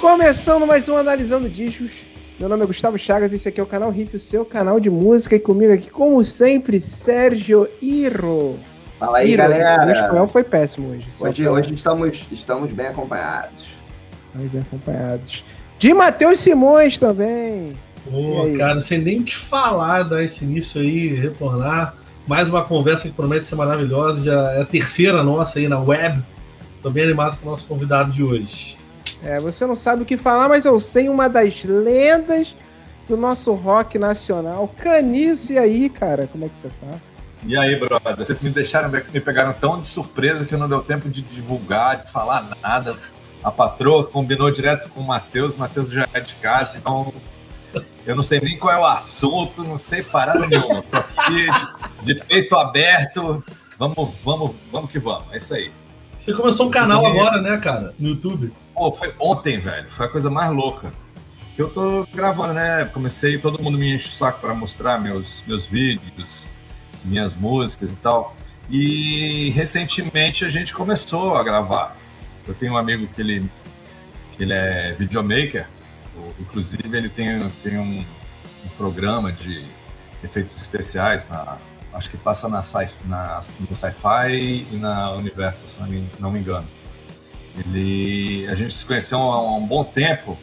Começando mais um Analisando Discos. Meu nome é Gustavo Chagas, esse aqui é o canal Riff, o seu canal de música. E comigo aqui, como sempre, Sérgio Iro. Fala aí, Iro, galera. O espanhol foi péssimo hoje. Hoje, hoje estamos, estamos bem acompanhados. Estamos bem acompanhados. De Matheus Simões também. Pô, cara, não sei nem o que falar dar esse início aí, retornar. Mais uma conversa que promete ser maravilhosa. Já é a terceira nossa aí na web. Tô bem animado com o nosso convidado de hoje. É, você não sabe o que falar, mas eu sei uma das lendas do nosso rock nacional. Caniço, e aí, cara? Como é que você tá? E aí, brother? Vocês me deixaram, me pegaram tão de surpresa que não deu tempo de divulgar, de falar nada. A patroa combinou direto com o Matheus, o Matheus já é de casa, então eu não sei nem qual é o assunto, não sei parada nenhuma. Tô aqui de, de peito aberto. Vamos, vamos, vamos que vamos. É isso aí. Você começou um canal agora, né, cara? No YouTube. Pô, foi ontem, velho. Foi a coisa mais louca. Eu tô gravando, né? Comecei, todo mundo me enche o saco para mostrar meus, meus vídeos, minhas músicas e tal. E recentemente a gente começou a gravar. Eu tenho um amigo que ele, que ele é videomaker. Inclusive, ele tem, tem um, um programa de efeitos especiais na, acho que passa na, sci, na no Sci-Fi e na Universo, se não me, não me engano. Ele, a gente se conheceu há um bom tempo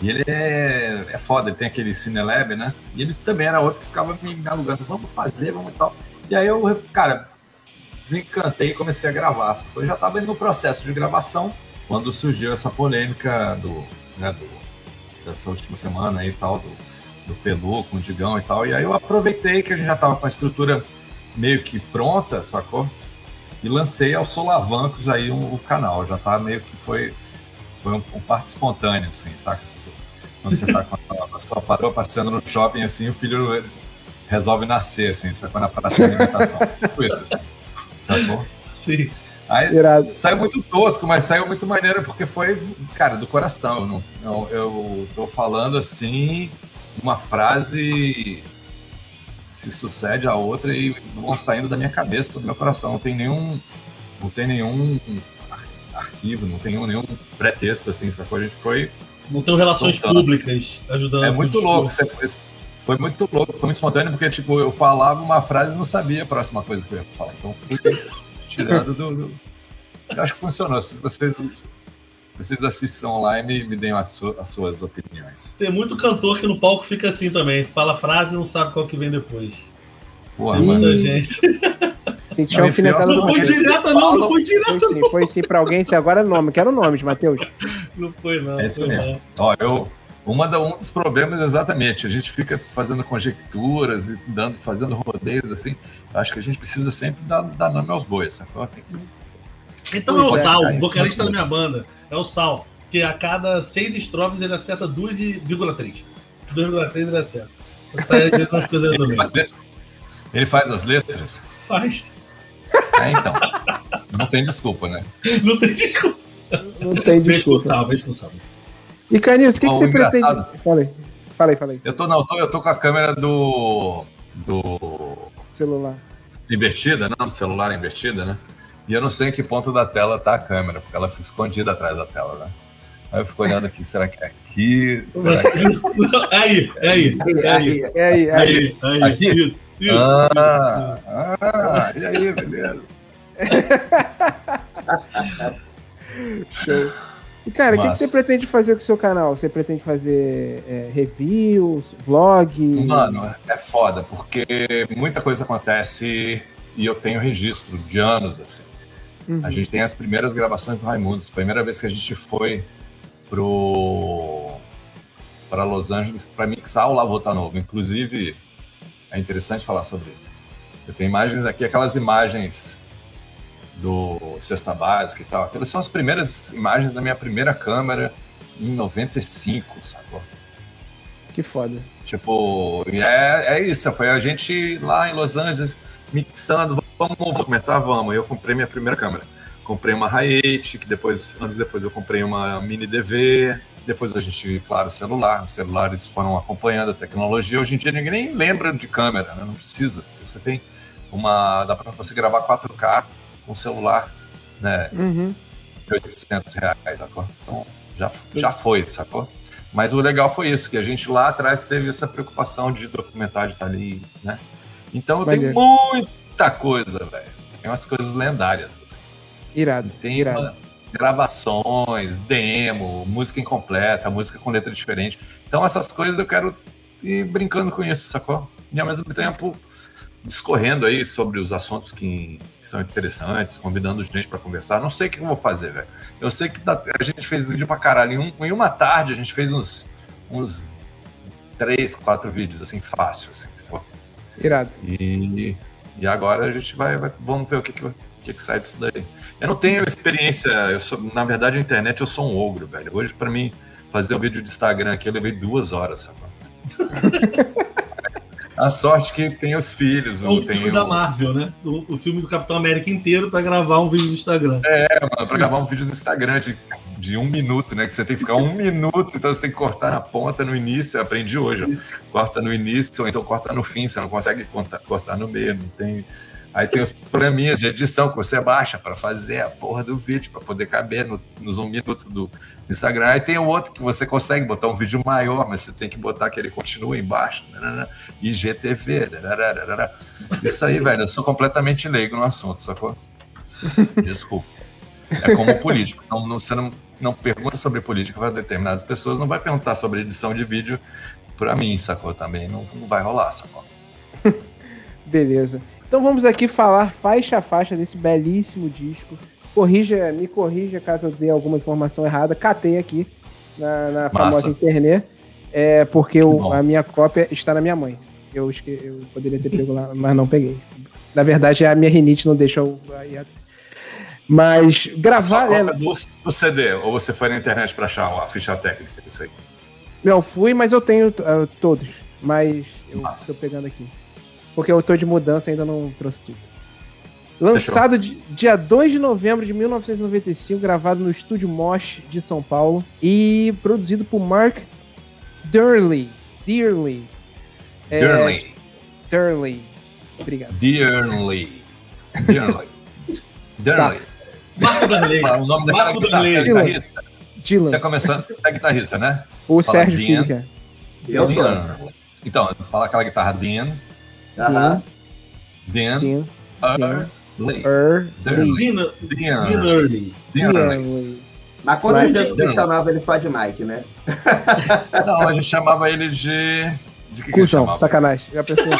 e ele é, é foda, ele tem aquele Cinelab, né? E ele também era outro que ficava me alugando, vamos fazer, vamos e tal. E aí eu, cara, desencantei e comecei a gravar. Eu já estava no processo de gravação quando surgiu essa polêmica do, né, do, dessa última semana aí e tal, do, do com o Digão e tal. E aí eu aproveitei que a gente já tava com a estrutura meio que pronta, sacou? E lancei aos solavancos aí um, o canal. Já tá meio que foi, foi um, um parte espontâneo, assim, saca? Quando você tá com a, a sua patroa passeando no shopping, assim, o filho resolve nascer, assim, sacou? Na praça de alimentação. tipo isso, assim. Sacou? Sim. Aí saiu muito tosco, mas saiu muito maneiro porque foi, cara, do coração. Eu, não, eu, eu tô falando assim, uma frase se sucede a outra e vão saindo da minha cabeça, do meu coração. Não tem nenhum, não tem nenhum arquivo, não tem nenhum, nenhum pretexto, assim, sacou? A gente foi. Não tem relações soltando. públicas ajudando. É muito louco. Foi muito louco, foi muito espontâneo, porque, tipo, eu falava uma frase e não sabia a próxima coisa que eu ia falar. Então fui tirando do. do... Eu acho que funcionou. Se vocês vocês assistam lá e me, me deem as, su as, suas opiniões. Tem muito cantor que no palco fica assim também. Fala a frase e não sabe qual que vem depois. Pô, Tem muita gente. Sentiu um alfinetada Não foi direta, não, não foi direta. Foi sim, foi sim pra alguém. Se agora é nome, quero nomes, Matheus. Não foi, não. É isso mesmo. Ó, eu, uma da, um dos problemas, exatamente, a gente fica fazendo conjecturas e dando, fazendo rodeios assim. Acho que a gente precisa sempre dar, dar nome aos bois, sacou? Tem que então pois é o Sal, o vocalista da minha banda. É o Sal. Que a cada seis estrofes ele acerta 2,3. 2,3 ele acerta. ele, faz ele faz as letras? Faz. É, então. Não tem desculpa, né? Não tem desculpa. Não tem desculpa. Responsável, E Canis, o que, que você pretende? Falei. Falei, falei. Eu tô, não, eu tô, eu tô com a câmera do. do. Celular. Invertida, não? Celular invertida, né? E eu não sei em que ponto da tela tá a câmera, porque ela fica escondida atrás da tela, né? Aí eu fico olhando aqui, será que é aqui? Será que é aí? É aí, é aí. É aí, é aí. aí, Aqui? Isso, isso, ah, isso. ah, e aí, beleza? Show. E, cara, o que, que, você pretende fazer com o seu canal? Você pretende fazer é, reviews, vlog? Mano, é foda, porque muita coisa acontece e eu tenho registro de anos, assim. Uhum. A gente tem as primeiras gravações do Raimundos. Primeira vez que a gente foi pro para Los Angeles para mixar o Lavota Novo. Inclusive, é interessante falar sobre isso. Eu tenho imagens aqui, aquelas imagens do Cesta Básica e tal. Aquelas são as primeiras imagens da minha primeira câmera em 95, sacou? Que foda. Tipo, é, é isso. Foi a gente lá em Los Angeles mixando, vamos comentar, vamos. Eu comprei minha primeira câmera. Comprei uma Hi8, que depois, anos depois eu comprei uma mini DV, depois a gente, claro, celular. Os celulares foram acompanhando a tecnologia. Hoje em dia ninguém nem lembra de câmera, né? não precisa. Você tem uma. dá para você gravar 4K com celular, né? Uhum. De 800 reais, sacou? Então, Já, já foi, sacou? Mas o legal foi isso, que a gente lá atrás teve essa preocupação de documentar de estar ali, né? Então tem Maneiro. Muita coisa, velho. Tem umas coisas lendárias. Assim. Irado, Tem irado. uma- gravações, demo, música incompleta, música com letra diferente. Então essas coisas eu quero ir brincando com isso, sacou? E ao mesmo tempo discorrendo aí sobre os assuntos que, que são interessantes, convidando gente para conversar. Não sei o que eu vou fazer, velho. Eu sei que a gente fez vídeo pra caralho. Em, um- em uma tarde a gente fez uns, uns três, quatro vídeos, assim, fácil, assim, sacou? Irado. E, e agora a gente vai, vai- vamos ver o que, que, o que, que sai disso daí. Eu não tenho experiência, eu sou, na verdade, a internet eu sou um ogro, velho. Hoje, pra mim, fazer um vídeo de Instagram aqui, eu levei duas horas, sacou? A sorte que tem os filhos, É o filme da Marvel, né? O, o filme do Capitão América inteiro pra gravar um vídeo do Instagram. É, pra gravar um vídeo do Instagram de, de um minuto, né? Que você tem que ficar um minuto, então você tem que cortar na ponta no início. Eu aprendi hoje, ó. Corta no início, ou então corta no fim, você não consegue cortar, cortar no meio, não tem. Aí tem os programinhas de edição que você baixa pra fazer a porra do vídeo, pra poder caber no, nos um minuto do Instagram. Aí tem o outro que você consegue botar um vídeo maior, mas você tem que botar que ele continue embaixo. nanana, IGTV. dararara. Isso aí, velho, eu sou completamente leigo no assunto, sacou? Desculpa. É como político. Não- você não, não pergunta sobre política para determinadas pessoas, não vai perguntar sobre edição de vídeo para mim, sacou? Também não, não vai rolar, sacou? Beleza. Então vamos aqui falar faixa a faixa desse belíssimo disco. Corrija, me corrija caso eu dê alguma informação errada. Catei aqui na, na famosa internet. É porque bom. a minha cópia está na minha mãe. Eu, eu poderia ter pego lá, mas não peguei. Na verdade, a minha rinite não deixa eu. Mas gravar. Só é, do, do CD, ou você foi na internet para achar a ficha técnica disso aí? Não, fui, mas eu tenho uh, todos. Mas eu Massa. tô pegando aqui. Porque eu tô de mudança e ainda não trouxe tudo. Lançado di- dia 2 de novembro de 1995, gravado no estúdio Mosh de São Paulo e produzido por Mark Durley. Dearly. É, Dearly. Durley. Obrigado. Dearly. Dearly. Dearly. Marco Darley. Fala o nome daquela Marco é Darley. guitarrista? Dylan. Você é começando, você é guitarrista, né? O Fala Sérgio Dean. Filho, que é. Eu sou. Dean. Então, fala aquela guitarra Dean, Aham. Dean, Dean. Early. Early. Dina- Dean. Early. Dearly. Dearly. Mas com certeza você chamava ele só de Mike, né? Não, a gente chamava ele de. De que que Cusão, chamava? sacanagem. Já pensei.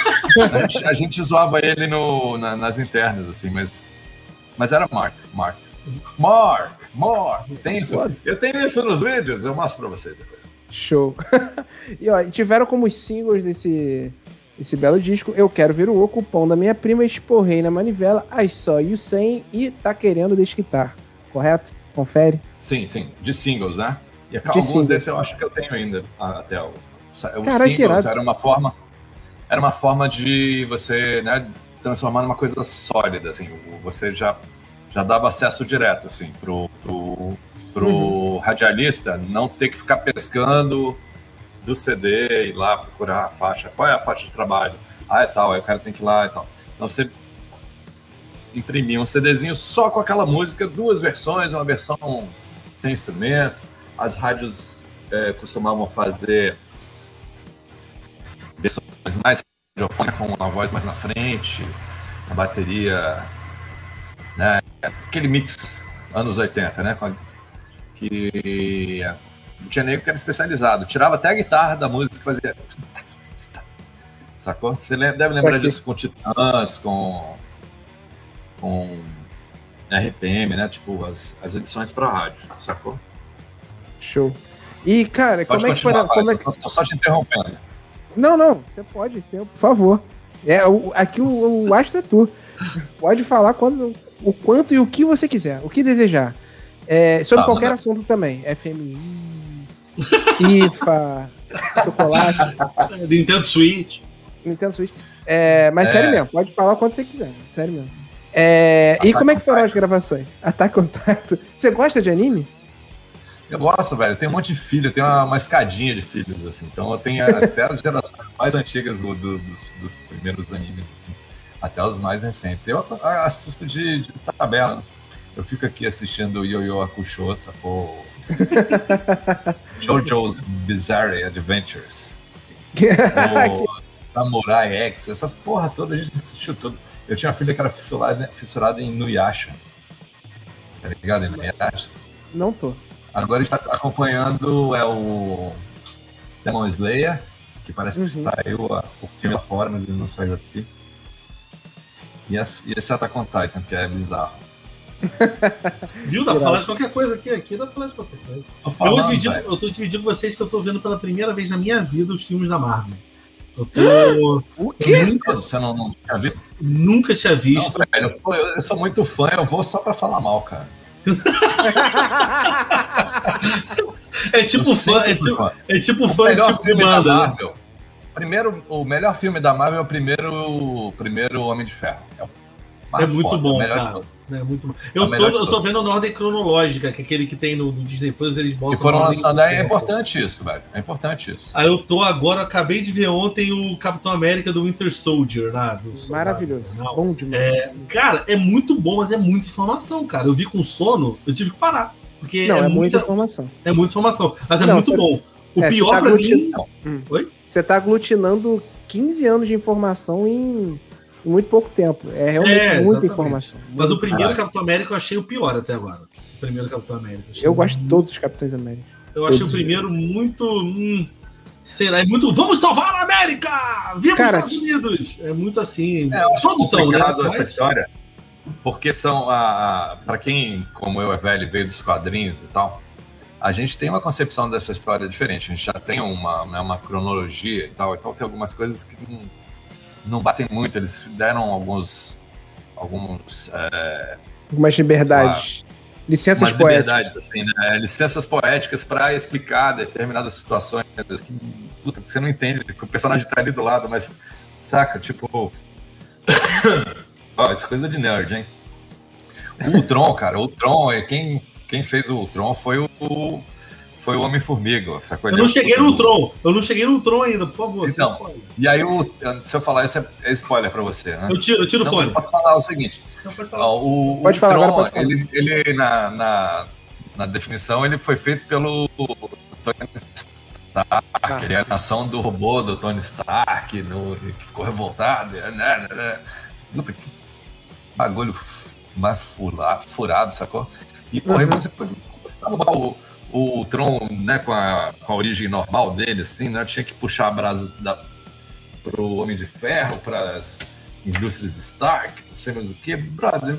A gente, a gente zoava ele no, na- nas internas, assim, mas. Mas era Mark, Mark. Mark, Mark, tem isso. Eu tenho isso nos vídeos, eu mostro pra vocês depois. Show. e ó, tiveram como singles desse, desse belo disco Eu Quero Ver o Oco, Pão da Minha Prima, Esporrei na Manivela, I Saw You Sem e Tá Querendo Desquitar. Correto? Confere. Sim, sim, de singles, né? E De alguns singles. desses eu acho que eu tenho ainda até o. O Caraca, singles era uma forma. Era uma forma de você né, transformar numa coisa sólida, assim. Você já, já dava acesso direto, assim, pro, pro, pro Uhum. radialista não ter que ficar pescando do CD e lá procurar a faixa. Qual é a faixa de trabalho? Ah, é tal, aí o cara tem que ir lá e tal. Então você imprimia um CDzinho só com aquela música, duas versões, uma versão sem instrumentos. As rádios eh, costumavam fazer versões mais radiofônicas, com a voz mais na frente, a bateria, né? Aquele mix anos 80, né? Que tinha nego que era especializado, tirava até a guitarra da música e fazia. Sacou? Você deve lembrar disso com Titãs, com. com RPM, né? Tipo, as, as edições para rádio, sacou? Show. E, cara, Pode como é que foi. Como é que... tô- só te interrompendo. Não, não, você pode, por favor. É, o- aqui o, o Astro é tu. Pode falar quando, o quanto e o que você quiser, o que desejar. É, sobre qualquer manda. assunto também. FMI, FIFA, chocolate. Nintendo Switch. Nintendo Switch. É, mas É. sério mesmo, pode falar quando você quiser. Sério mesmo. É, e como é que foram as gravações? Ataque on Titan. Você gosta de anime? Eu gosto, velho. Tem um monte de filho, tem uma, uma escadinha de filhos, assim. Então eu tenho até as gerações mais antigas do- do- dos, dos primeiros animes, assim, até os mais recentes. Eu assisto de, de tabela. Eu fico aqui assistindo o Yo-Yo Hakusho, sacou? JoJo's Bizarre Adventures. o Samurai X, essas porra todas a gente assistiu tudo. Eu tinha uma filha que era fissurada, fissurada em Nuyasha. Tá ligado? Em Nuyasha. Não tô. Agora está acompanhando é o Demon Slayer, que parece que Uhum. saiu a- o filme lá fora, mas ele não saiu aqui. E esse, e esse Attack on Titan, que é bizarro. Viu? Dá pra falar de qualquer coisa aqui. Aqui dá pra falar de qualquer coisa. Tô Eu, falando, dividi, velho. eu tô dividindo com vocês que eu tô vendo pela primeira vez na minha vida os filmes da Marvel. Eu tô, O quê? Você não, não tinha visto? nunca tinha Não, visto. velho, eu, sou, eu sou muito fã, eu vou só pra falar mal, cara. é tipo Eu fã, sempre é tipo, fã. é tipo fã melhor tipo de filme da banda. né? Primeiro, o melhor filme da Marvel é o primeiro, o primeiro Homem de Ferro. É, É muito foda, bom, melhor de cara. É muito bom. É Eu, tô, melhor de eu tô vendo na ordem cronológica, que é aquele que tem no, no Disney Plus, eles botam. E foram aí, é importante isso, velho. É importante isso. Aí eu tô agora, acabei de ver ontem o Capitão América do Winter Soldier, né? Do Soldado Maravilhoso. Bom demais. É, cara, é muito bom, mas é muita informação, cara. Eu vi com sono, eu tive que parar. Porque não, é, é, muita muita, informação. é muita informação. Mas é Não, muito você- bom. O é, pior tá pra aglutin- mim. Hum. Oi? Você tá aglutinando 15 anos de informação em, muito pouco tempo. É realmente É, muita informação. Mas o Muito. primeiro Caralho. Capitão América eu achei o pior até agora. O primeiro Capitão América. achei Eu gosto de muito- todos os Capitães América. Eu achei todos o primeiro muito. Hum, será? É muito. Vamos salvar a América! Viva Cara, os Estados Unidos! É muito assim. É, eu todos são, né? essa história, porque são a, para quem como eu é velho e veio dos quadrinhos e tal, a gente tem uma concepção dessa história diferente. A gente já tem uma, né, uma cronologia e tal, então tem algumas coisas que não, não batem muito. Eles deram alguns alguns é, Algumas liberdades. Licenças umas poéticas. assim, né? licenças poéticas para explicar determinadas situações que, puta, você não entende, que o personagem tá ali do lado, mas saca, tipo, ó, isso é coisa de nerd, hein? O Tron, cara, o Tron, é quem quem fez o Tron foi o foi o Homem-Formiga, sacou? Eu não o cheguei no Tron. Eu não cheguei no Tron ainda, por favor. Então. E aí, o, se eu falar isso, é, spoiler pra você, né? Eu tiro, eu tiro o Então, eu fone. posso falar o seguinte: Não, pode falar. O, Pode o falar, Tron, agora pode falar. Ele, ele na, na, na definição, ele foi feito pelo Tony Stark, Ah. ele é a nação do robô do Tony Stark, no, que ficou revoltado. né, né, né. Puta, que bagulho mais furado sacou? E, porra, Uhum. você botar o, o Tron, né, com a, com a origem normal dele, assim, né? Tinha que puxar a brasa da, pro Homem de Ferro, para as indústrias Stark, não sei mais o que. Brother,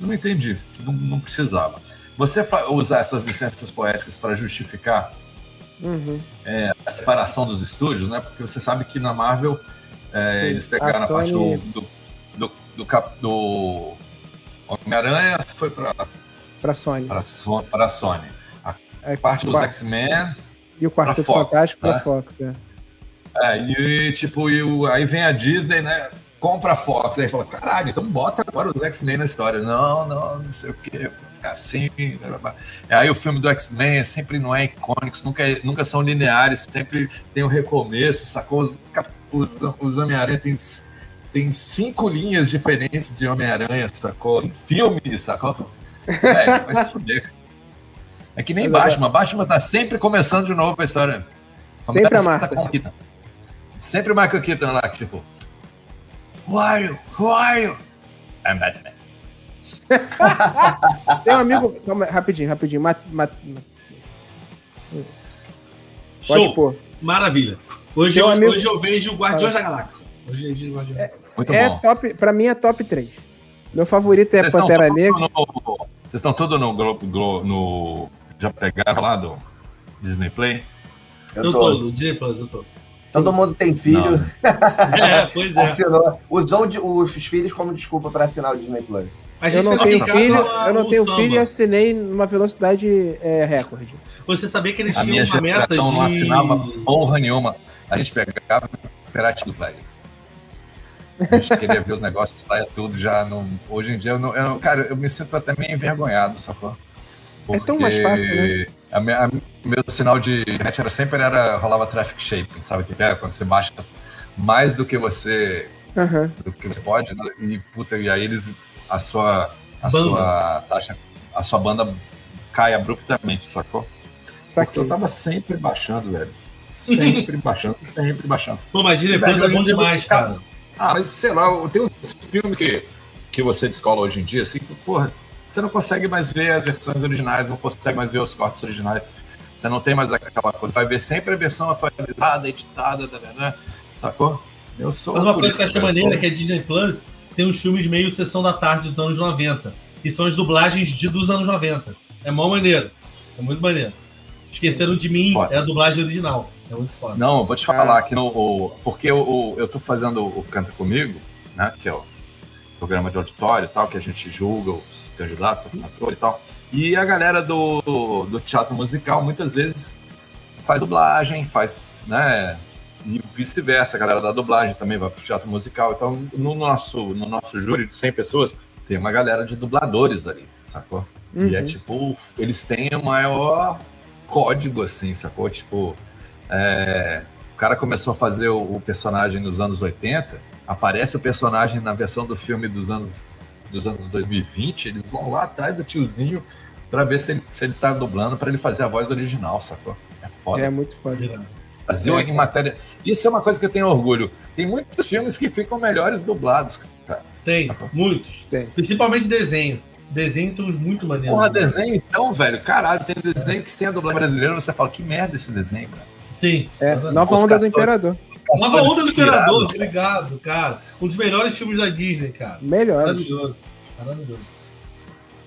não entendi. Não, não precisava. Você usar essas licenças poéticas para justificar Uhum. a separação dos estúdios, né? Porque você sabe que na Marvel é, eles pegaram A a, parte do, Sony- do, do, do, do Homem-Aranha, foi para Pra Sony. a Sony. É, A parte dos X-Men E o Quarteto Fox, Fantástico né? pra Fox, é. É, e tipo, e o- aí vem a Disney, né? Compra a Fox, aí fala, caralho, então bota agora os X-Men na história. Não, não, não sei o vai ficar assim. É, Aí o filme do X-Men sempre não é icônico, nunca, é- nunca são lineares, sempre tem um recomeço, sacou? Os, os, os Homem-Aranha tem, tem cinco linhas diferentes de Homem-Aranha, sacou? Em filme, sacou? É, vai se fuder. É que nem Mas agora- Batman, Batman tá sempre começando de novo a história. Sempre a Começa com o Keaton. Sempre o Michael Keaton lá, que tipo. Who are you? Who are you? I'm Batman. Tem um amigo. Calma, rapidinho, rapidinho. Mat, mat, pode Show! pôr. Maravilha. Hoje, eu, um amigo- hoje eu vejo Guardiões da Galáxia. Hoje é dia de Guardiões. Muito É bom. top, pra mim é top 3. Meu favorito é Vocês Pantera Negra. no- Vocês estão tudo no, Glo- Glo- no. Já pegaram lá do Disney Play? Eu, Eu tô, no Disney Plus, eu tô. Todo mundo tem filho? É, pois é. assinou. Usou de- os filhos como desculpa pra assinar o Disney Plus. A Eu gente não tenho filho, a- eu não tenho samba. filho e assinei numa velocidade é, recorde. Você sabia que eles A tinham minha uma meta de. não assinava porra nenhuma. A gente pegava o Pirate do Velho. A gente queria ver os negócios, saia tudo já. Não... Hoje em dia, eu não, eu, cara, eu me sinto até meio envergonhado, sacou? É tão mais fácil, né? A minha, a- meu sinal de internet era sempre era, rolava traffic shaping, sabe o que é? Quando você baixa mais do que você Aham. do que você pode, né? e puta, e aí eles a sua a Banda. sua taxa, a sua banda cai abruptamente, sacou? Porque eu tava sempre baixando, velho. Sempre baixando, sempre baixando. Pô, mas Plus é bom demais, cara. Ah, mas sei lá, tem uns filmes que, que você descola hoje em dia, assim, que, porra, você não consegue mais ver as versões originais, não consegue mais ver os cortes originais. Você não tem mais aquela coisa. Você vai ver sempre a versão atualizada, editada, né? sacou? Eu sou. Mas uma coisa que eu achei maneira é que a Disney Plus tem uns filmes meio sessão da tarde dos anos 90. E são as dublagens de, dos anos 90. É mó maneiro. É muito maneiro. Esqueceram de mim, foda. é a dublagem original. É muito foda. Não, vou te falar ah. que no, porque eu, eu tô fazendo o Canta Comigo, né? Que é o programa de auditório e tal, que a gente julga os candidatos, afinador e tal. E a galera do, do teatro musical muitas vezes faz dublagem, faz, né? E vice-versa, a galera da dublagem também vai pro teatro musical. Então, no nosso, no nosso júri de 100 pessoas, tem uma galera de dubladores ali, sacou? Uhum. E é uhum. tipo, eles têm o maior código, assim, sacou? Tipo, é, o cara começou a fazer o, o, personagem nos anos 80, aparece o personagem na versão do filme dos anos, dos anos 2020, eles vão lá atrás do tiozinho para ver se ele, se ele tá dublando para ele fazer a voz original, sacou? É foda. É muito foda. Brasil é, em matéria. Isso é uma coisa que eu tenho orgulho. Tem muitos filmes que ficam melhores dublados, cara. Tem, tá muitos. Tem. Principalmente desenho. Desenho tem uns muito maneiros. Porra, desenho então, velho. Caralho, tem desenho que sem a dublagem brasileira você fala, que merda esse desenho, cara. Sim. É, Nova Onda do Imperador. Nova Onda do Imperador, obrigado, cara. Um dos melhores filmes da Disney, cara. Melhores. Maravilhoso. Maravilhoso.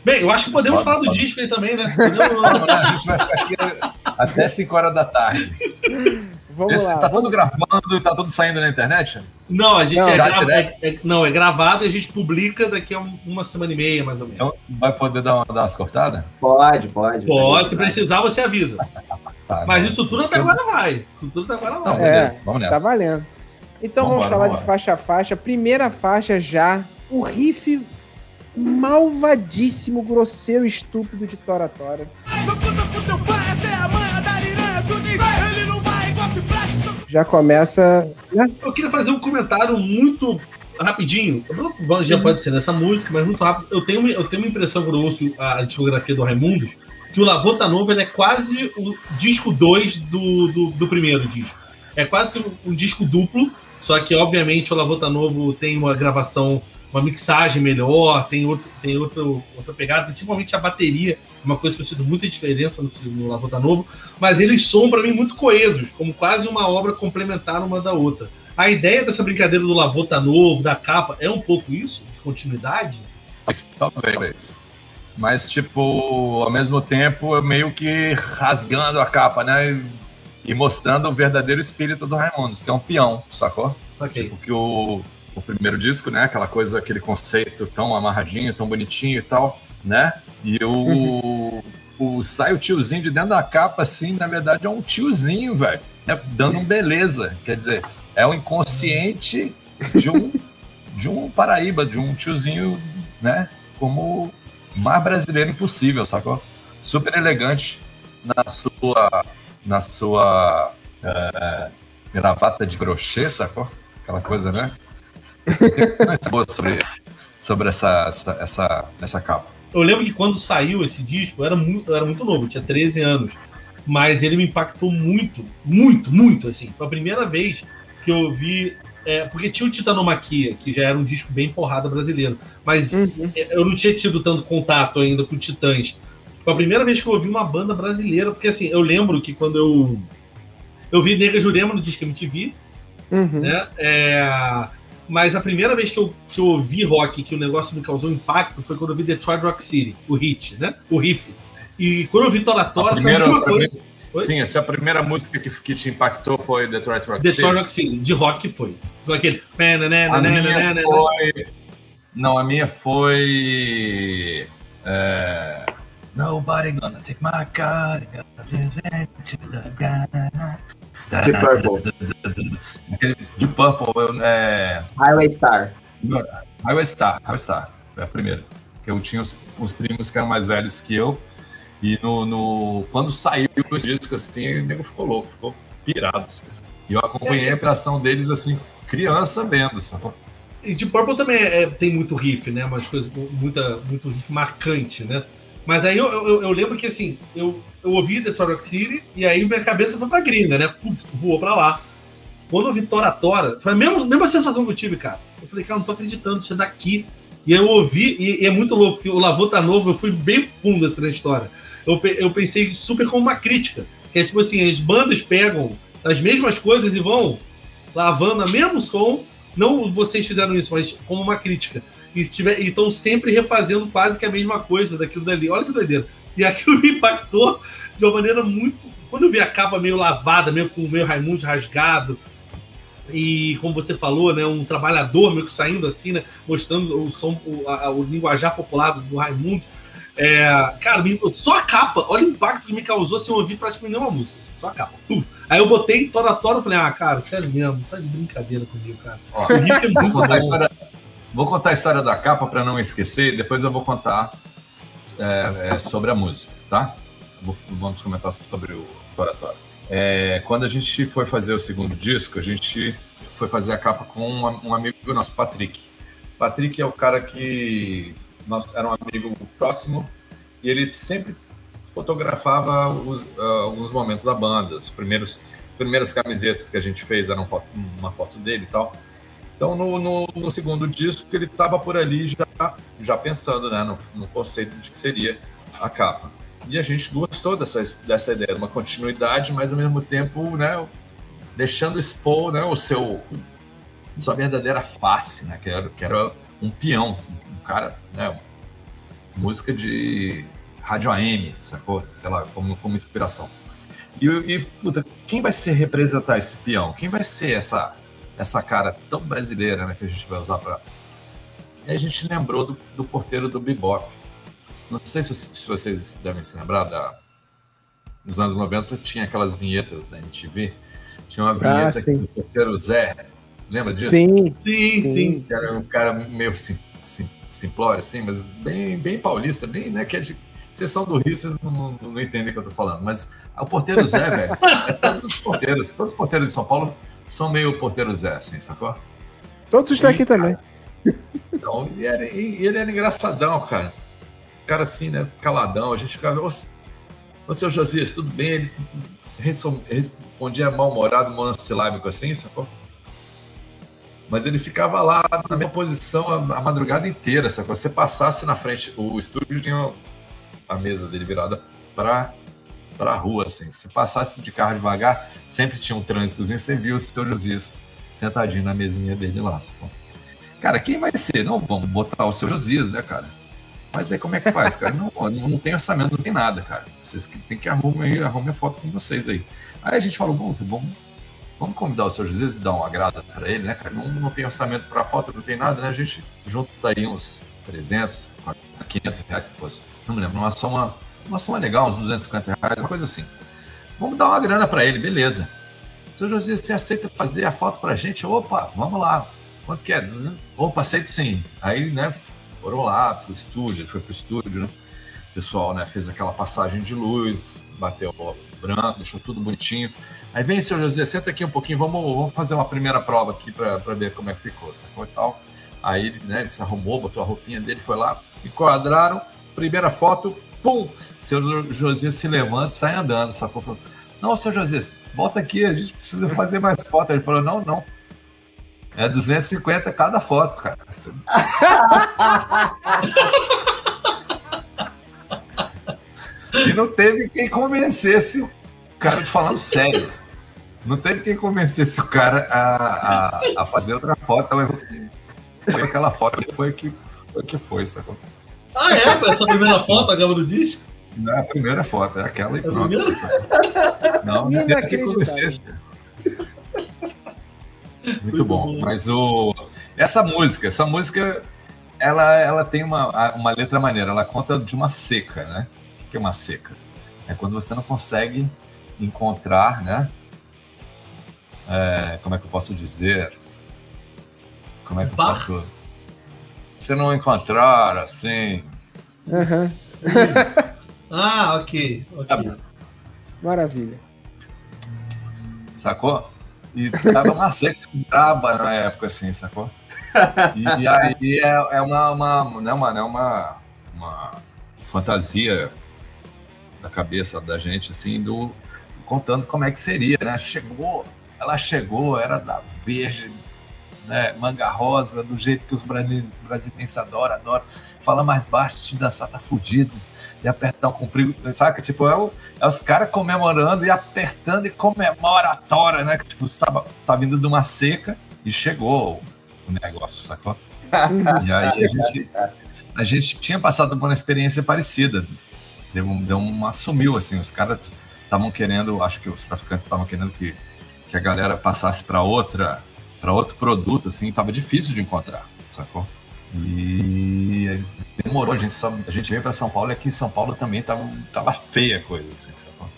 Bem, eu acho que podemos falar do disco aí também, né? a gente vai ficar aqui até 5 horas da tarde. Vamos Esse, lá. Tá tudo gravando e tá tudo saindo na internet? Não, a gente não, é, grava, é, é, não, é gravado e a gente publica daqui a uma semana e meia, mais ou menos. Então vai poder dar, uma, dar umas cortadas? Pode, pode. Pode, se precisar, você avisa. tá, Mas isso tudo até agora vai. Isso tudo até agora vai. Não, é, vamos nessa. Tá valendo. Então vamos, vamos falar vamos de faixa a faixa. Primeira faixa já, o riff malvadíssimo, grosseiro, estúpido de Tora Tora. Já começa. Né? Eu queria fazer um comentário muito rapidinho. Já pode ser nessa música, mas muito rápido. Eu tenho, eu tenho uma impressão quando eu ouço a discografia do Raimundos que o Lavota Novo é quase o disco 2 do, do, do, primeiro disco. É quase que um, um disco duplo, só que obviamente o Lavota Novo tem uma gravação uma mixagem melhor, tem, outro, tem outro, outra pegada, principalmente a bateria, uma coisa que eu sinto muita diferença no, no Lavota Novo, mas eles são para mim muito coesos, como quase uma obra complementar uma da outra. A ideia dessa brincadeira do Lavota Novo, da capa, é um pouco isso, de continuidade? Talvez. Mas, tipo, ao mesmo tempo, meio que rasgando a capa, né? E mostrando o verdadeiro espírito do Raimundos, que é um peão, sacou? Okay. Tipo, que o, o primeiro disco, né? Aquela coisa, aquele conceito tão amarradinho, tão bonitinho e tal, né? E o, uhum. o sai o tiozinho de dentro da capa, assim, na verdade é um tiozinho, velho, né? dando um beleza. Quer dizer, é o inconsciente de um de um Paraíba, de um tiozinho, né? Como mais brasileiro impossível, sacou? Super elegante na sua na sua uh, gravata de crochê, sacou? Aquela coisa, né? boa sobre, sobre essa, essa, essa, essa capa. Eu lembro que quando saiu esse disco, eu era muito, era muito novo, tinha 13 anos. Mas ele me impactou muito, muito, muito, assim. Foi a primeira vez que eu ouvi. É, porque tinha o Titanomaquia, que já era um disco bem porrada brasileiro. Mas uhum. É, eu não tinha tido tanto contato ainda com Titãs. Foi a primeira vez que eu ouvi uma banda brasileira, porque assim, eu lembro que quando eu. Eu vi Nega Jurema no disco MTV, uhum. né? É, mas a primeira vez que eu, que eu ouvi rock, que o negócio me causou impacto, foi quando eu vi Detroit Rock City, o hit, né? O riff. E quando eu vi Tora Tora, foi a mesma coisa. Foi? Sim, essa primeira música que, que te impactou foi Detroit Rock City. Detroit Rock City, de rock foi. Com aquele. A minha foi... Não, a minha foi. É... Nobody gonna take my car, to the ground. De Purple. De Purple, é. Highway Star. Highway Star, Highway Star. É a primeira. Eu tinha os, os primos que eram mais velhos que eu. E no, no, quando saiu esse disco, assim, o nego ficou louco, ficou pirado. Assim. E eu acompanhei a criação deles, assim, criança vendo, sacou? E de Purple também é, tem muito riff, né? Umas coisas, muita, muito riff marcante, né? Mas aí eu, eu, eu, lembro que assim, eu, eu ouvi Detroit Rock City e aí minha cabeça foi pra gringa, né? Voou pra lá. Quando eu vi Tora Tora, foi a mesma, mesma sensação que eu tive, cara. Eu falei, cara, não tô acreditando, isso é daqui. E eu ouvi, e, e é muito louco, que o Lavô tá novo, eu fui bem fundo assim na história. Eu, eu pensei super como uma crítica. Que é tipo assim, as bandas pegam as mesmas coisas e vão lavando o mesmo som. Não vocês fizeram isso, mas como uma crítica. E estão sempre refazendo quase que a mesma coisa daquilo dali. Olha que doideira. E aquilo me impactou de uma maneira muito. Quando eu vi a capa meio lavada, meio com o meio Raimundo rasgado, e como você falou, né, um trabalhador meio que saindo assim, né, mostrando o som, o, a, o linguajar popular do Raimundo. É, cara, só a capa, olha o impacto que me causou sem ouvir praticamente nenhuma música, assim, só a capa. Uh, aí eu botei Tora Tora e falei, ah, cara, sério mesmo, tá de brincadeira comigo, cara. Ó, o riff é muito história, vou contar a história da capa para não esquecer, depois eu vou contar é, é, sobre a música, tá? Vamos comentar sobre o Tora. É, quando a gente foi fazer o segundo disco, a gente foi fazer a capa com um, um amigo nosso, Patrick. Patrick é o cara que nós, era um amigo próximo e ele sempre fotografava os, uh, alguns momentos da banda. As primeiras camisetas que a gente fez eram foto, uma foto dele e tal. Então, no, no, no segundo disco, ele estava por ali já, já pensando né, no, no conceito de que seria a capa. E a gente gostou dessa, dessa ideia, uma continuidade, mas ao mesmo tempo, né, deixando expor né, o seu sua verdadeira face, né, que era, que era um peão, um cara, né, música de rádio AM, sacou? Sei lá, como, como inspiração. E, e puta, quem vai ser representar esse peão? Quem vai ser essa essa cara tão brasileira né, que a gente vai usar para. E a gente lembrou do, do porteiro do Bebop não sei se, se vocês devem se lembrar, da, nos anos 90 tinha aquelas vinhetas da MTV. Tinha uma ah, vinheta ah, que era o Zé. Lembra disso? Sim, sim, sim. Era um cara meio sim, sim, simplório, assim, mas bem, bem paulista, bem, né? Que é de sessão do Rio, vocês não, não, não entendem o que eu tô falando. Mas o porteiro Zé, velho, é todos os porteiros. Todos os porteiros de São Paulo são meio porteiro Zé, assim, sacou? Todos estão aqui também. Então, e, era, ele era engraçadão, cara cara assim, né, caladão, a gente ficava, ô, ô seu Josias, tudo bem? Ele respondia mal-humorado, monossilábico assim, sacou? Mas ele ficava lá na mesma posição a, a madrugada inteira, sacou? Você passasse na frente, o estúdio tinha a mesa dele virada para para a rua, assim. Se passasse de carro devagar, sempre tinha um trânsitozinho, você viu o seu Josias sentadinho na mesinha dele lá. Sacou? Cara, quem vai ser? Não, vamos botar o seu Josias, né, cara? Mas aí como é que faz, cara? Não, não tem orçamento, não tem nada, cara. Vocês tem que arrumar aí, arrumar a foto com vocês aí. Aí a gente falou, bom, vamos, vamos convidar o seu José e dar uma agrada para ele, né, cara? Não, não tem orçamento para foto, não tem nada, né? A gente junta aí uns 300, 500 reais que fosse. Não me lembro, uma soma, uma soma legal, uns 250 reais, uma coisa assim. Vamos dar uma grana para ele, beleza. Seu José, você aceita fazer a foto pra gente? Opa, vamos lá. Quanto que é? 200? Opa, aceito sim. Aí, né, foram lá pro estúdio, ele foi pro estúdio, né? O pessoal, né, fez aquela passagem de luz, bateu branco, deixou tudo bonitinho. Aí vem, seu José, senta aqui um pouquinho, vamos, vamos fazer uma primeira prova aqui para ver como é que ficou, sacou e tal. Aí, né, ele se arrumou, botou a roupinha dele, foi lá, enquadraram, primeira foto, pum! Seu José se levanta e sai andando, sacou? Não, seu José, volta aqui, a gente precisa fazer mais fotos. Ele falou, não, não, é 250 cada foto, cara. e não teve quem convencesse o cara de falando sério. Não teve quem convencesse o cara a, a, a fazer outra foto. Foi aquela foto que foi que foi, que foi sacou? Ah, é? Essa primeira foto, a gama do disco? Não, a primeira foto, é aquela e pronto. Não, não teve quem convencesse. Muito bom. Mas o essa música, essa música, ela, ela tem uma, uma letra maneira. Ela conta de uma seca, né? O que é uma seca? É quando você não consegue encontrar, né? É, como é que eu posso dizer? Como é que eu posso? Você não encontrar assim. Uhum. ah, ok. okay. Maravilha. Sacou? E tava uma seca braba na época, assim, sacou? E, e aí é, é uma, uma, não é uma, não é uma, uma fantasia da cabeça da gente, assim, do contando como é que seria, né? Chegou, ela chegou, era da verde, né? Manga rosa, do jeito que os brasileiros adoram, adoram. Fala mais baixo, te dançar tá fudido. E apertar o comprido, saca? Tipo, é, o, é os caras comemorando e apertando e comemora a tora, né? Tipo, você tá, tá vindo de uma seca e chegou o negócio, sacou? e aí a gente, a gente tinha passado por uma experiência parecida. Deu, deu uma sumiu, assim, os caras estavam querendo, acho que os traficantes estavam querendo que, que a galera passasse para outra para outro produto, assim, tava difícil de encontrar, sacou? E demorou, a gente, só, a gente veio para São Paulo e aqui em São Paulo também tava, tava feia a coisa, assim, sacou?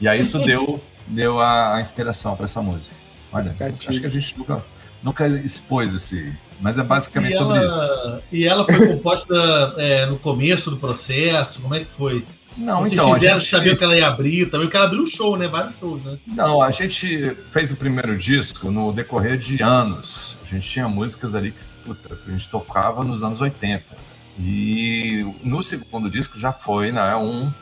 E aí isso deu, deu a, a inspiração para essa música. Olha, acho que a gente nunca, nunca expôs esse. Mas é basicamente sobre isso. E ela foi composta é, no começo do processo? Como é que foi? Não, Vocês então. Fizeram, a gente sabia que ela ia abrir também, porque ela abriu um show, né? Vários shows, né? Não, a gente fez o primeiro disco no decorrer de anos. A gente tinha músicas ali que puta, a gente tocava nos anos 80. E no segundo disco já foi, né? Um,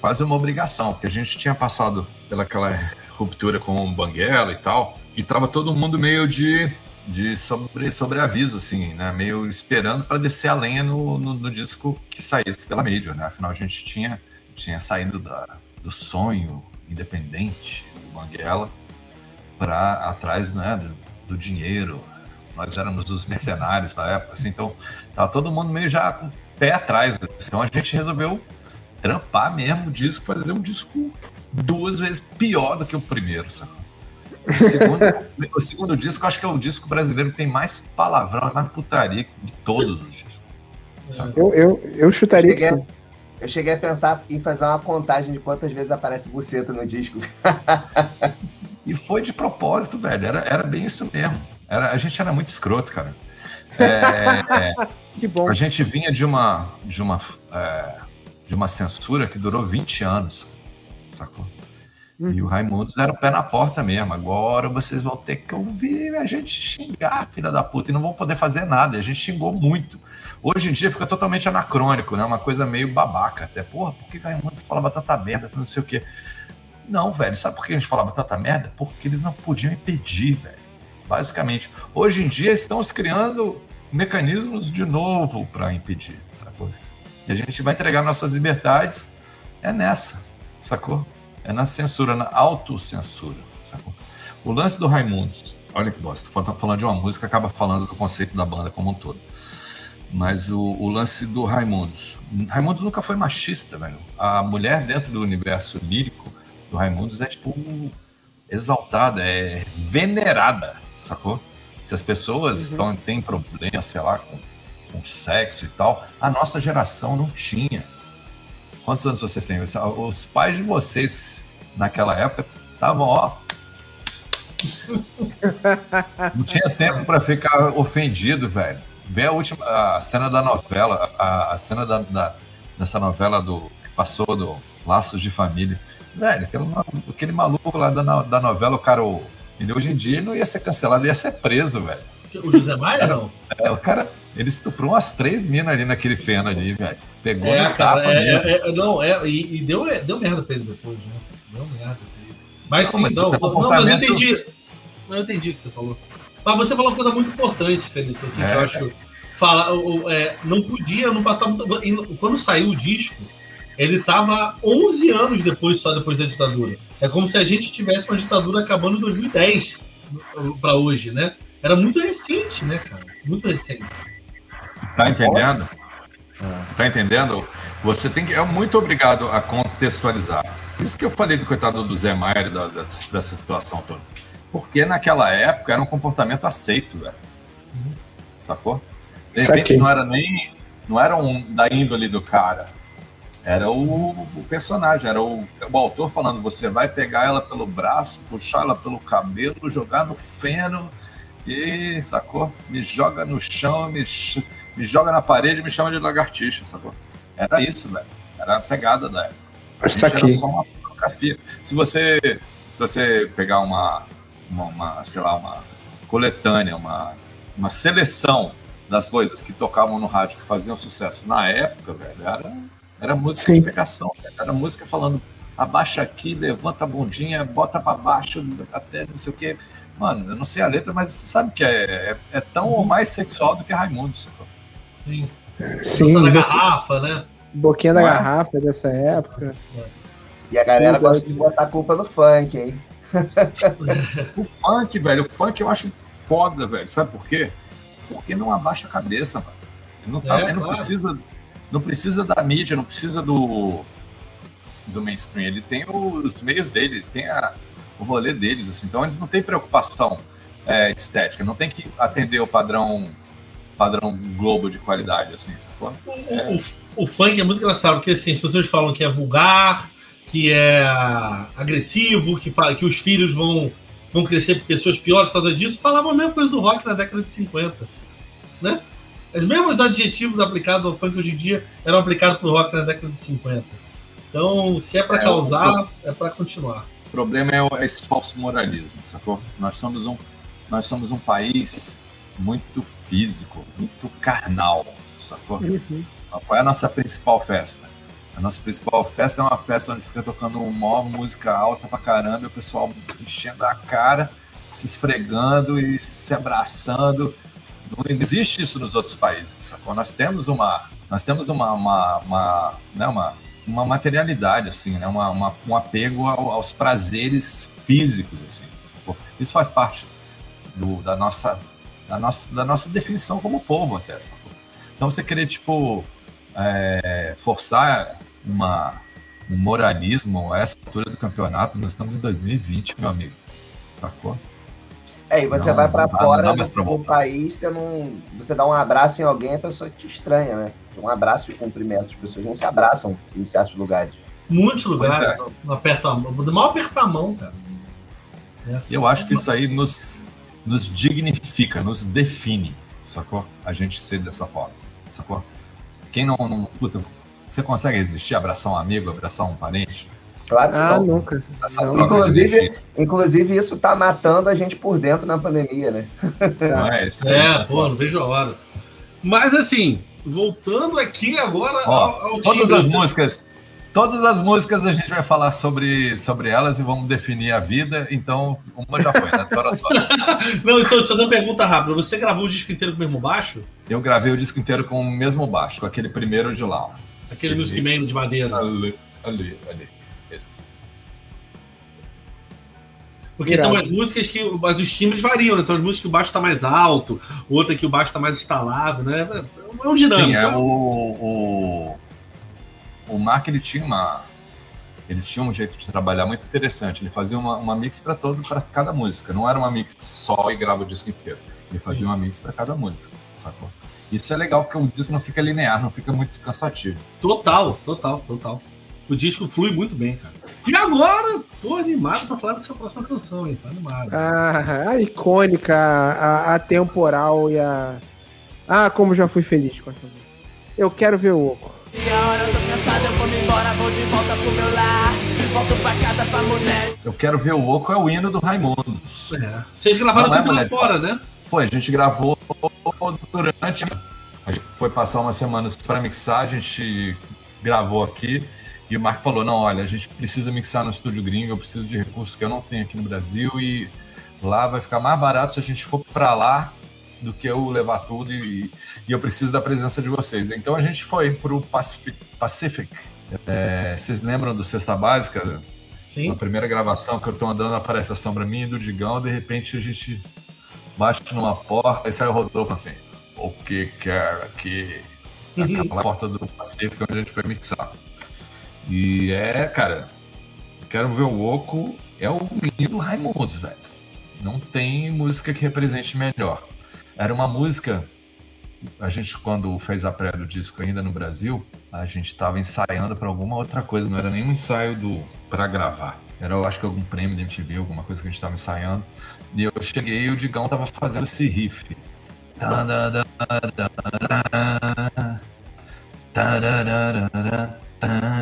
quase uma obrigação, porque a gente tinha passado pelaquela ruptura com o Banguela e tal, e tava todo mundo meio de de sobre, sobre aviso, assim, né? Meio esperando para descer a lenha no, no, no, disco que saísse pela Major, né? Afinal, a gente tinha, tinha saído da, do sonho independente do Banguela para atrás, né? Do, do, dinheiro. Nós éramos os mercenários da época, assim, então tava todo mundo meio já com o pé atrás. Assim, então a gente resolveu trampar mesmo o disco, fazer um disco duas vezes pior do que o primeiro, sabe? O segundo, o segundo disco, acho que é o disco brasileiro que tem mais palavrão, mais putaria de todos os discos. Eu, eu, eu chutaria cheguei, que sim. Eu cheguei a pensar em fazer uma contagem de quantas vezes aparece buceta no disco. e foi de propósito, velho. Era, era bem isso mesmo. Era, a gente era muito escroto, cara. É, que bom. A gente vinha de uma, de uma, é, de uma censura que durou 20 anos, sacou? Uhum. E o Raimundos era o pé na porta mesmo. Agora vocês vão ter que ouvir a gente xingar, filha da puta, e não vão poder fazer nada. E a gente xingou muito. Hoje em dia fica totalmente anacrônico, né? Uma coisa meio babaca até. Porra, por que o Raimundos falava tanta merda, não sei o quê? Não, velho, sabe por que a gente falava tanta merda? Porque eles não podiam impedir, velho. Basicamente. Hoje em dia estamos criando mecanismos de novo para impedir, sacou? E a gente vai entregar nossas liberdades é nessa, sacou? É na censura, na autocensura. Sacou? O lance do Raimundos, olha que bosta, falando de uma música, acaba falando do conceito da banda como um todo. Mas o, o lance do Raimundos. Raimundos nunca foi machista, velho. A mulher dentro do universo lírico do Raimundos é tipo exaltada, é venerada, sacou? Se as pessoas uhum. estão, têm problema, sei lá, com, com sexo e tal, a nossa geração não tinha Quantos anos vocês têm? Os pais de vocês naquela época estavam, ó. Não tinha tempo para ficar ofendido, velho. Vê a última a cena da novela, a, a cena da, da, dessa novela do que passou do Laços de Família. Velho, aquele, aquele maluco lá da, da novela, o cara, ele hoje em dia não ia ser cancelado, ia ser preso, velho. O José Maia, não? É, o cara, ele estuprou umas três minas ali naquele feno ali, velho. Pegou é, tapa cara, é, é, é, Não, é, e, e, deu, é, deu merda pra ele depois, né? Deu merda pra ele. Mas sim, não, não, não, mas eu entendi. Eu entendi o que você falou. Mas você falou uma coisa muito importante, Felício, assim, que eu acho. Fala, é, não podia, não passava muito. Quando saiu o disco, ele tava 11 anos depois, só depois da ditadura. É como se a gente tivesse uma ditadura acabando em 2010 para hoje, né? Era muito recente, né, cara? Muito recente. Tá entendendo? É. Tá entendendo? Você tem que. É muito obrigado a contextualizar. Por isso que eu falei do coitado do Zé Maier da, dessa situação toda. Porque naquela época era um comportamento aceito, velho. Uhum. Sacou? De repente não era nem. Não era um da índole do cara. Era o, o personagem, era o, o autor falando: você vai pegar ela pelo braço, puxar ela pelo cabelo, jogar no feno e sacou? Me joga no chão, me, me joga na parede me chama de lagartixa, sacou? Era isso, velho. Era a pegada da época. Isso aqui. Era só uma fotografia. Se você, se você pegar uma, uma, uma, sei lá, uma coletânea, uma, uma seleção das coisas que tocavam no rádio que faziam sucesso na época, velho, era Era música Sim. de pegação, era música falando abaixa aqui, levanta a bundinha, bota para baixo, até não sei o quê. Mano, eu não sei a letra, mas sabe que é, é, é tão ou mais sexual do que Raimundo. Sim. Sim. Da garrafa, né? Boquinha da garrafa dessa época. E a galera gosta de botar a culpa no funk, hein? o funk, velho, o funk eu acho foda, velho. Sabe por quê? Porque não abaixa a cabeça, mano. Não, tá, é, ele não precisa, não precisa da mídia, não precisa do, do mainstream. Ele tem os meios dele, ele tem a, o rolê deles, assim. Então eles não têm preocupação é, estética, não tem que atender o padrão padrão globo de qualidade, assim, sacou? É. O, o, funk é muito engraçado, porque assim, as pessoas falam que é vulgar, que é agressivo, que, fala, que os filhos vão, vão crescer pessoas piores por causa disso, falavam a mesma coisa do rock na década de 50, né? Os mesmos adjetivos aplicados ao funk hoje em dia eram aplicados para o rock na década de 50. Então, se é para é, causar, é para continuar. O problema é esse falso moralismo, sacou? Nós somos um, nós somos um país muito físico, muito carnal, sacou? Uhum. Qual é a nossa principal festa? A nossa principal festa é uma festa onde fica tocando uma música alta pra caramba e o pessoal enchendo a cara, se esfregando e se abraçando. Não existe isso nos outros países, sacou? Nós temos uma, nós temos uma, uma, uma, né, uma, uma materialidade, assim, né? uma, uma um apego aos prazeres físicos, assim, sacou? Isso faz parte do, da nossa da nossa, da nossa definição como povo até. Sacou? Então você querer, tipo, é, forçar uma, um moralismo a essa altura do campeonato, nós estamos em 2020, meu amigo. Sacou? É, e você não, vai para fora do país, você não. Você dá um abraço em alguém, a pessoa te estranha, né? Um abraço de cumprimento, as pessoas não se abraçam em certos lugares. Muitos lugares, é. não aperta a mão. Mal apertar a mão, cara. É. Eu acho que isso aí nos, nos dignifica, nos define, sacou? A gente ser dessa forma, sacou? Quem não, não puta, você consegue existir, abraçar um amigo, abraçar um parente? Claro que ah, não. nunca. Inclusive, inclusive, isso tá matando a gente por dentro na pandemia, né? Não é, isso é, pô, não vejo a hora. Mas assim, voltando aqui agora Ó, ao, ao todas as músicas Todas as músicas a gente vai falar sobre, sobre elas e vamos definir a vida, então uma já foi, né? Tora, tora. Não, então, deixa eu fazer uma pergunta rápida. Você gravou o disco inteiro com o mesmo baixo? Eu gravei o disco inteiro com o mesmo baixo, com aquele primeiro de lá. Aquele ali, Music Man de madeira. Ali, ali, ali. Este. Porque Irado. tem umas músicas que mas os timbres variam, né? Então as músicas que o baixo está mais alto, outra que o baixo está mais instalado, né? É um dinâmico. Sim, é o, o o Mark ele tinha uma ele tinha um jeito de trabalhar muito interessante. Ele fazia uma, uma mix para todo para cada música. Não era uma mix só e grava o disco inteiro. Ele fazia Sim. uma mix para cada música, sacou? Isso é legal porque o disco não fica linear, não fica muito cansativo. Total, sacou? total, total. O disco flui muito bem, cara. E agora, tô animado para falar dessa próxima canção, hein? Tá animado. Ah, a icônica, a, a temporal e a. Ah, como já fui feliz com essa música. Eu quero ver o Oco. E a hora eu tô cansado, eu vou me embora, vou de volta pro meu lar. Volto pra casa pra mulher. Eu quero ver o Oco é o hino do Raimundo. É. Vocês gravaram tudo lá fora, né? Foi, a gente gravou durante. A gente foi passar umas semanas para mixar, a gente gravou aqui. E o Marco falou: não, olha, a gente precisa mixar no estúdio gringo, eu preciso de recursos que eu não tenho aqui no Brasil e lá vai ficar mais barato se a gente for para lá do que eu levar tudo e, e, eu preciso da presença de vocês. Então a gente foi para o Pacific. Pacific. É, vocês lembram do Cesta Básica? Sim. Na primeira gravação que eu estou andando, aparece a sombra minha e do Digão, de repente a gente bate numa porta e sai o Rodolfo assim, o que quer aqui? Aquela uhum. porta do Pacífico onde a gente foi mixar. E é, cara, quero ver o Oco, é o lindo Raimundos, velho. Não tem música que represente melhor. Era uma música. A gente, quando fez a pré do disco ainda no Brasil, a gente estava ensaiando para alguma outra coisa, não era nenhum ensaio do para gravar. Era, eu acho que algum prêmio da MTV, alguma coisa que a gente estava ensaiando. E eu cheguei e o Digão tava fazendo esse riff.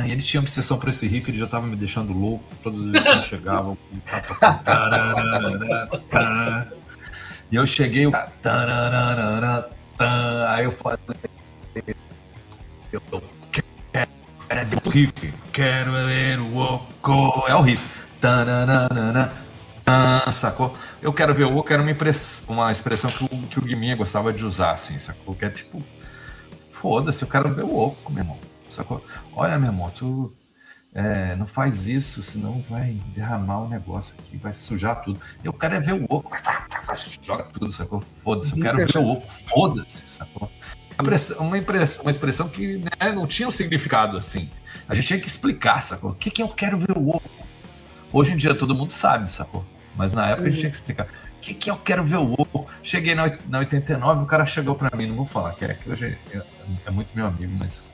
E ele tinha obsessão por esse riff, ele já tava me deixando louco. Todos os vezes que chegavam. E eu cheguei, aí eu falei, eu quero o riff, quero ver o oco. É o riff. Sacou? Eu quero ver o oco, era uma, uma expressão que o, que o Guiminha gostava de usar, assim, sacou? Que é tipo, foda-se, eu quero ver o oco, meu irmão. Sacou? Olha, meu irmão, tu é, não faz isso, senão vai derramar o negócio aqui, vai sujar tudo. Eu quero é ver o oco. Joga tudo, sacou? Foda-se, eu quero ver o oco. Foda-se, sacou? Uma, uma expressão que né, não tinha um significado assim. A gente tinha que explicar, sacou? O que, que eu quero ver o oco? Hoje em dia todo mundo sabe, sacou? Mas na época a gente tinha que explicar. O que, que eu quero ver o oco? Cheguei na, na 89, o cara chegou pra mim, não vou falar que é que hoje é, é muito meu amigo, mas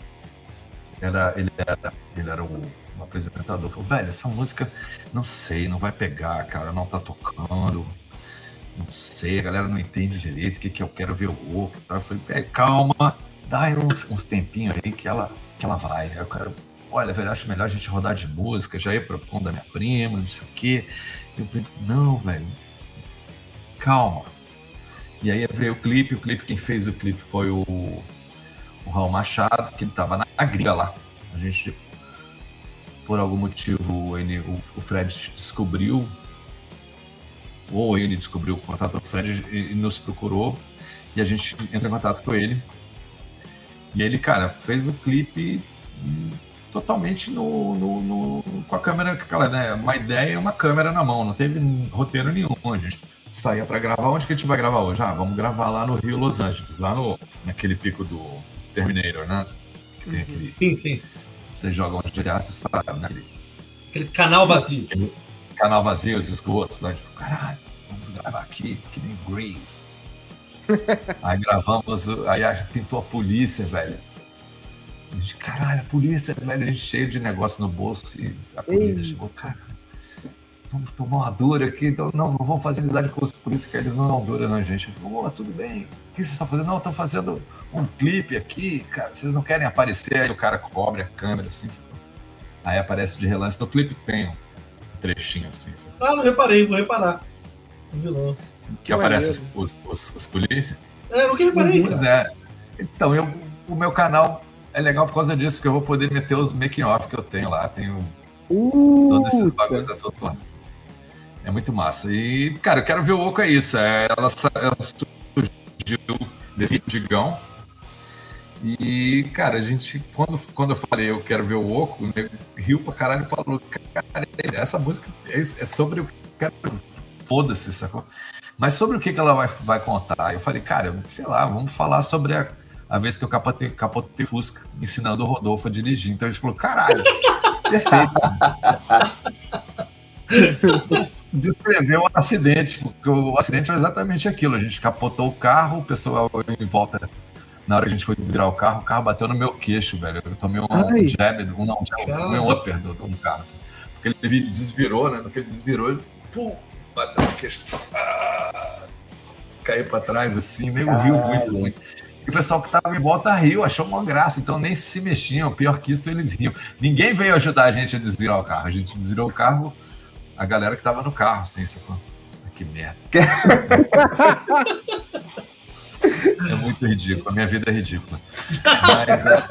era, ele, era, ele era o, o apresentador. Falou, velho, essa música, não sei, não vai pegar, cara, não tá tocando não sei, a galera não entende direito o que, que eu quero ver o outro. Eu falei, é, calma, dá uns, uns tempinhos aí que ela, que ela vai. Aí eu quero, olha, velho, acho melhor a gente rodar de música, já ir pro ponto da minha prima, não sei o quê. Eu falei, não, velho, calma. E aí veio o clipe, o clipe, quem fez o clipe foi o, o Raul Machado, que ele tava na gringa lá. A gente, por algum motivo, ele, o, o Fred descobriu ou ele descobriu o contato do Fred e nos procurou e a gente entra em contato com ele. E ele, cara, fez o clipe totalmente no, no, no, com a câmera, aquela, né, uma ideia e uma câmera na mão, não teve roteiro nenhum. A gente saía para gravar. Onde que a gente vai gravar hoje? Ah, vamos gravar lá no Rio Los Angeles, lá no, naquele pico do Terminator, né? Que tem aquele. Sim, sim. Vocês jogam GTA, você sabe, né? Aquele canal vazio. Aquele, canal vazio, os esgotos, né? Tipo, caralho, vamos gravar aqui, que nem Grease. aí gravamos, aí pintou a polícia, velho. A gente, caralho, a polícia, velho, a gente cheio de negócio no bolso e a polícia Ei. chegou, cara, vamos tomar uma dura aqui, então não, não vamos fazer amizade com os polícias que eles não dão dura na gente. Oh, tudo bem, que vocês estão fazendo? Não, estão fazendo um clipe aqui, cara, vocês não querem aparecer? Aí o cara cobre a câmera assim, aí aparece de relance no clipe tem trechinho assim. Sabe? Ah, não reparei, vou reparar. Vilão. Que aparece os, os, os, os polícias. É, nunca reparei. Pois é. Então, eu, o meu canal é legal por causa disso, porque eu vou poder meter os making-off que eu tenho lá. Tenho uh, todos esses bagulhos da todo lá. É muito massa. E, cara, eu quero ver o Oco é isso. É, ela, ela surgiu desse digão e, cara, a gente, quando, quando eu falei eu quero ver o Oco, né, riu pra caralho e falou, cara, essa música é, é sobre o que foda-se, sacou? Mas sobre o que, que ela vai, vai contar? Eu falei, cara, sei lá, vamos falar sobre a, a vez que eu capotei, capotei Fusca, ensinando o Rodolfo a dirigir. Então a gente falou, caralho, perfeito. Descreveu o acidente, porque o acidente foi exatamente aquilo. A gente capotou o carro, o pessoal em volta na hora que a gente foi desvirar o carro, o carro bateu no meu queixo, velho. Eu tomei um, um jab, um, não, jab, tomei um upper do, do carro, assim. Porque ele desvirou, né? No que ele desvirou, ele pum, bateu no queixo assim. Ah, caiu pra trás, assim, meio Caralho. riu muito, assim. E o pessoal que tava em volta riu, achou uma graça, então nem se mexiam. Pior que isso, eles riam. Ninguém veio ajudar a gente a desvirar o carro. A gente desvirou o carro, a galera que tava no carro, assim, sacou? Que merda. É muito ridículo, a minha vida é ridícula. Mas é, é...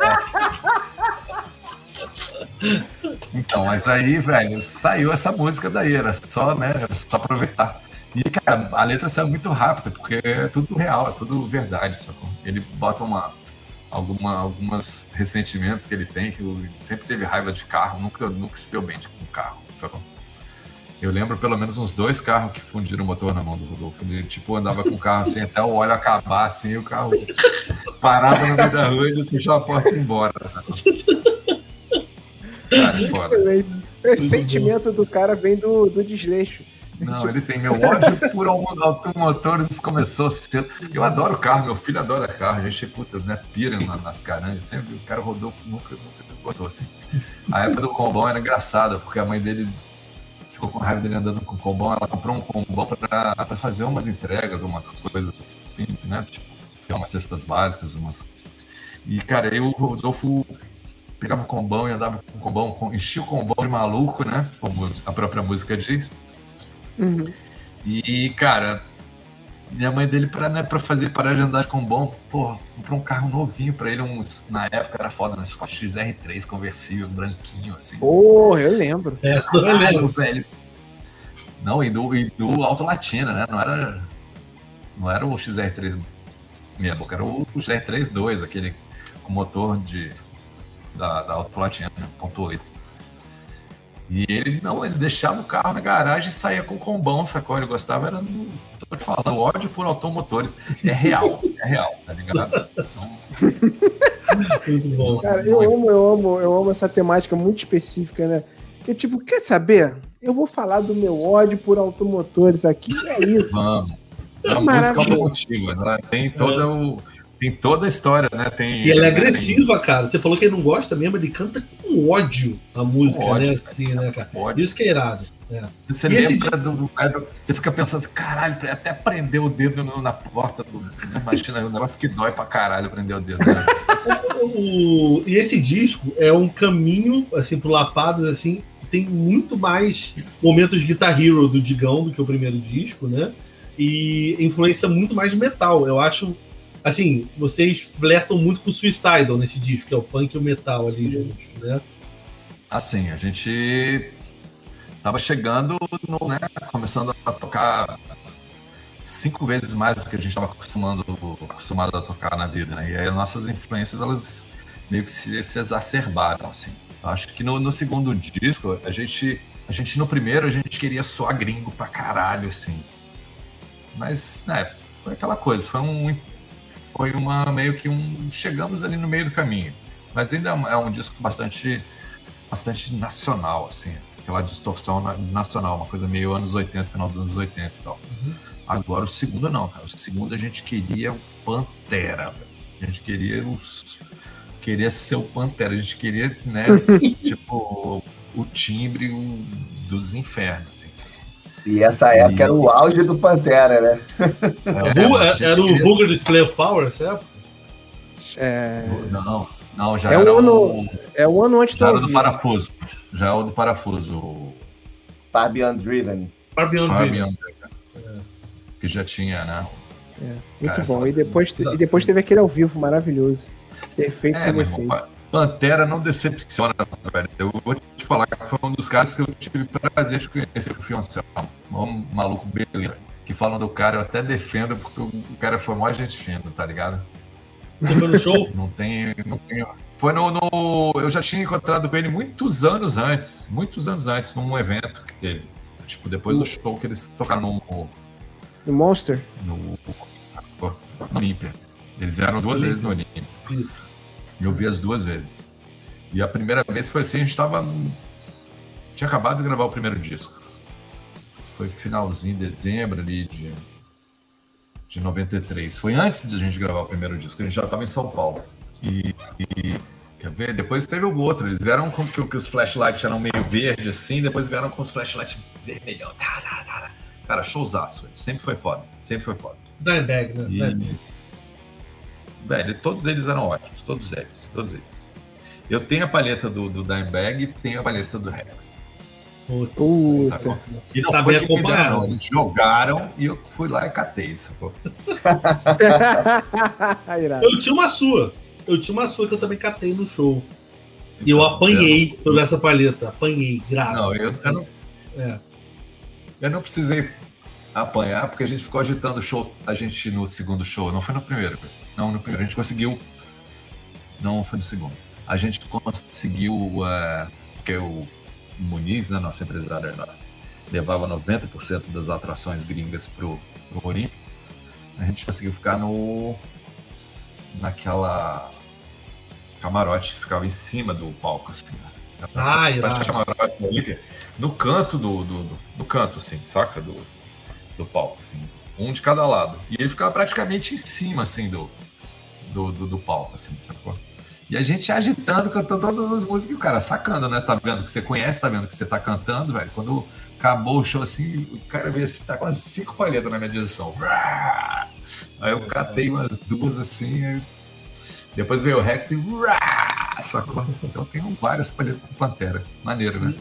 Então, mas aí, velho, saiu essa música daí, era só, né? Era só aproveitar. E, cara, a letra saiu muito rápida, porque é tudo real, é tudo verdade, sacou? Ele bota uma, alguma, algumas ressentimentos que ele tem, que ele sempre teve raiva de carro, nunca, nunca se deu bem com tipo, um carro, sacou? Eu lembro pelo menos uns dois carros que fundiram o motor na mão do Rodolfo. Ele, tipo, andava com o carro assim até o óleo acabar, assim, o carro parado no meio da rua e ele fechou a porta e ia embora, sabe? Cara, foda. O sentimento do cara vem do, do desleixo. Não, ele tem meu ódio por automotores começou cedo. Eu adoro carro, meu filho adora carro. A gente, puta, né, pira nas caranhas. Sempre o cara Rodolfo nunca, nunca gostou assim. A época do combão era engraçada, porque a mãe dele ficou com raiva dele andando com combão, ela comprou um combão para fazer umas entregas, umas coisas assim, né? Tipo, umas cestas básicas, umas. E, cara, eu, o Rodolfo pegava o combão e andava com o combão, enchia o combão de maluco, né? Como a própria música diz. Uhum. E, cara, minha mãe dele, pra, né, pra fazer parar de andar com bom, pô, comprou um carro novinho pra ele, um, na época era foda, né? XR3 conversível, branquinho, assim. Porra, eu lembro. É, eu lembro, velho. Não, e do, e do Alto Latina, né? Não era, não era o XR3 minha boca, era o XR3 aquele com motor de, da, da Alto Latina, 1.8. E ele não, ele deixava o carro na garagem e saía com combão, sacou? Ele gostava, era no. Tô te falando, ódio por automotores. É real, é real, tá ligado? Então... Muito bom. Cara, eu amo, eu amo, eu amo essa temática muito específica, né? Que tipo, quer saber? Eu vou falar do meu ódio por automotores aqui, é isso. Vamos. É uma música automotiva, né? Tem todo é. o tem toda a história, né? Tem, e ela é agressiva, tem... cara. Você falou que ele não gosta mesmo, ele canta com ódio a música, né? ódio, né? Assim, né, cara? Ódio. Isso que é irado. É. Você e lembra do, do, Você fica pensando assim, caralho, até prender o dedo no, na porta do. Imagina, um negócio que dói pra caralho prender o dedo. Né? o, e esse disco é um caminho, assim, pro Lapadas, assim, tem muito mais momentos de Guitar Hero do Digão do que o primeiro disco, né? E influência muito mais metal. Eu acho assim, vocês flertam muito com o Suicidal nesse disco, que é o punk e o metal ali juntos, né? Assim, a gente tava chegando, no, né, começando a tocar cinco vezes mais do que a gente estava acostumando, acostumado a tocar na vida, né? E aí nossas influências, elas meio que se, se exacerbaram, assim. Acho que no, no, segundo disco, a gente, a gente no primeiro, a gente queria soar gringo pra caralho, assim. Mas, né, foi aquela coisa, foi um foi uma meio que um chegamos ali no meio do caminho, mas ainda é um disco bastante bastante nacional assim, aquela distorção nacional, uma coisa meio anos 80, final dos anos 80 e tal. Uhum. Agora o segundo não, cara. O segundo a gente queria o Pantera, velho. A gente queria os queria ser o Pantera, a gente queria, né, tipo o timbre dos infernos, assim, sabe? E essa época e... era o auge do Pantera, né? É, era o Vulgar Display of Power, essa época? É... Não, não, já é era o ano, É o ano antes já era do parafuso. Já é o do parafuso. Far Beyond Driven. Far Beyond Driven. É. Que já tinha, né? É, muito Cara, bom. E depois, e depois teve aquele ao vivo maravilhoso. Perfeito é, sem defeito. Pantera não decepciona, velho. Eu vou te falar que foi um dos caras que eu tive prazer de conhecer o Fioncel. Um maluco beleza. Que falam do cara, eu até defendo, porque o cara foi maior gente fina, tá ligado? Você foi no show? Não tem. Não tem foi no, no, Eu já tinha encontrado com ele muitos anos antes. Muitos anos antes, num evento que teve. Tipo, depois do show que eles tocaram no. No Monster? No. No Olímpia. Eles vieram duas Olímpia. vezes no Olímpia. Isso. Eu vi as duas vezes. E a primeira vez foi assim, a gente tava. Tinha acabado de gravar o primeiro disco. Foi finalzinho de dezembro ali de, de 93. Foi antes de a gente gravar o primeiro disco, a gente já estava em São Paulo. E, e, quer ver? Depois teve o outro. Eles vieram com que, que os flashlights eram meio verde assim, depois vieram com os flashlights vermelhão. Tá, tá, tá. Cara, showzaço. Sempre foi foda. Sempre foi foda. Dimebag, né? E, velho, todos eles eram ótimos, todos eles, todos eles. Eu tenho a paleta do, do Dimebag e tenho a paleta do Rex. Putz, e não tá foi que me deram, eles jogaram e eu fui lá e catei, sacou? eu tinha uma sua. Eu tinha uma sua que eu também catei no show. E eu então, apanhei por essa paleta. Apanhei, grave. Não, eu, eu não. É. Eu não precisei apanhar, porque a gente ficou agitando o show, a gente no segundo show, não foi no primeiro. Não, no primeiro. A gente conseguiu. Não foi no segundo. A gente conseguiu. Uh, porque o Muniz, né, nosso empresário, levava 90% das atrações gringas pro, pro Olímpico. A gente conseguiu ficar no. naquela camarote que ficava em cima do palco, assim. Né? Ah, camarote no canto do, do, do, do canto, assim, saca? Do, do palco, assim. Um de cada lado. E ele ficava praticamente em cima, assim, do, do, do, do palco, assim, sacou? E a gente agitando, cantando todas as músicas e o cara sacando, né? Tá vendo que você conhece, tá vendo que você tá cantando, velho. Quando acabou o show assim, o cara veio assim, tá com umas cinco palhetas na minha direção. Aí eu catei umas duas assim, aí... depois veio o Rex e sacou? Então tem várias palhetas do Pantera. Maneiro, né?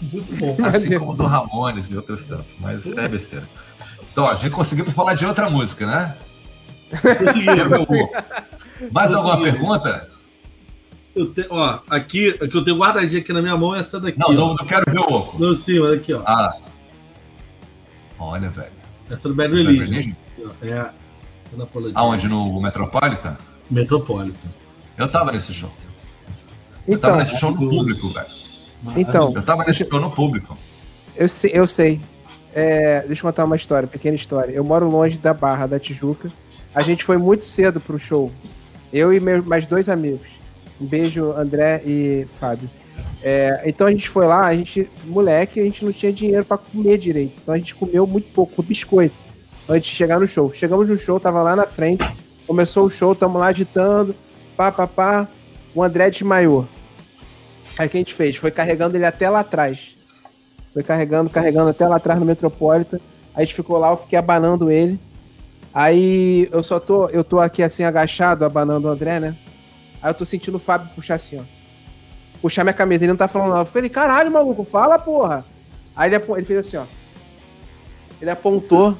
Muito bom. Assim como do Ramones e outros tantos, mas é besteira. Então, a gente conseguiu falar de outra música, né? Mais alguma pergunta? Eu te, ó, aqui, que eu tenho guardadinha aqui na minha mão é essa daqui. Não, não, não, quero ver o oco. Não, sim, olha aqui, ó. Ah. Olha, velho. Essa é do Bad Religion. É. Aonde? No Metropolitan? Metropolitan. Eu tava nesse show. Eu tava então, nesse show no público, velho. Então. Eu tava nesse show no público. Eu sei. Eu sei. É, deixa eu contar uma história, pequena história. Eu moro longe da Barra da Tijuca. A gente foi muito cedo pro show. Eu e mais dois amigos. Um beijo, André e Fábio. É, então a gente foi lá, a gente, moleque, a gente não tinha dinheiro para comer direito. Então a gente comeu muito pouco, biscoito, antes de chegar no show. Chegamos no show, tava lá na frente, começou o show, tamo lá agitando, pá, pá, pá. O André desmaiou. Aí o que a gente fez? Foi carregando ele até lá atrás. Foi carregando, carregando até lá atrás no Metropolitan. Aí a gente ficou lá, eu fiquei abanando ele. Aí eu só tô, eu tô aqui assim agachado, abanando o André, né? Aí eu tô sentindo o Fábio puxar assim, ó. Puxar minha camisa, ele não tá falando nada. Eu falei, caralho, maluco, fala, porra. Aí ele, ele fez assim, ó. Ele apontou,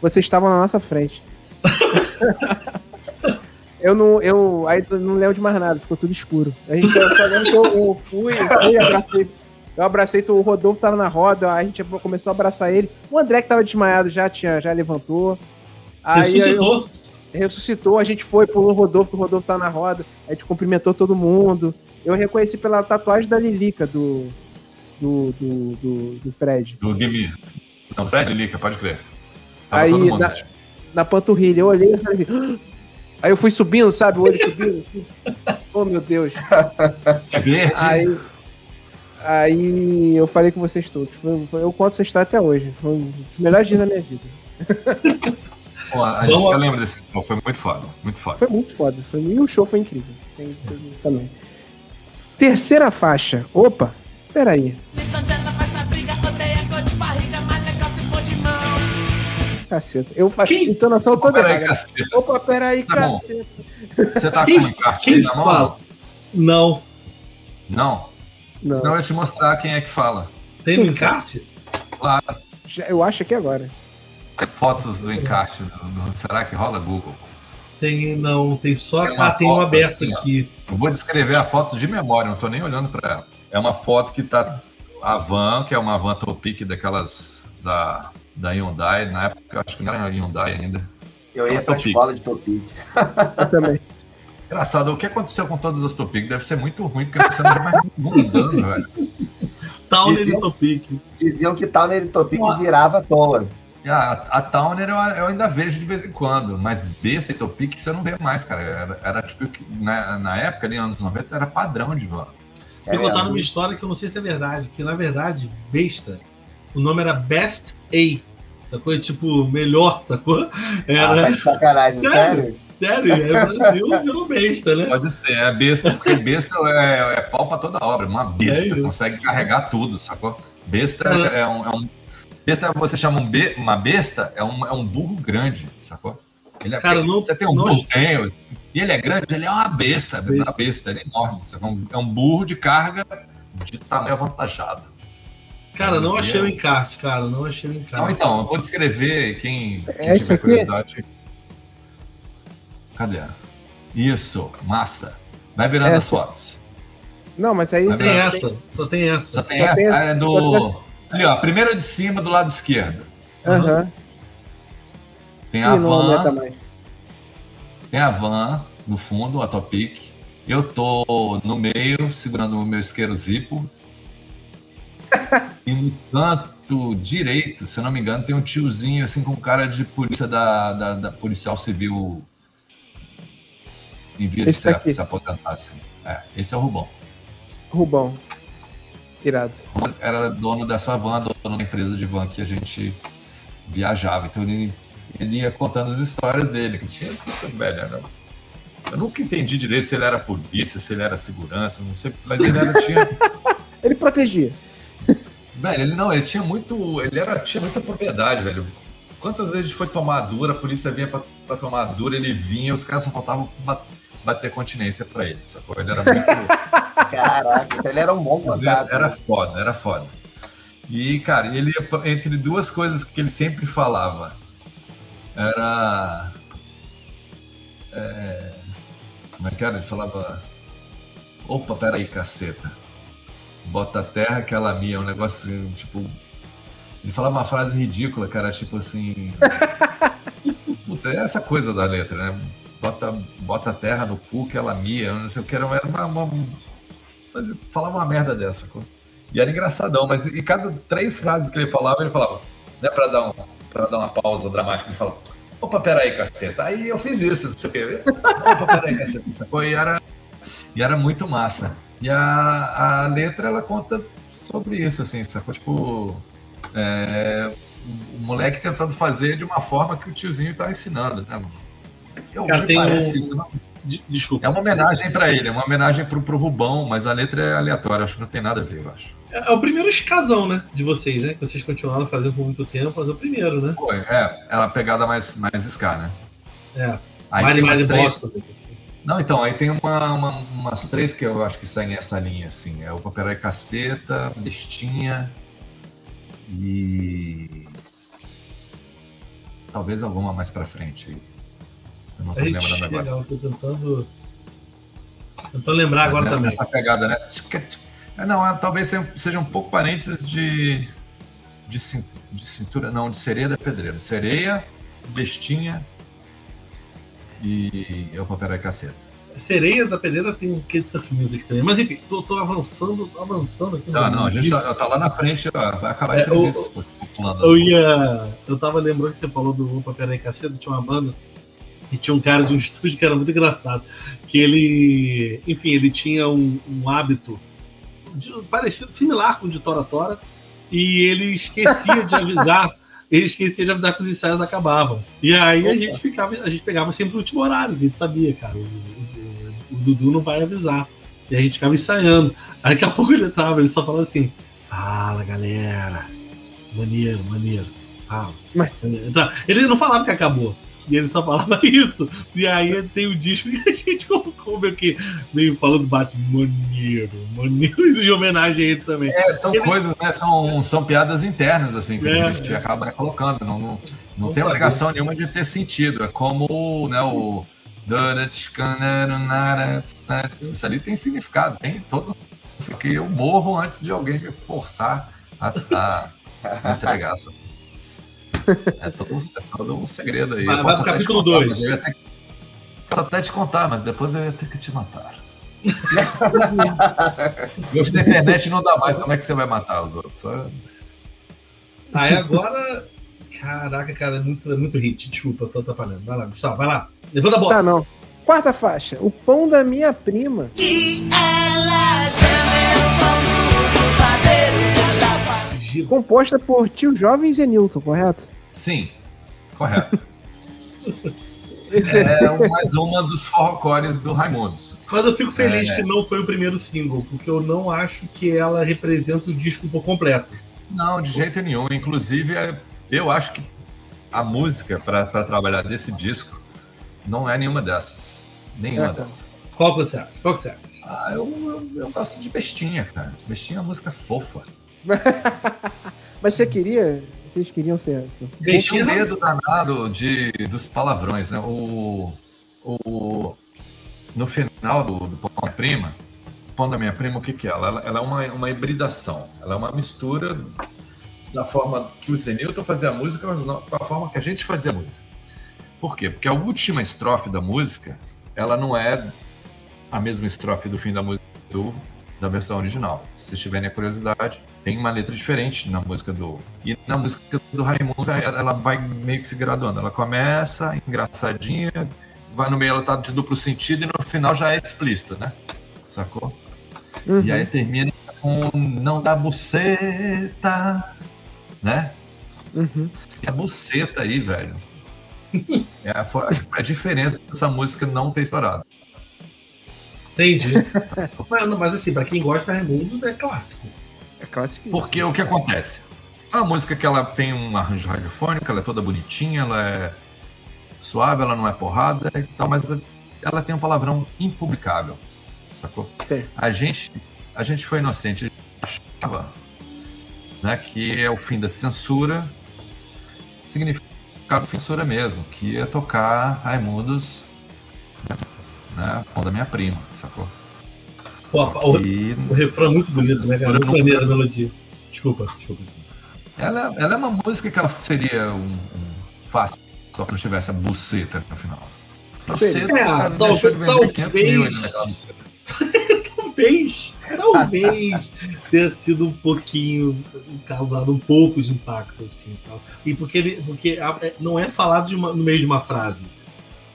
vocês estavam na nossa frente. eu não, eu, aí eu não lembro de mais nada, ficou tudo escuro. A gente só lembra que eu, eu fui, fui, abracei. Eu abracei, o Rodolfo tava na roda, a gente começou a abraçar ele. O André que tava desmaiado já tinha, já levantou. Aí, Ressuscitou. Aí, ressuscitou, a gente foi pro Rodolfo, que o Rodolfo tá na roda, a gente cumprimentou todo mundo. Eu reconheci pela tatuagem da Lilica do. do. do, do, do Fred. Do Gimme. Não, Fred Lilica, pode crer. Tava aí, na, na, panturrilha, eu olhei e falei assim. Aí eu fui subindo, sabe? O olho subindo. oh, meu Deus. Verde. Aí, aí eu falei com vocês todos. Foi, foi, eu conto essa história até hoje. Foi um dos melhores dias da minha vida. Pô, a gente Vamos... lembra desse show, foi muito foda, muito foda. Foi muito foda, foi... e o show foi incrível. Tem, tem isso também. Terceira faixa. Opa, peraí. Caceta. Eu faço Quem... entonação Opa, toda peraí, caceta. Opa, peraí, tá caceta. Você tá quem, com o encarte aí na mão? Fala? Não. Não? Não. Senão eu ia te mostrar quem é que fala. Tem no encarte? Claro. Eu acho que agora fotos do encaixe. Do, do, será que rola Google? Tem, não, tem só. Tem ah, tem uma aberta assim, aqui. Eu vou descrever a foto de memória, não estou nem olhando para ela. É uma foto que tá a van, que é uma van Topic daquelas da, da Hyundai. Na época, acho que não era Hyundai ainda. Eu ia para a escola de Topic. eu também. Engraçado, o que aconteceu com todas as Topic? Deve ser muito ruim, porque você não vê mais mudando, velho. Towner diziam, Topic. Diziam que Towner Topic virava toa. A, a Towner eu, eu, ainda vejo de vez em quando, mas besta e Topic você não vê mais, cara. Era, era tipo, na, na época, ali, anos 90, era padrão de van. É, Vou contar uma história que eu não sei se é verdade, que na verdade, besta, o nome era Best A. Sacou? Tipo, melhor, sacou? Era... Ah, tá sacanagem, sério? Sério, é Brasil virou besta, né? Pode ser, é besta, porque besta é, é pau pra toda obra. Uma besta é consegue carregar tudo, sacou? Besta é, é um, é um Besta, você chama um be, uma besta, é um, é um burro grande, sacou? Ele é, Cara, não, você tem um não... burro, tem, e ele é grande, ele é uma besta, besta. uma besta, ele é enorme. Sacou? É um burro de carga de tamanho avantajado. Cara, não achei o encarte, cara, não achei o encarte. Não, então, eu vou descrever quem, quem é tiver curiosidade. Cadê? Isso, massa. Vai virando essa. as fotos. Não, mas aí... Só tem essa, só tem essa. Só tem essa, é do... Ali, ó, primeira de cima do lado esquerdo. Aham. Uhum. Tem a van. Tem a van no fundo, a Topic. Eu tô no meio, segurando o meu isqueiro zipo. e no canto direito, se não me engano, tem um tiozinho assim com cara de polícia da, da, da policial civil em via de se, se aposentar. Assim. É, esse é o Rubão. Rubão. Irado. Era dono dessa van, dono da empresa de van que a gente viajava. Então ele, ele ia contando as histórias dele, que tinha velho, era, eu nunca entendi direito se ele era polícia, se ele era segurança, não sei, mas ele era, tinha. ele protegia. Velho, ele não, ele tinha muito. Ele era, tinha muita propriedade, velho. Quantas vezes a gente foi tomar dura, a polícia vinha pra, pra tomar dura, ele vinha, os caras só faltavam bater continência pra ele, sacou? Ele era muito. Caraca, então ele era um bom contato. Era né? foda, era foda. E, cara, ele, entre duas coisas que ele sempre falava, era. É, como é que era? Ele falava. Opa, peraí, caceta. Bota a terra que ela minha. Um negócio tipo. Ele falava uma frase ridícula, cara, tipo assim. Puta, é essa coisa da letra, né? Bota, bota terra no cu que ela mia, não sei o que, era uma. uma falava uma merda dessa. E era engraçadão, mas e cada três frases que ele falava, ele falava, né, pra dar, um, pra dar uma pausa dramática, ele falava, opa, peraí, caceta. Aí eu fiz isso, não sei o que. Opa, peraí, caceta. E era, e era muito massa. E a, a letra, ela conta sobre isso, assim, sacou? Tipo, é, o moleque tentando fazer de uma forma que o tiozinho tá ensinando, né? Eu, Cara, tem parece um... isso, não? Desculpa. É uma homenagem para ele, é uma homenagem pro, pro Rubão, mas a letra é aleatória, acho que não tem nada a ver, eu acho. É, é o primeiro escasão, né? De vocês, né? Que vocês continuaram fazendo por muito tempo, mas é o primeiro, né? Foi, é. É uma pegada mais, mais ska, né? É. Aí mais, mais três... assim. Não, então, aí tem uma, uma, umas três que eu acho que seguem essa linha, assim. É o Paperai Caceta, Bestinha e. Talvez alguma mais pra frente. Eu não tô lembrando agora. Legal, tô tentando. Tentando lembrar Mas agora também. Essa pegada, né? É, não, é, talvez seja um pouco parênteses de, de, cintura, não, de sereia da pedreira. Sereia, bestinha e eu paperai caceta. Sereia da Pedreira tem um quê de surf music também. Mas enfim, tô, tô avançando, avançando aqui. Não, não, a gente tá, tá, lá na frente, vai acabar é, a entrevista. Eu, eu, ia, eu tava lembrando que você falou do Paperai Caceta, tinha uma banda e tinha um cara de um estúdio que era muito engraçado. Que ele, enfim, ele tinha um, um hábito de, parecido, similar com o de Tora Tora, e ele esquecia de avisar. ele esquecia de avisar que os ensaios acabavam. E aí Opa. a gente ficava, a gente pegava sempre o último horário, a gente sabia, cara. O, o, o, Dudu não vai avisar. E a gente ficava ensaiando. Aí daqui a pouco ele tava, ele só falava assim: Fala galera, maneiro, maneiro, fala. Mas... Ele não falava que acabou. E ele só falava isso. E aí tem o disco que a gente colocou meio que meio falando baixo, maneiro, maneiro, em homenagem a ele também. É, são ele... coisas, né? São, são piadas internas, assim, que é, a gente é. acaba colocando. Não, não, não tem obrigação nenhuma de ter sentido. É como né, o. Isso ali tem significado, tem todo. Isso que eu morro antes de alguém me forçar a, a entregar. Sabe? É todo, um, é todo um segredo aí. Vai, vai pro capítulo 2. Eu ter... Posso até te contar, mas depois eu ia ter que te matar. Hoje na internet não dá mais. Como é que você vai matar os outros? Aí agora. Caraca, cara, é muito, é muito hit. Desculpa, tô atrapalhando. Vai lá, Gustavo, vai lá. Levanta a bola. Tá, não. Quarta faixa. O pão da minha prima. Que ela chama o pão do Composta por Tio Jovem Zenilton, correto? Sim, correto. é mais uma dos forrocores do Raimundos. Mas eu fico feliz é, que não foi o primeiro single, porque eu não acho que ela representa o disco por completo. Não, de jeito nenhum. Inclusive, é, eu acho que a música para trabalhar desse disco não é nenhuma dessas. Nenhuma é, dessas. Qual que você acha? Qual que você acha? Ah, eu, eu, eu gosto de Bestinha, cara. Bestinha é uma música fofa. Mas você queria vocês queriam ser. Um medo danado de, dos palavrões, né? O, o, no final do, do Pão da Prima, Pão da Minha Prima, o que, que é? Ela, ela é uma, uma hibridação, ela é uma mistura da forma que o Zenilton fazia a música, mas não, com a forma que a gente fazia a música. Por quê? Porque a última estrofe da música, ela não é a mesma estrofe do fim da música do, da versão original. Se vocês tiverem a curiosidade, tem uma letra diferente na música do. E na música do Raimundo, ela vai meio que se graduando. Ela começa engraçadinha, vai no meio, ela tá de duplo sentido e no final já é explícito, né? Sacou? Uhum. E aí termina com não dá buceta, né? Uhum. Essa buceta aí, velho. é a, a diferença dessa música não ter estourado. Entendi. mas, mas assim, pra quem gosta de Raimundos, é clássico. É clássico. Porque o que acontece? A música que ela tem um arranjo radiofônico, ela é toda bonitinha, ela é suave, ela não é porrada e tal, mas ela tem um palavrão impublicável, sacou? Sim. A gente, a gente foi inocente, achava né, que é o fim da censura, significava censura mesmo, que ia tocar Raimundos, né, com da minha prima, sacou? Pô, que... o, refrão é muito bonito, né, cara? Muito maneira a melodia. Desculpa, desculpa. Ela, ela é uma música que ela seria um, um fácil só que não tivesse a buceta no final. Buceta, é, talvez, talvez, talvez, talvez tenha sido um pouquinho causado um pouco de impacto assim, tal. E porque ele, porque é, não é falado uma, no meio de uma frase.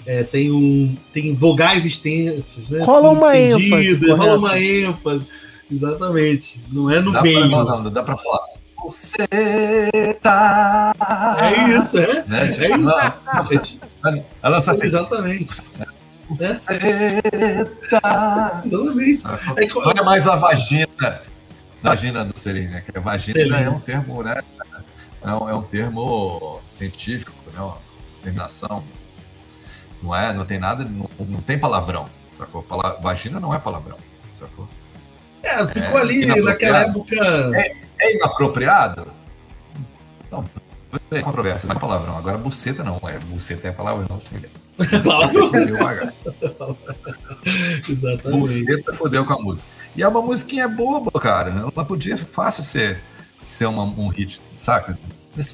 É, tem um tem vogais extensas, né? Rola assim, uma ênfase, rola uma ênfase. Exatamente. Não é no dá meio. Pra, não, não, dá para falar. Você tá. É isso, é. Né? É isso. Ela, ela lança assim. Exatamente. Você tá. Exatamente. É, não é mais a vagina. Vagina do Selim, né? Que a vagina Selim. é um termo, né? É um, é um termo científico, né? Uma terminação. Não é, não tem nada, não, não tem palavrão, sacou? Pala, vagina não é palavrão, sacou? É, ficou é, ali naquela época. É, é inapropriado? Não, é controvérsia, não é palavrão. Agora, buceta não é. Buceta é palavra, não sei. Exatamente. Buceta fodeu com a música. E é uma musiquinha boba, cara. Ela podia fácil ser, ser uma, um hit, saca?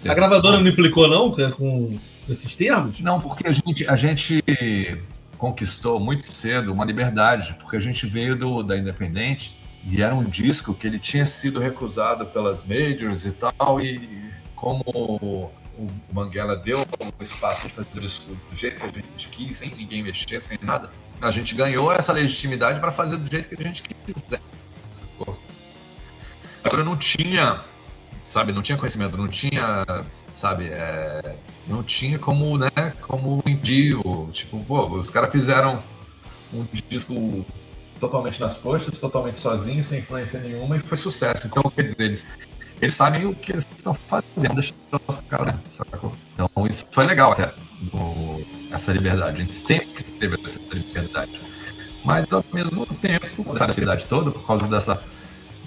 A gravadora não implicou, não, com esses termos? Não, porque a gente, a gente conquistou muito cedo uma liberdade, porque a gente veio do, da Independente e era um disco que ele tinha sido recusado pelas majors e tal, e como o Manguela deu o espaço de fazer isso do jeito que a gente quis, sem ninguém mexer, sem nada, a gente ganhou essa legitimidade para fazer do jeito que a gente quisesse. Agora não tinha, sabe, não tinha conhecimento, não tinha, sabe, é, não tinha como, né, como indio, tipo, pô, os caras fizeram um disco totalmente nas costas, totalmente sozinho, sem influência nenhuma, e foi sucesso. Então, quer dizer, eles, eles sabem o que eles estão fazendo, deixando os caras, sacou? Então, isso foi legal até, essa liberdade. A gente sempre teve essa liberdade. Mas, ao mesmo tempo, essa liberdade toda, por causa dessa,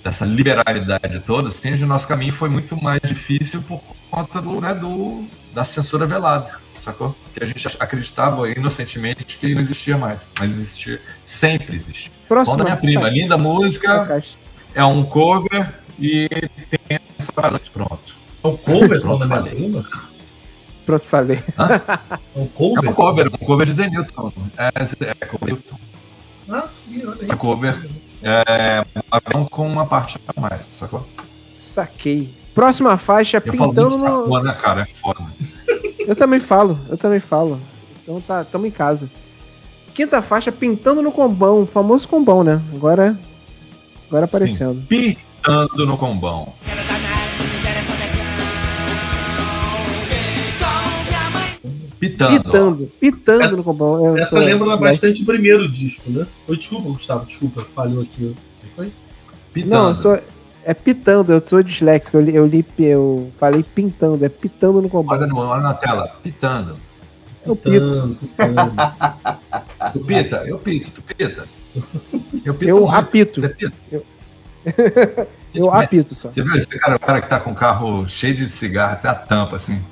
dessa liberalidade toda, assim, o nosso caminho foi muito mais difícil por conta do, né, do, da censura velada sacou? Que a gente acreditava inocentemente que não existia mais, mas existia, sempre existe. Próxima, da minha prima, linda música, é um cover e tem essa pronto. É um cover pronto, prima? Pronto, falei. É um cover? É um cover, um cover de Zenilton. É, é cover. Ah, sim, olha aí. É cover. É uma versão com uma parte a mais, sacou? Saquei. Próxima faixa, eu pintando falo no... né, cara? É foda. Eu também falo, eu também falo. Então tá, tamo em casa. Quinta faixa, pintando no combão, famoso combão, né? Agora, agora aparecendo. Sim, pintando no combão. Pitando. Pitando, pitando essa, no combão. Eu essa lembra bastante o primeiro disco, né? Eu, desculpa, Gustavo, desculpa, falhou aqui. Foi? Pitando. Não, eu sou, é pitando, eu sou disléxico, eu li, eu, li, eu falei pintando, é pitando no combate. Olha, olha na tela, pitando. Eu pito. Tu pita? Eu pito, tu pita. Eu, pito eu apito. Você pita? Eu, eu apito só. Você viu esse cara, o cara que tá com o carro cheio de cigarro, até a tampa, assim.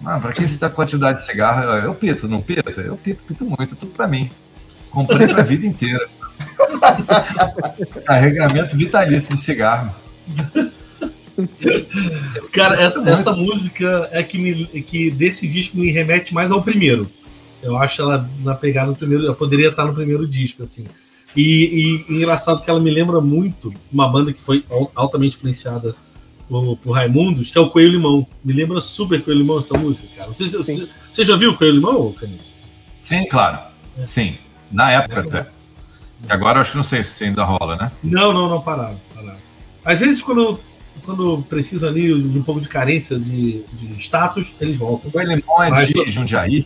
Mano, pra que com quantidade de cigarro? Eu pito, não pita? Eu pito, pito muito, tudo pra mim. Comprei pra vida inteira. Carregamento vitalício de cigarro. Cara, essa, essa música é que, me, que desse disco me remete mais ao primeiro. Eu acho ela na pegada do primeiro. Eu poderia estar no primeiro disco, assim. E, e, engraçado que ela me lembra muito uma banda que foi altamente influenciada por, por Raimundos, que é o Coelho Limão. Me lembra super Coelho Limão essa música, cara. Você, você, você já viu o Coelho Limão, Canis? Sim, claro. É. Sim. Na época é. até. Agora acho que não sei se ainda rola, né? Não, não, não, pararam. pararam. Às vezes, quando, quando precisa ali de um pouco de carência de, de status, eles voltam. O Elemon é Mas, de Jundiaí?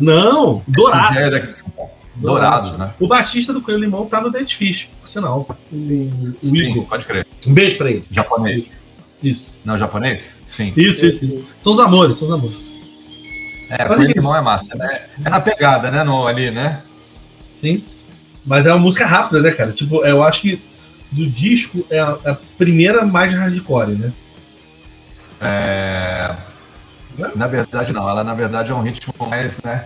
Não, Dourados. É daqui de São Paulo. Dourados, né? O baixista do Coelho Limão tá no Dead Fish, por sinal. O, Sim, Igor. pode crer. Um beijo pra ele. Japonês. Isso. Não, japonês? Sim. Isso, isso, isso. São os amores, são os amores. É, Coelho Limão é massa, né? É na pegada, né? No, ali, né? Sim. Mas é uma música rápida, né, cara? Tipo, eu acho que do disco é a, é a primeira mais hardcore, né? É... Na verdade, não. Ela, na verdade, é um ritmo mais, né?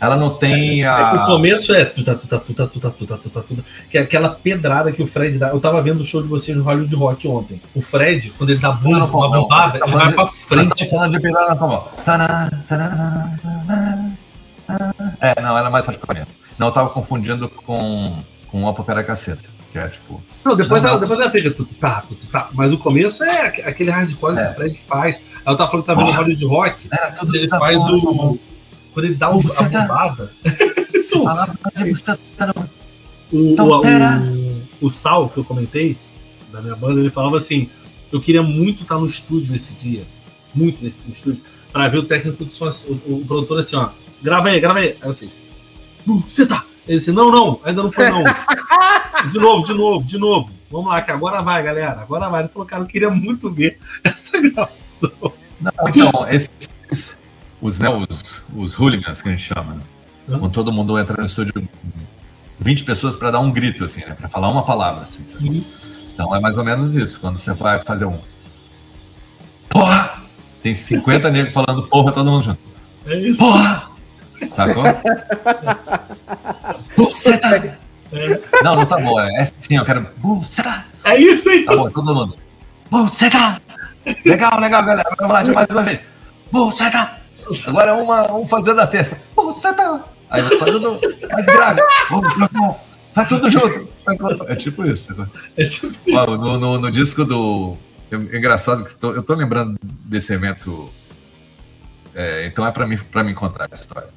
Ela não tem a. O começo é tuta, tuta, tuta, tuta, tuta, tuta, tuta, que é aquela pedrada que o Fred dá. Eu tava vendo o show de vocês no Hollywood Rock ontem. O Fred, quando ele dá bunda com uma bombada, ele vai pra frente. falando de pedrada É, não, ela é mais hardcore. Não, eu tava confundindo com, com o Opera Caceta. Que é tipo. Não, depois, não, ela, depois ela fica. Tá, tá, mas o começo é aquele hardcore é. que o Fred faz. Ela tava falando que tá vendo o Hollywood Rock. Era tudo ele faz o. Quando ele dá o, a tá- bombada. Tá o, o, o, o Sal, que eu comentei, da minha banda, ele falava assim: eu queria muito estar no estúdio nesse dia. Muito nesse no estúdio. Pra ver o técnico do som, o, o produtor assim, ó. Grava aí, grava aí. Aí eu assim, você tá. Ele disse, não, não, ainda não foi não. de novo, de novo, de novo. Vamos lá, que agora vai, galera. Agora vai. Ele falou, cara, eu queria muito ver essa gravação. Não, então, esses, os, né, os, os hooligans que a gente chama, né? Quando todo mundo entra no estúdio, 20 pessoas para dar um grito, assim, né? Para falar uma palavra, assim. Uhum. Então é mais ou menos isso. Quando você vai fazer um. Porra! Tem 50 negros falando porra, todo mundo junto. É isso. Porra! Sacou? Buceta! É. Não, não tá bom. É assim, eu quero. Buceta! É isso aí! Tá bom, todo mundo. Buceta! Legal, legal, galera. Vamos lá, mais uma vez. Buceta! Agora uma, um fazendo a terça. Buceta! Aí vai fazendo mais grave. Vai tudo junto. É tipo isso. É tipo isso. No, no, no disco do. É engraçado que tô, eu tô lembrando desse evento. É, então é para mim, pra mim contar essa história.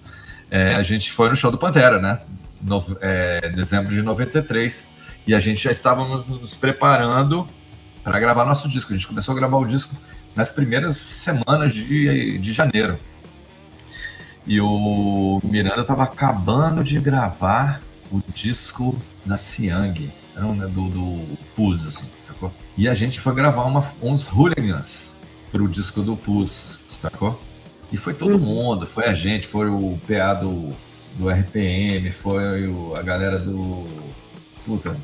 É, a gente foi no show do Pantera, né? No, é, dezembro de 93. E a gente já estávamos nos preparando para gravar nosso disco. A gente começou a gravar o disco nas primeiras semanas de, de janeiro. E o Miranda estava acabando de gravar o disco da Siang, né, do, do Pus, assim, sacou? E a gente foi gravar uma, uns hooligans pro disco do Pus, sacou? E foi todo uhum. mundo, foi a gente, foi o PA do, do RPM, foi o, a galera do. Puta,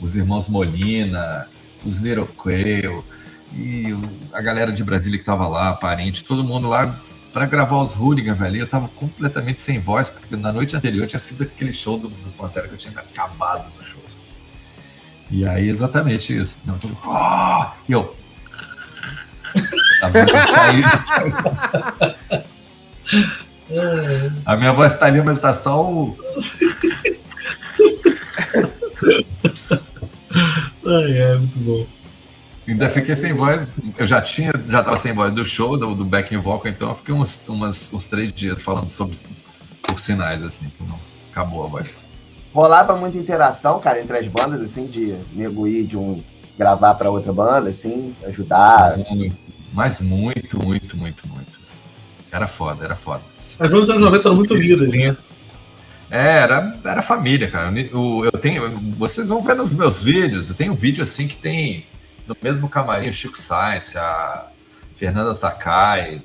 os irmãos Molina, os Quail, e o, a galera de Brasília que tava lá, parente, todo mundo lá para gravar os Hooligans, velho. Eu tava completamente sem voz, porque na noite anterior tinha sido aquele show do, do Pantera que eu tinha acabado no show. E aí, exatamente isso. Então, tudo, oh! E eu, A minha voz está ali, mas está só o. Ai, é, muito bom. Ainda fiquei sem voz. Eu já tinha, já estava sem voz do show, do, do backing vocal, então eu fiquei uns, umas, uns três dias falando sobre por sinais, assim, que não acabou a voz. Rolava muita interação, cara, entre as bandas, assim, de nego ir de um gravar para outra banda, assim, ajudar. Muito, mas muito, muito, muito, muito. Era foda, era foda. As bandas dos anos 90 eram muito unidas, né? É, era, era família, cara. Eu, eu tenho, vocês vão ver nos meus vídeos. Eu tenho um vídeo assim que tem no mesmo camarim o Chico Sainz, a Fernanda Takai,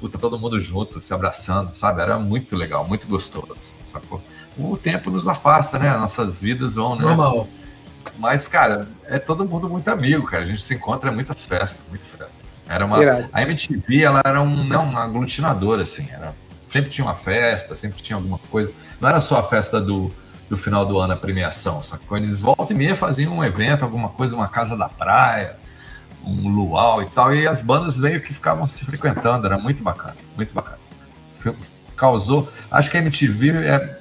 puta, todo mundo junto, se abraçando, sabe? Era muito legal, muito gostoso, sacou? O tempo nos afasta, né? Nossas vidas vão, né? Normal. Mas, cara, é todo mundo muito amigo, cara. A gente se encontra é muita festa, muita festa. Era uma. A MTV, ela era um, não, uma aglutinadora, assim. Era, sempre tinha uma festa, sempre tinha alguma coisa. Não era só a festa do, do final do ano, a premiação, sacou? Eles volta e meia faziam um evento, alguma coisa, uma casa da praia, um luau e tal. E as bandas meio que ficavam se frequentando. Era muito bacana, muito bacana. Causou. Acho que a MTV é,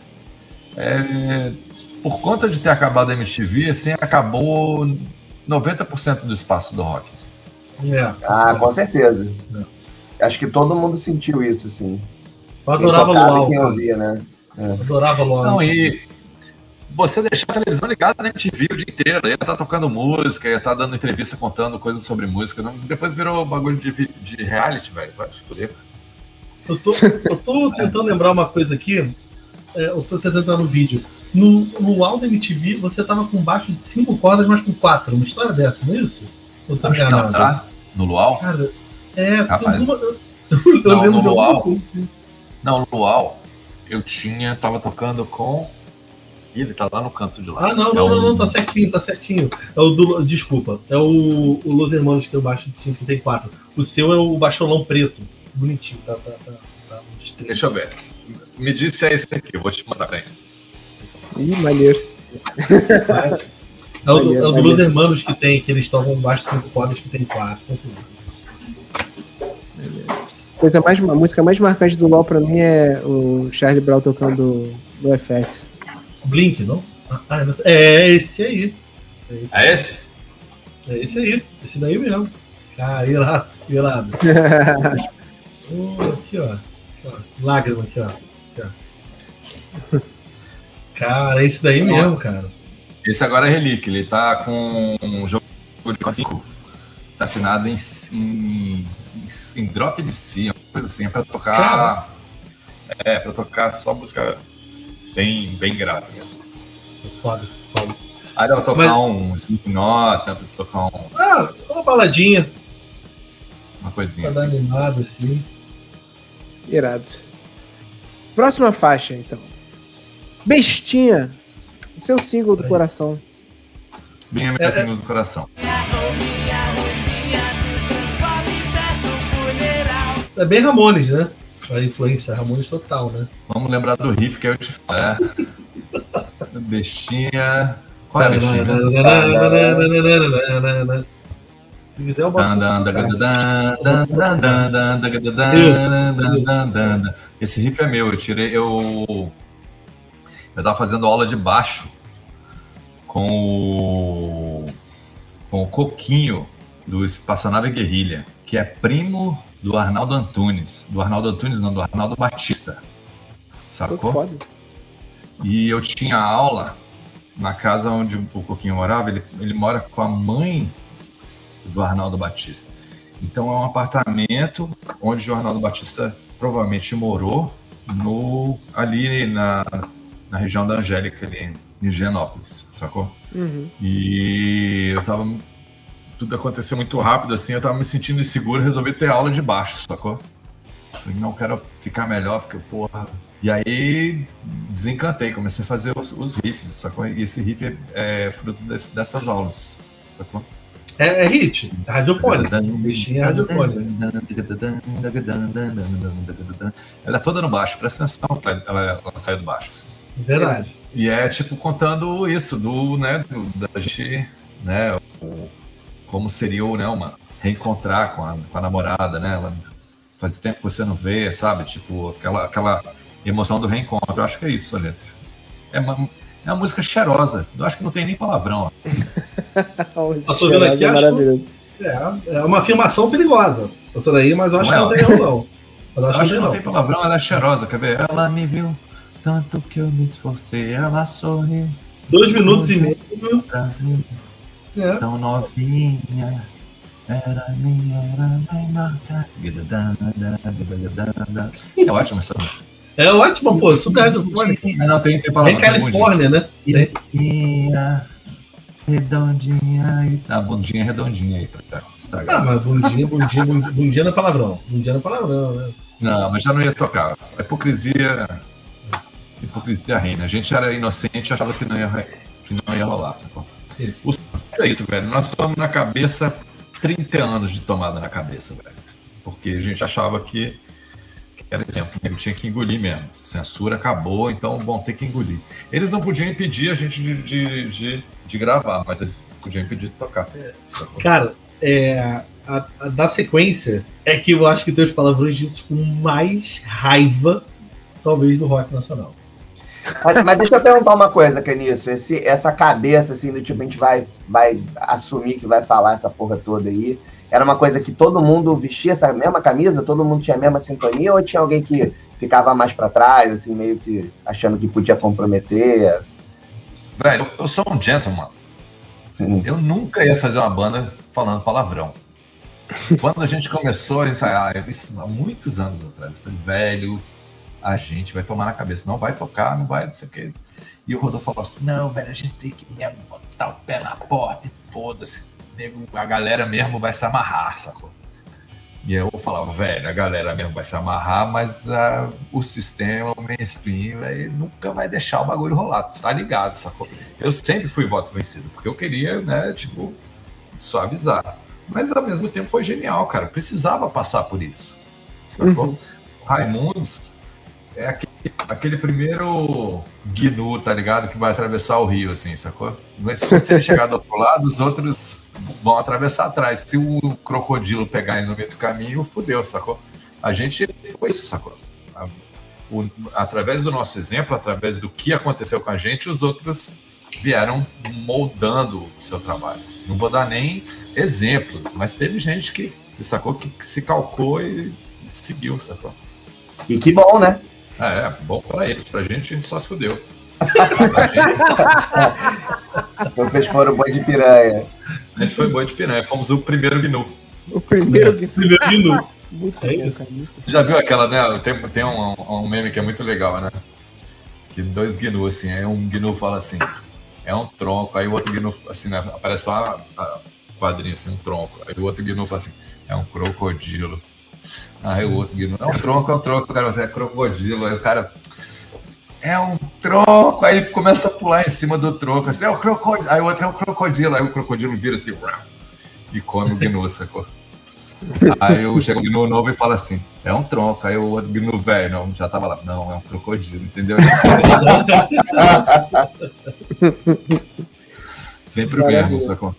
é por conta de ter acabado a MTV, assim, acabou 90% do espaço do rock. Assim. É, ah, com certeza. É. Acho que todo mundo sentiu isso, assim. Eu adorava Luau. Quem ouvia, né? É. Adorava Luau. Não, e você deixar a televisão ligada na MTV o dia inteiro, ia estar tá tocando música, ia estar tá dando entrevista contando coisas sobre música. Não, depois virou bagulho de, de reality, velho. Vai se fuder. Eu tô, eu tô tentando lembrar uma coisa aqui. É, eu tô tentando lembrar no vídeo. No, no Aldo MTV, você tava com baixo de cinco cordas, mas com quatro. Uma história dessa, não é isso? Eu tô Acho enganado. Não, tá? No Luau? Cara, é, Rapaz, eu, eu, não, lembro no de Luau, assim. Não, Luau, eu tinha, tava tocando com. Ih, ele tá lá no canto de lá. Ah, não, é não, um... não, não, tá certinho, tá certinho. É o do. Desculpa, é o, o Los Hermanos que tem o baixo de 5 tem 4. O seu é o baixolão preto. Bonitinho, tá, tá, tá, tá Deixa eu ver. Me disse é esse aqui, eu vou te mostrar pra ele. Ih, maneiro. É o, do, é o do Los Hermanos que tem, que eles tocam baixo 5 cordas que tem 4. Coisa mais, a música mais marcante do LoL pra mim é o Charlie Brown tocando no FX. Blink, não? Ah, não é esse aí. É esse? É esse? É esse aí. Esse daí mesmo. Ah, irado, irado. oh, aqui, ó. aqui, ó. Lágrima aqui, ó. aqui, ó. Cara, esse daí mesmo, cara. Esse agora é relíquia. Ele tá com um jogo de 5. Tá afinado em, em em drop de si, uma coisa assim, é pra tocar. É, pra tocar só música bem, bem grave mesmo. Foda, foda. Aí dá pra tocar Mas... um Slipknot, dá pra tocar um. Ah, uma baladinha. Uma coisinha pra assim. animado, assim. Irado. Próxima faixa, então. Bestinha. Seu single do coração. Bem é meu é, single é... do coração. É bem Ramones, né? A influência Ramones total, né? Vamos lembrar do riff que eu te falei. É. Bestinha. Qual é a bestinha? Se quiser, eu boto. Esse riff é meu. Eu tirei. Eu. Eu tava fazendo aula de baixo com o. Com o Coquinho do Espaçonave Guerrilha, que é primo do Arnaldo Antunes. Do Arnaldo Antunes, não, do Arnaldo Batista. Sacou? Foda. E eu tinha aula na casa onde o Coquinho morava. Ele, ele mora com a mãe do Arnaldo Batista. Então é um apartamento onde o Arnaldo Batista provavelmente morou no, ali na, na região da Angélica, ali em Higienópolis, sacou? Uhum. E eu tava tudo aconteceu muito rápido, assim, eu tava me sentindo inseguro e resolvi ter aula de baixo, sacou? Falei, não quero ficar melhor, porque, porra. E aí desencantei, comecei a fazer os, os riffs, sacou? E esse riff é, é fruto desse, dessas aulas, sacou? É, é hit, é radiofônico. Bichinho é radiofônico. Ela é toda no baixo, presta atenção, ela, ela, ela sai do baixo. Assim. Verdade. E é tipo contando isso, do, né, do, da gente, né, o, como seria né, uma reencontrar com a, com a namorada, né? Ela, faz tempo que você não vê, sabe? Tipo, aquela, aquela emoção do reencontro. Eu acho que é isso a letra. É uma, é uma música cheirosa. Eu acho que não tem nem palavrão. Passou vendo aqui, é acho é, é uma afirmação perigosa. Daí, mas eu acho não que não tem razão. Mas acho, acho que não tem palavrão, ela é cheirosa, quer ver? Ela me viu tanto que eu me esforcei, ela sorriu. Dois minutos e meio. Brasil. É. Tão novinha. Era minha, era minha É ótimo essa música. É ótimo, pô. Super radiofônica. Não, tem, tem palavra. Tem Califórnia, né? Redondinha. Redondinha e tá, bundinha redondinha aí pra Instagram. Ah, mas bundinha, bundinha, bundinha, bundinha não é palavrão. Bundinha não é palavrão, né? Não, mas já não ia tocar. A hipocrisia. Hipocrisia reina. A gente era inocente achava que não ia, que não ia rolar, sacou? O é isso, velho. Nós estamos na cabeça 30 anos de tomada na cabeça, velho. Porque a gente achava que, que era exemplo, que tinha que engolir mesmo. Censura acabou, então vão ter que engolir. Eles não podiam impedir a gente de, de, de, de gravar, mas eles podiam impedir de tocar. Cara, é, a, a, da sequência é que eu acho que tem os palavrões ditos com mais raiva, talvez, do rock nacional. Mas, mas, deixa eu perguntar uma coisa, Caniço. Esse, essa cabeça, assim, do tipo, a gente vai, vai assumir que vai falar essa porra toda aí. Era uma coisa que todo mundo vestia essa mesma camisa? Todo mundo tinha a mesma sintonia? Ou tinha alguém que ficava mais para trás, assim, meio que achando que podia comprometer? Velho, eu sou um gentleman. Hum. Eu nunca ia fazer uma banda falando palavrão. Quando a gente começou a ensaiar, isso há muitos anos atrás, eu falei, velho, a gente vai tomar na cabeça, não vai tocar, não vai, não sei o quê. E o Rodolfo falou assim: não, velho, a gente tem que mesmo botar o pé na porta e foda-se. A galera mesmo vai se amarrar, sacou? E eu falava, velho, a galera mesmo vai se amarrar, mas uh, o sistema, o mainstream, véio, nunca vai deixar o bagulho rolar, tu tá ligado, sacou? Eu sempre fui voto vencido, porque eu queria, né, tipo, suavizar. Mas ao mesmo tempo foi genial, cara. Precisava passar por isso. Sacou? Uhum. Raimundos é aquele, aquele primeiro Gnu, tá ligado? Que vai atravessar o rio, assim, sacou? Se você chegar do outro lado, os outros vão atravessar atrás. Se o crocodilo pegar ele no meio do caminho, fudeu, sacou? A gente foi isso, sacou? O, através do nosso exemplo, através do que aconteceu com a gente, os outros vieram moldando o seu trabalho. Não vou dar nem exemplos, mas teve gente que, que sacou que, que, se calcou e seguiu, sacou? E que bom, né? É, é bom para eles, pra gente a gente só se fudeu. Vocês foram boi de piranha. A gente foi boi de piranha, fomos o primeiro GNU. O primeiro GNU. primeiro GNU. é isso. Você já viu aquela, né? Tem, tem um, um meme que é muito legal, né? Que dois GNU, assim, aí um GNU fala assim, é um tronco, aí o outro GNU, assim, né? Aparece só a, a quadrinha, assim, um tronco. Aí o outro GNU fala assim, é um crocodilo. Aí o outro GNU, é um tronco, é um tronco, o cara é crocodilo. Aí o cara, é um tronco. Aí ele começa a pular em cima do tronco, assim, é o crocodilo. Aí o outro é um crocodilo. Aí o crocodilo vira assim, e come o GNU, sacou? Aí eu chego no novo e falo assim: é um tronco. Aí o outro no velho, não, já tava lá. Não, é um crocodilo, entendeu? Sempre o mesmo, sacou?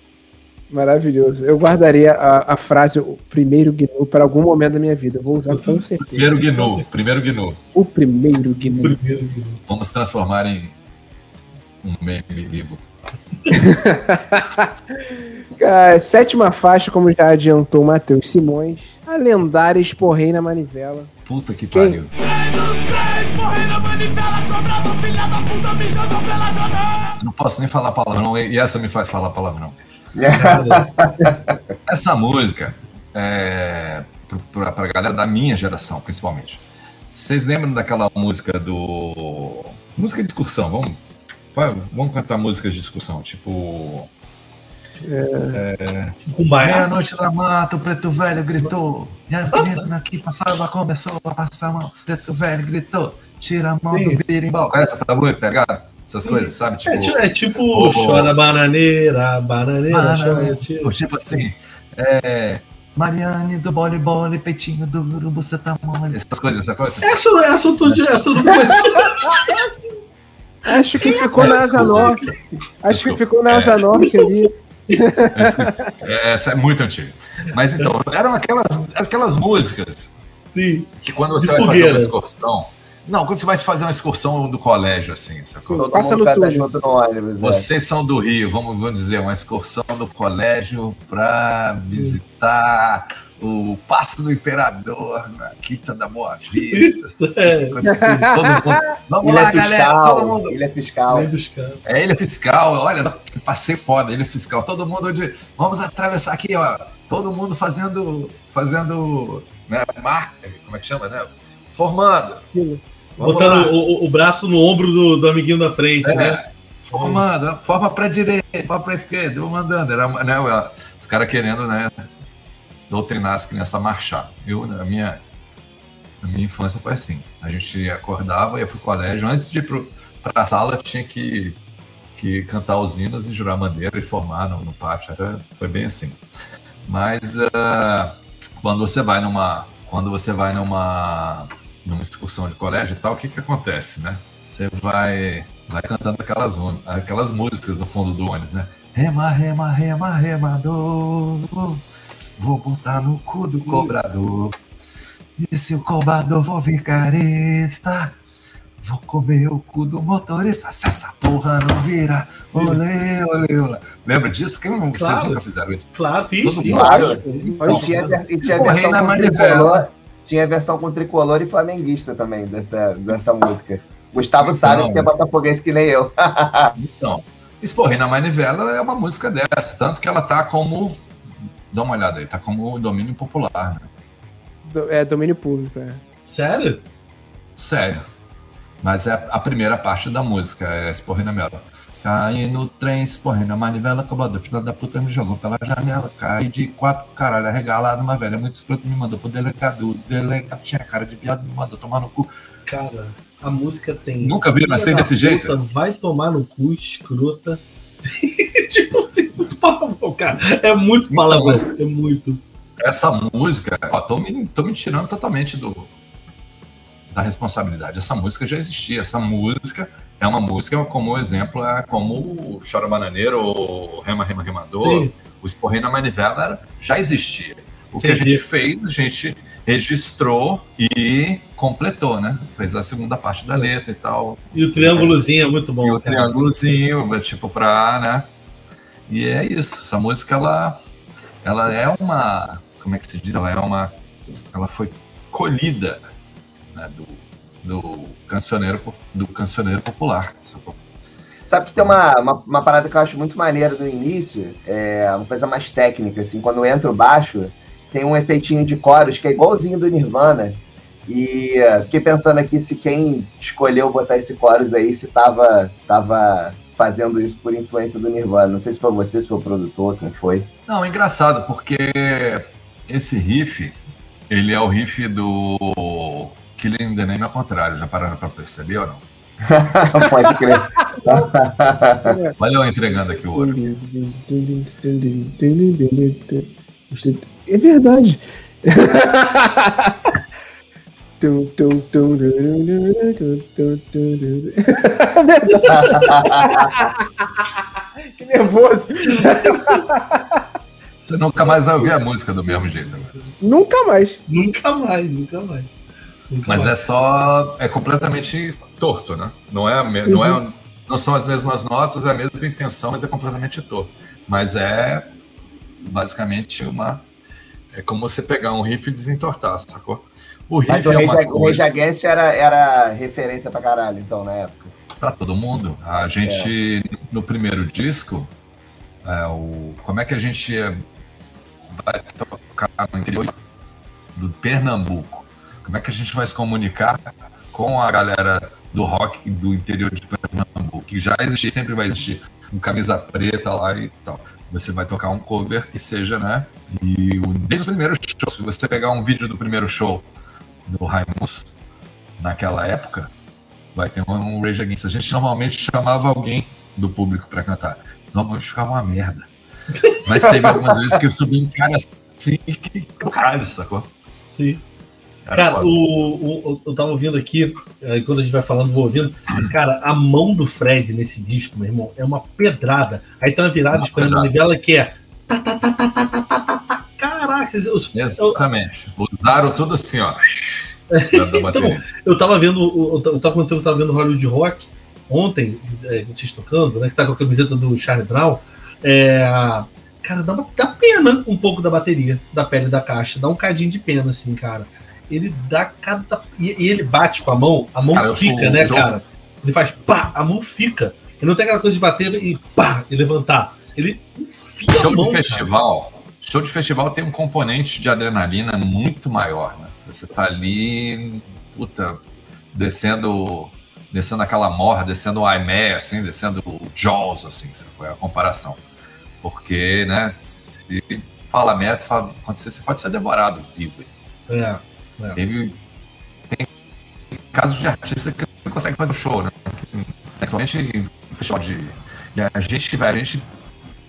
Maravilhoso. Eu guardaria a, a, frase o primeiro GNU para algum momento da minha vida. vou usar com certeza. Primeiro GNU, primeiro GNU. O primeiro GNU. Vamos transformar em um meme vivo. Cara, sétima faixa, como já adiantou Matheus Simões, a lendária Esporrei na Manivela. Puta que Quem? pariu. Não posso nem falar palavrão, e essa me faz falar palavrão. essa música, é, pra, pra galera da minha geração, principalmente. Vocês lembram daquela música do. Música de excursão, vamos vamos cantar músicas de discussão, tipo. É, é, tipo Meia-noite na mata, o preto velho gritou. E a menina que passava começou a passar a mão. O preto velho gritou: tira a mão Sim. do berimbau. Conhece essa música, tá ligado? Essas Sim. coisas, sabe? Tipo, é, é tipo, oh, chora bananeira, bananeira, chora, tira. Tipo assim, é. Mariane do bole bole, peitinho duro, você tá mole. Essas coisas, essa coisa. Essa, essa, eu tô, essa eu não conheço. Acho que ficou na Asa Norte. Acho que ficou na Asa Norte ali. Essa é muito antiga. Mas então, eram aquelas, aquelas músicas Sim. que quando você De vai fogueira. fazer uma excursão. Não, quando você vai fazer uma excursão do colégio, assim, sacou? Passa no túnel. ônibus, né? Vocês são do Rio, vamos, vamos dizer, uma excursão do colégio para visitar o Passo do Imperador na Quinta da Boa Vista. É. Vamos ilha lá, fiscal, galera. Todo mundo... Ilha fiscal. É, ilha fiscal. Olha, passei foda, ilha fiscal. Todo mundo de. Vamos atravessar aqui, ó. Todo mundo fazendo. Fazendo. Né, mar... Como é que chama, né? Formando. Vamos Botando o, o, braço no ombro do, do amiguinho da frente, é. né? Formando, forma pra direita, forma pra esquerda, vou mandando. Era, né, os caras querendo, né? doutrinar as crianças a marchar. Eu, na minha, na minha infância foi assim. A gente acordava, ia para o colégio, antes de ir para a sala tinha que, que cantar os hinos e jurar bandeira e formar no, no pátio. Era, foi bem assim. Mas uh, quando você vai numa quando você vai numa numa excursão de colégio e tal, o que que acontece, né? Você vai vai cantando aquelas aquelas músicas no fundo do ônibus, né? Rema, rema, rema, remador. Vou botar no cu do cobrador. E se o cobrador for vicarista, vou comer o cu do motorista. Se essa porra não vira, olê, olê, olê. Lembra disso? Que claro. vocês nunca fizeram isso? Claro, fiz. Todo fiz. Claro. Então, tinha, tinha a versão com tricolor, tinha a versão com tricolor e flamenguista também dessa, dessa música. Gustavo então, sabe que é botafoguense que nem eu. então, Esporrei na Manivela é uma música dessa, tanto que ela tá como Dá uma olhada aí, tá como domínio popular, né? É, domínio público, é. Sério? Sério. Mas é a primeira parte da música, é Esporre na Mela. Caí no trem, esporrei na manivela, cobrador, filha da puta me jogou pela janela. Caí de quatro, caralho, arregalado, uma velha muito escroto me mandou pro delegado. O delegado tinha cara de viado, me mandou tomar no cu. Cara, a música tem. Nunca vi uma cena desse jeito? Vai tomar no cu, escrota. tipo, tem muito palavrão, cara. É muito palavrão, é muito. Essa música, ó, tô me, tô me tirando totalmente do, da responsabilidade. Essa música já existia. Essa música é uma música, como exemplo, é como o Chora Bananeiro, o Rema Rema Remador, Sim. o Esporrei na Manivela já existia. O Entendi. que a gente fez, a gente registrou e completou, né? Fez a segunda parte da letra e tal. E o triângulozinho é muito bom. E o cara. triângulozinho, tipo, pra, né? E é isso. Essa música, ela, ela é uma. Como é que se diz? Ela é uma. Ela foi colhida né, do, do cancioneiro, do cancioneiro popular. Sabe que tem uma, uma, uma, parada que eu acho muito maneira no início, é uma coisa mais técnica, assim, quando entra o baixo, tem um efeitinho de coros que é igualzinho do Nirvana. E uh, fiquei pensando aqui se quem escolheu botar esse chorus aí, se tava, tava fazendo isso por influência do Nirvana. Não sei se foi você, se foi o produtor, quem foi. Não, é engraçado, porque esse riff, ele é o riff do Killing the Name ao contrário, já pararam para perceber ou não? Pode crer. Olha eu entregando aqui o ouro. É verdade. que nervoso. Você nunca mais vai ouvir a música do mesmo jeito agora. Nunca mais. Nunca mais, nunca mais. Mas é só. É completamente torto, né? Não é, não, é, uhum. não são as mesmas notas, é a mesma intenção, mas é completamente torto. Mas é basicamente uma. É como você pegar um riff e desentortar, sacou? O riff mas o é uma coisa... Rage Against era, era referência pra caralho, então, na época. Pra todo mundo. A gente, é. no primeiro disco, é, o, como é que a gente vai tocar no interior do Pernambuco? Como é que a gente vai se comunicar com a galera do rock do interior de Pernambuco, que já existia, sempre vai existir um camisa preta lá e tal. Você vai tocar um cover que seja, né? E desde os primeiros shows, se você pegar um vídeo do primeiro show do Raimundos naquela época, vai ter um Rage Against. A gente normalmente chamava alguém do público para cantar. Normalmente ficava uma merda. Mas teve algumas vezes que eu subi um cara assim que caralho, sacou? Sim. Cara, o, o, eu tava ouvindo aqui, é, quando a gente vai falando, vou ouvindo. Cara, a mão do Fred nesse disco, meu irmão, é uma pedrada. Aí tem uma virada de manivela que é. Tá, tá, tá, tá, tá, tá, tá, tá. Caraca, os, exatamente. Usaram tudo assim, ó. então, eu tava vendo, eu tava contando que eu tava vendo Hollywood Rock ontem, é, vocês tocando, né? Que tá com a camiseta do Charlie Brown. É, cara, dá, dá pena um pouco da bateria, da pele da caixa. Dá um cadinho de pena, assim, cara ele dá cada. E, e ele bate com a mão, a mão cara, fica, né, cara? Ele faz pá, a mão fica. Ele não tem aquela coisa de bater e pá, e levantar. Ele enfia show a mão, de festival. Cara. Show de festival tem um componente de adrenalina muito maior, né? Você tá ali, puta, descendo, descendo aquela morra, descendo o Aimé, assim, descendo o Jaws, assim, foi a comparação. Porque, né, se fala merda, fala, você pode ser devorado vivo. É. É. Teve, tem casos de artista que não consegue fazer show, né? Principalmente em festival de. E a gente, a gente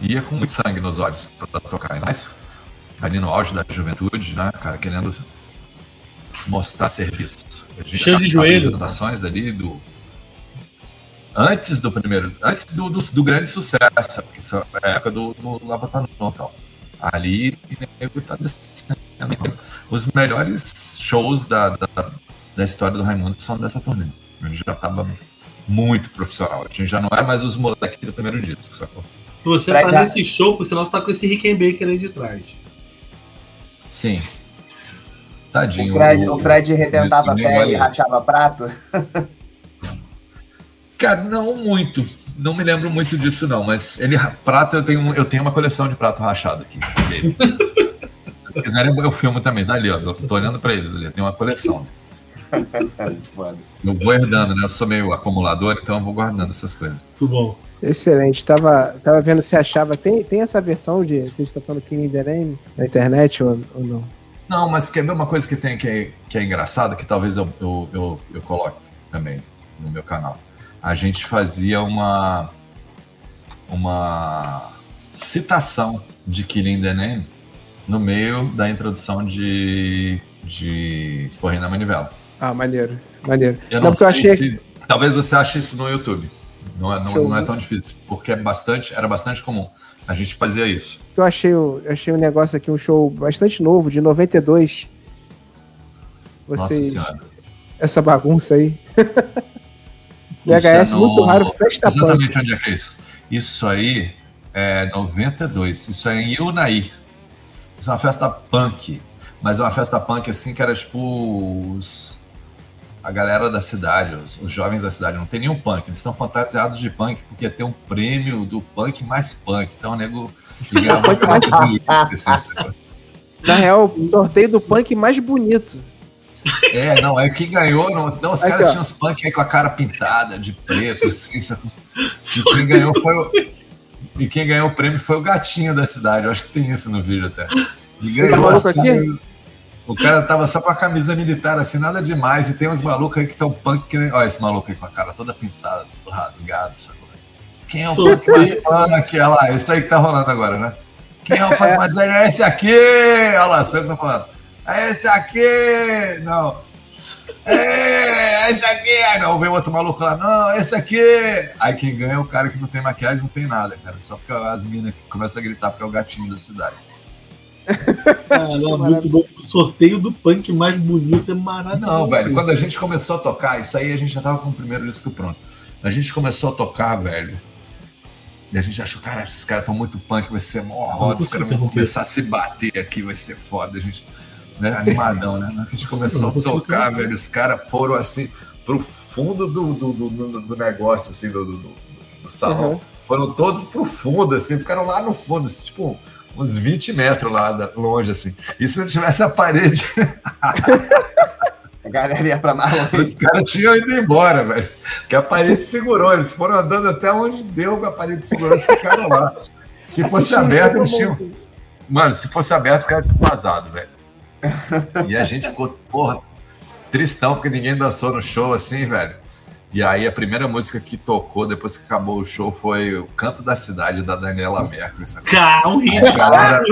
ia com muito sangue nos olhos pra tocar, mas ali no auge da juventude, né, cara, querendo mostrar serviço. Cheio de joelho. apresentações ali do. Antes do primeiro. Antes do, do, do grande sucesso, que é a época do, do Lava tal. Ali, o tá descendo os melhores shows da, da, da história do Raimundo são dessa turnê. A gente já estava muito profissional. A gente já não é mais os moleques do primeiro disco, sacou? Você pra tá nesse show, por sinal, você tá com esse Rickenbacker aí de trás. Sim. Tadinho. O Fred, o, o Fred retentava a pele e rachava prato? Cara, não muito. Não me lembro muito disso, não. Mas ele, prato, eu tenho, eu tenho uma coleção de prato rachado aqui. Se quiserem, eu filmo também. Tá ali, ó. Tô olhando para eles ali. Tem uma coleção deles. eu vou herdando, né? Eu sou meio acumulador, então eu vou guardando essas coisas. Muito bom. Excelente. Tava, tava vendo se achava. Tem, tem essa versão de. Você está falando Killing the Name na internet ou, ou não? Não, mas quer ver uma coisa que tem que é, que é engraçada, que talvez eu, eu, eu, eu coloque também no meu canal. A gente fazia uma. Uma citação de Killing the Name no meio da introdução de, de Esporrinho na Manivela. Ah, maneiro, maneiro. Eu não, não sei achei... se... Talvez você ache isso no YouTube. Não é, não, não é tão difícil, porque é bastante, era bastante comum. A gente fazia isso. Eu achei, eu achei um negócio aqui, um show bastante novo, de 92. Vocês... Nossa Senhora. Essa bagunça aí. VHS muito raro, festa Exatamente punk. onde é que é isso? Isso aí é 92. Isso é em Unaí. Isso é uma festa punk. Mas é uma festa punk assim que era tipo os, a galera da cidade, os, os, jovens da cidade. Não tem nenhum punk. Eles estão fantasiados de punk porque tem um prêmio do punk mais punk. Então o nego ligava assim, Na real, o sorteio do punk mais bonito. É, não, é quem ganhou. Não, não os caras tinham os punk aí com a cara pintada de preto, assim. E quem ganhou foi o e quem ganhou o prêmio foi o gatinho da cidade. Eu acho que tem isso no vídeo até. E ganhou assim. O cara tava só com a camisa militar, assim, nada demais. E tem uns malucos aí que estão punk que nem. Olha esse maluco aí com a cara toda pintada, tudo rasgado, sabe? Quem é o punk mais pano aqui? Olha lá, isso aí que tá rolando agora, né? Quem é o punk mais É esse aqui! Olha lá, só que tá falando. É esse aqui! Não. É, esse aqui. Aí não, vem outro maluco lá, não, esse aqui. Aí quem ganha é o cara que não tem maquiagem, não tem nada, cara. Só porque as minas começam a gritar porque é o gatinho da cidade. Caramba, muito bom. O sorteio do punk mais bonito é maravilhoso. Não, velho, quando a gente começou a tocar, isso aí a gente já tava com o primeiro disco pronto. A gente começou a tocar, velho. E a gente achou, cara, esses caras estão muito punk, vai ser mó roda, os caras vão começar a se bater aqui, vai ser foda. A gente né? Animadão, né? A gente começou a tocar, velho. Os caras foram assim pro fundo do, do, do, do negócio, assim, do, do, do salão. Uhum. Foram todos pro fundo, assim, ficaram lá no fundo, assim, tipo, uns 20 metros lá longe, assim. E se não tivesse a parede. A galera ia pra mais longe. Os caras tinham ido embora, velho. Que a parede segurou. Eles foram andando até onde deu a parede segurou, ficaram lá. Se fosse aberto, eles tinham. Mano, se fosse aberto, os caras tinham vazado, velho. E a gente ficou, porra, tristão, porque ninguém dançou no show assim, velho. E aí a primeira música que tocou depois que acabou o show foi o Canto da Cidade da Daniela Mercury. Cara, um hit, galera...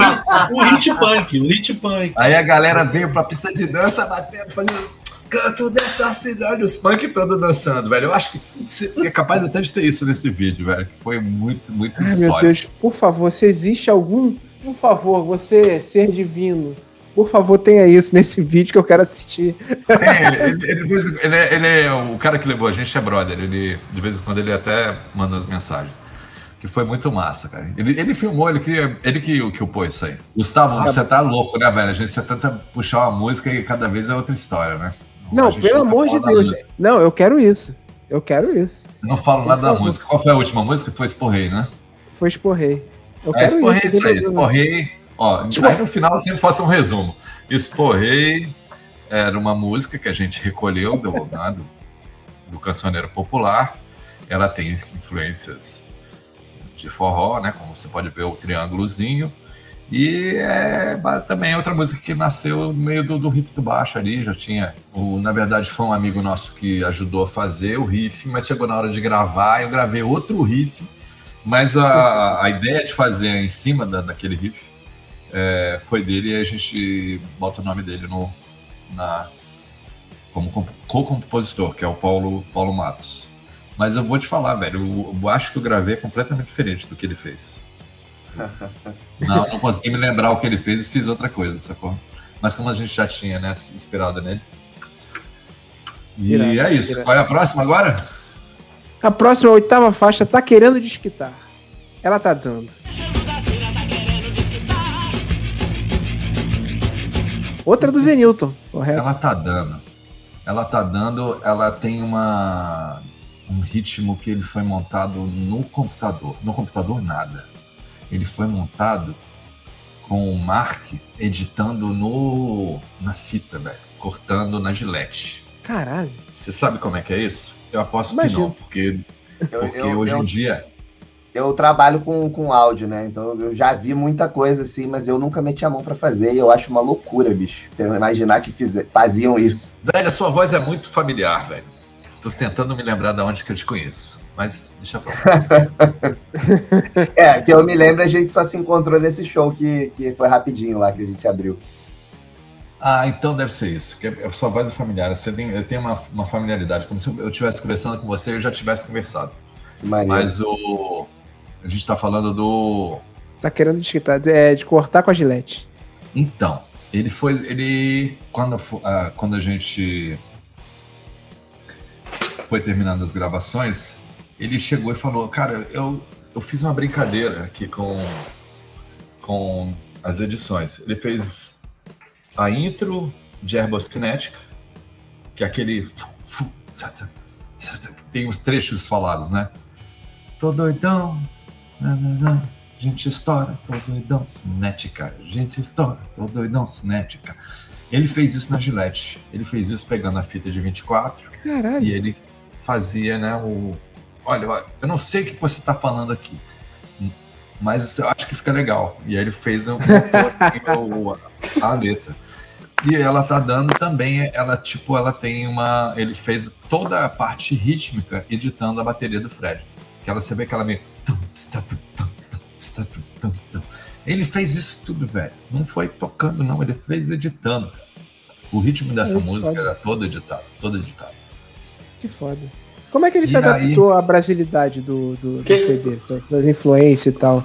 um hit punk, um hit punk. Aí a galera veio pra pista de dança batendo, fazendo canto dessa cidade, os punk todos dançando, velho. Eu acho que é capaz até de ter isso nesse vídeo, velho. Foi muito, muito Ai, Meu Deus, por favor, se existe algum, por favor, você ser divino, por favor, tenha isso nesse vídeo que eu quero assistir. É, ele, ele, ele, é, ele, é o cara que levou a gente, é brother. Ele, de vez em quando ele até manda as mensagens. Que foi muito massa, cara. Ele, filmou, ele que, ele que, que pôs isso aí. Gustavo, ah, você tá louco, né, velho? A gente você tenta puxar uma música e cada vez é outra história, né? Não, pelo amor de Deus. Não, eu quero isso. Eu quero isso. não falo nada da música. Qual foi a última música? Foi Esporrei, né? Foi Esporrei. Eu é, Esporrei isso, isso aí. Esporrei Ó, tipo... aí no final eu sempre faço um resumo. Esporrei era uma música que a gente recolheu do, né, do, do cancioneiro popular. Ela tem influências de forró, né? Como você pode ver o triângulozinho. E é também outra música que nasceu no meio do, do riff do baixo ali, já tinha. O, na verdade, foi um amigo nosso que ajudou a fazer o riff, mas chegou na hora de gravar, eu gravei outro riff, mas a, a ideia de fazer em cima da, daquele riff é, foi dele e a gente bota o nome dele no, na, como co-compositor, que é o Paulo, Paulo Matos. Mas eu vou te falar, velho, eu, eu acho que eu gravei completamente diferente do que ele fez. Não, não consegui me lembrar o que ele fez e fiz outra coisa, sacou? Mas como a gente já tinha, né, inspirado nele. E é isso. Qual é a próxima agora? A próxima, a oitava faixa, tá querendo desquitar. Ela tá dando. Outra do Zenilton, correto? Ela tá dando. Ela tá dando, ela tem uma um ritmo que ele foi montado no computador. No computador nada. Ele foi montado com o Mark editando no na fita, velho, cortando na Gillette. Caralho. Você sabe como é que é isso? Eu aposto Imagina. que não, porque, porque eu, hoje eu, em dia. Eu trabalho com, com áudio, né? Então eu já vi muita coisa assim, mas eu nunca meti a mão para fazer e eu acho uma loucura, bicho. Imaginar que fiz, faziam isso. Velho, a sua voz é muito familiar, velho. Tô tentando me lembrar de onde que eu te conheço, mas deixa pra lá. é, que eu me lembro, a gente só se encontrou nesse show que, que foi rapidinho lá que a gente abriu. Ah, então deve ser isso. Que a sua voz é familiar. Você tem, eu tenho uma, uma familiaridade, como se eu estivesse conversando com você e eu já tivesse conversado. Mas o. A gente está falando do. Tá querendo de, tá, é, de cortar com a gilete. Então, ele foi. Ele. Quando, uh, quando a gente foi terminando as gravações, ele chegou e falou: Cara, eu, eu fiz uma brincadeira aqui com, com as edições. Ele fez a intro de Herbocinética, que é aquele. Tem os trechos falados, né? Tô doidão, gente estoura, tô doidão, cinética, gente estoura, tô doidão, cinética. Ele fez isso na Gillette. Ele fez isso pegando a fita de 24. Caralho. E ele fazia, né, o... Olha, eu não sei o que você está falando aqui, mas eu acho que fica legal. E aí ele fez um, assim, a letra. E ela tá dando também, ela tipo, ela tem uma, ele fez toda a parte rítmica editando a bateria do Fred. Que ela você vê que ela meio ele fez isso tudo, velho. Não foi tocando, não, ele fez editando. O ritmo dessa música foda. era todo editado, todo editado. Que foda. Como é que ele e se adaptou aí... à brasilidade do, do, que... do CD, das influências e tal?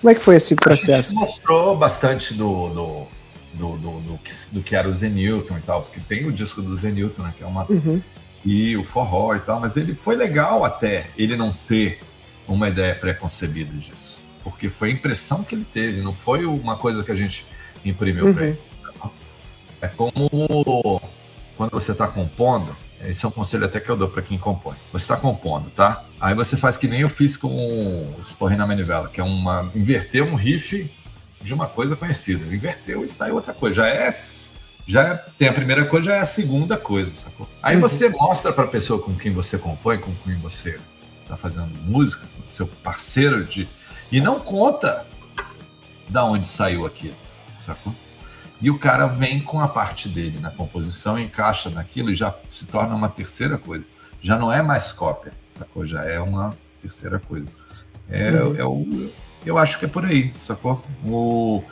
Como é que foi esse processo? mostrou bastante do, do, do, do, do, que, do que era o Zenilton e tal, porque tem o disco do Zenilton, né, que é uma... Uhum. E o forró e tal, mas ele foi legal até ele não ter uma ideia pré-concebida disso. Porque foi a impressão que ele teve, não foi uma coisa que a gente imprimiu uhum. para ele. É como quando você está compondo, esse é um conselho até que eu dou para quem compõe. Você está compondo, tá? Aí você faz que nem eu fiz com o Esporrinho na Manivela, que é uma inverter um riff de uma coisa conhecida. Inverteu e saiu outra coisa. Já é já é, tem a primeira coisa, já é a segunda coisa, sacou? Aí uhum. você mostra para a pessoa com quem você compõe, com quem você está fazendo música, seu parceiro de e não conta da onde saiu aquilo, sacou? E o cara vem com a parte dele na composição, encaixa naquilo e já se torna uma terceira coisa. Já não é mais cópia, sacou? Já é uma terceira coisa. É, uhum. é o, eu acho que é por aí, sacou? O,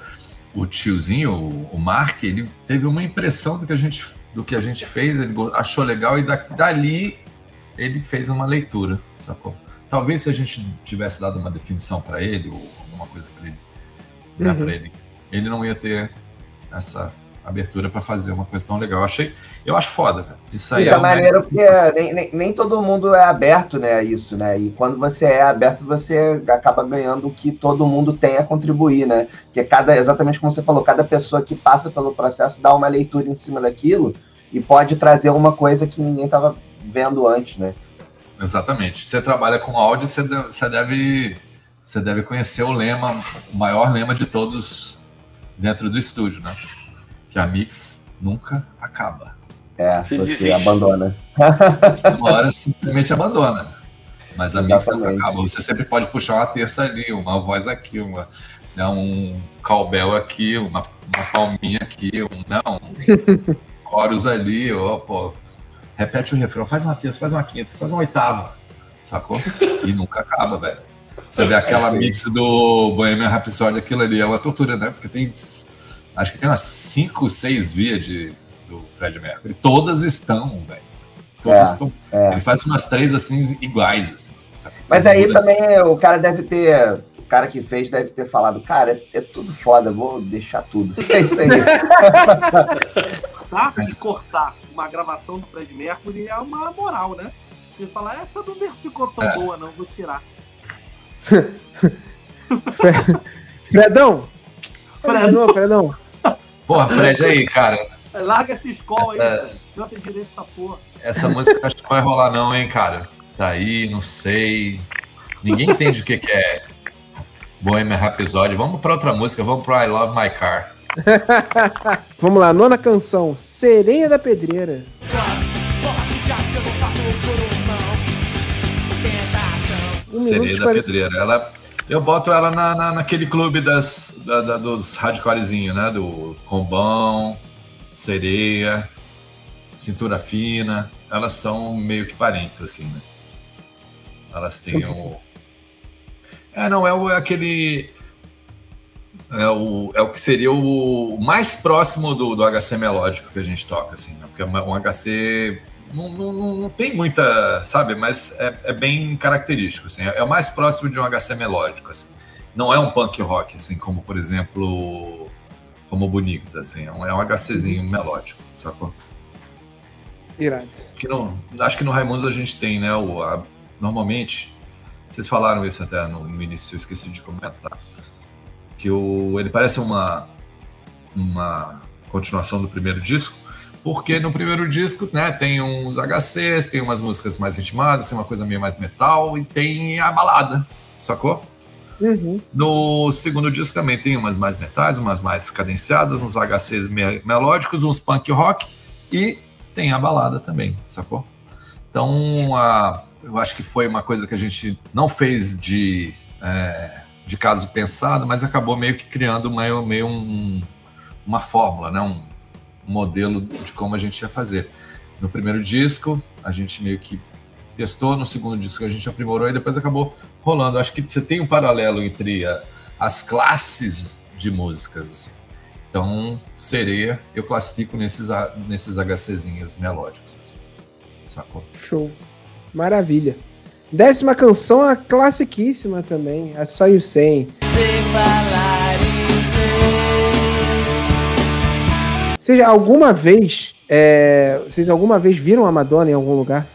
o tiozinho, o, o Mark, ele teve uma impressão do que a gente, do que a gente fez, ele achou legal e da, dali ele fez uma leitura, sacou? Talvez se a gente tivesse dado uma definição para ele ou alguma coisa para ele, né, uhum. ele, ele não ia ter essa abertura para fazer uma coisa tão legal. Eu achei, eu acho foda, cara. Isso, aí isso é, é maneiro porque nem, nem, nem, todo mundo é aberto, né, a isso, né? E quando você é aberto, você acaba ganhando o que todo mundo tem a contribuir, né? Porque cada, exatamente como você falou, cada pessoa que passa pelo processo dá uma leitura em cima daquilo e pode trazer uma coisa que ninguém estava vendo antes, né? Exatamente. Você trabalha com áudio, você deve, você deve conhecer o lema, o maior lema de todos dentro do estúdio, né? Que a mix nunca acaba. É, você, você abandona. Uma hora simplesmente abandona. Mas a mix nunca acaba. Você sempre pode puxar uma terça ali, uma voz aqui, uma, né, um cowbell aqui, uma, uma palminha aqui, um não, um chorus ali, pô, repete o refrão, faz uma terça, faz uma quinta, faz uma oitava, sacou? E nunca acaba, velho. Você vê aquela é, mix do Bohemian Rhapsody, aquilo ali é uma tortura, né? Porque tem, acho que tem umas 5, 6 vias de, do Fred Mercury. Todas estão, velho. Todas é, estão. É. Ele faz umas três assim iguais, assim. Mas aí também o cara deve ter. O cara que fez deve ter falado, cara, é, é tudo foda, vou deixar tudo. É isso aí. Tá? De cortar uma gravação do Fred Mercury é uma moral, né? Ele falar, essa não ficou tão é. boa, não, vou tirar. Fredão! Fredão, Fredão. Porra, Fred aí, cara. Larga essa escola essa... aí, Não tem direito essa porra. Essa música acho que não vai rolar, não, hein, cara. Isso aí, não sei. Ninguém entende o que, que é Bohemian Rhapsody. Vamos para outra música, vamos para I Love My Car. vamos lá, nona canção, Sereia da Pedreira. Um Sereia da 40 Pedreira. Ela, eu boto ela na, na- naquele clube das, da- da- dos hardcorezinho, né? Do Combão, Sereia, Cintura Fina. Elas são meio que parentes, assim, né? Elas têm o. É, não, é, o, é aquele. É o, é o que seria o mais próximo do, do HC melódico que a gente toca, assim, né? Porque um HC não, não, não- não tem muita, sabe? Mas é, é bem característico, assim. É, é o mais próximo de um HC melódico, assim. Não é um punk rock, assim, como, por exemplo, como o Bonita, assim. É um, é um HCzinho melódico, sacou? Irado. que no, acho que no Raimundos a gente tem, né? O, a- normalmente, vocês falaram isso até no, no início, eu esqueci de comentar. Que o, ele parece uma, uma continuação do primeiro disco, porque no primeiro disco né, tem uns HCs, tem umas músicas mais ritmadas, tem uma coisa meio mais metal e tem a balada, sacou? Uhum. No segundo disco também tem umas mais metais, umas mais cadenciadas, uns HCs me- melódicos, uns punk rock e tem a balada também, sacou? Então, a- eu acho que foi uma coisa que a gente não fez de, é, de caso pensado, mas acabou meio que criando meio, meio um- uma fórmula, né? um, modelo de como a gente ia fazer. No primeiro disco, a gente meio que testou, no segundo disco a gente aprimorou e depois acabou rolando. Acho que você tem um paralelo entre a- as classes de músicas. assim. Então, sereia, eu classifico nesses, nesses HCzinhos melódicos. assim. Sacou? Show. Maravilha. Décima canção, a classiquíssima também, a Só You Sei. Vocês alguma vez, é, vocês alguma vez viram a Madonna em algum lugar?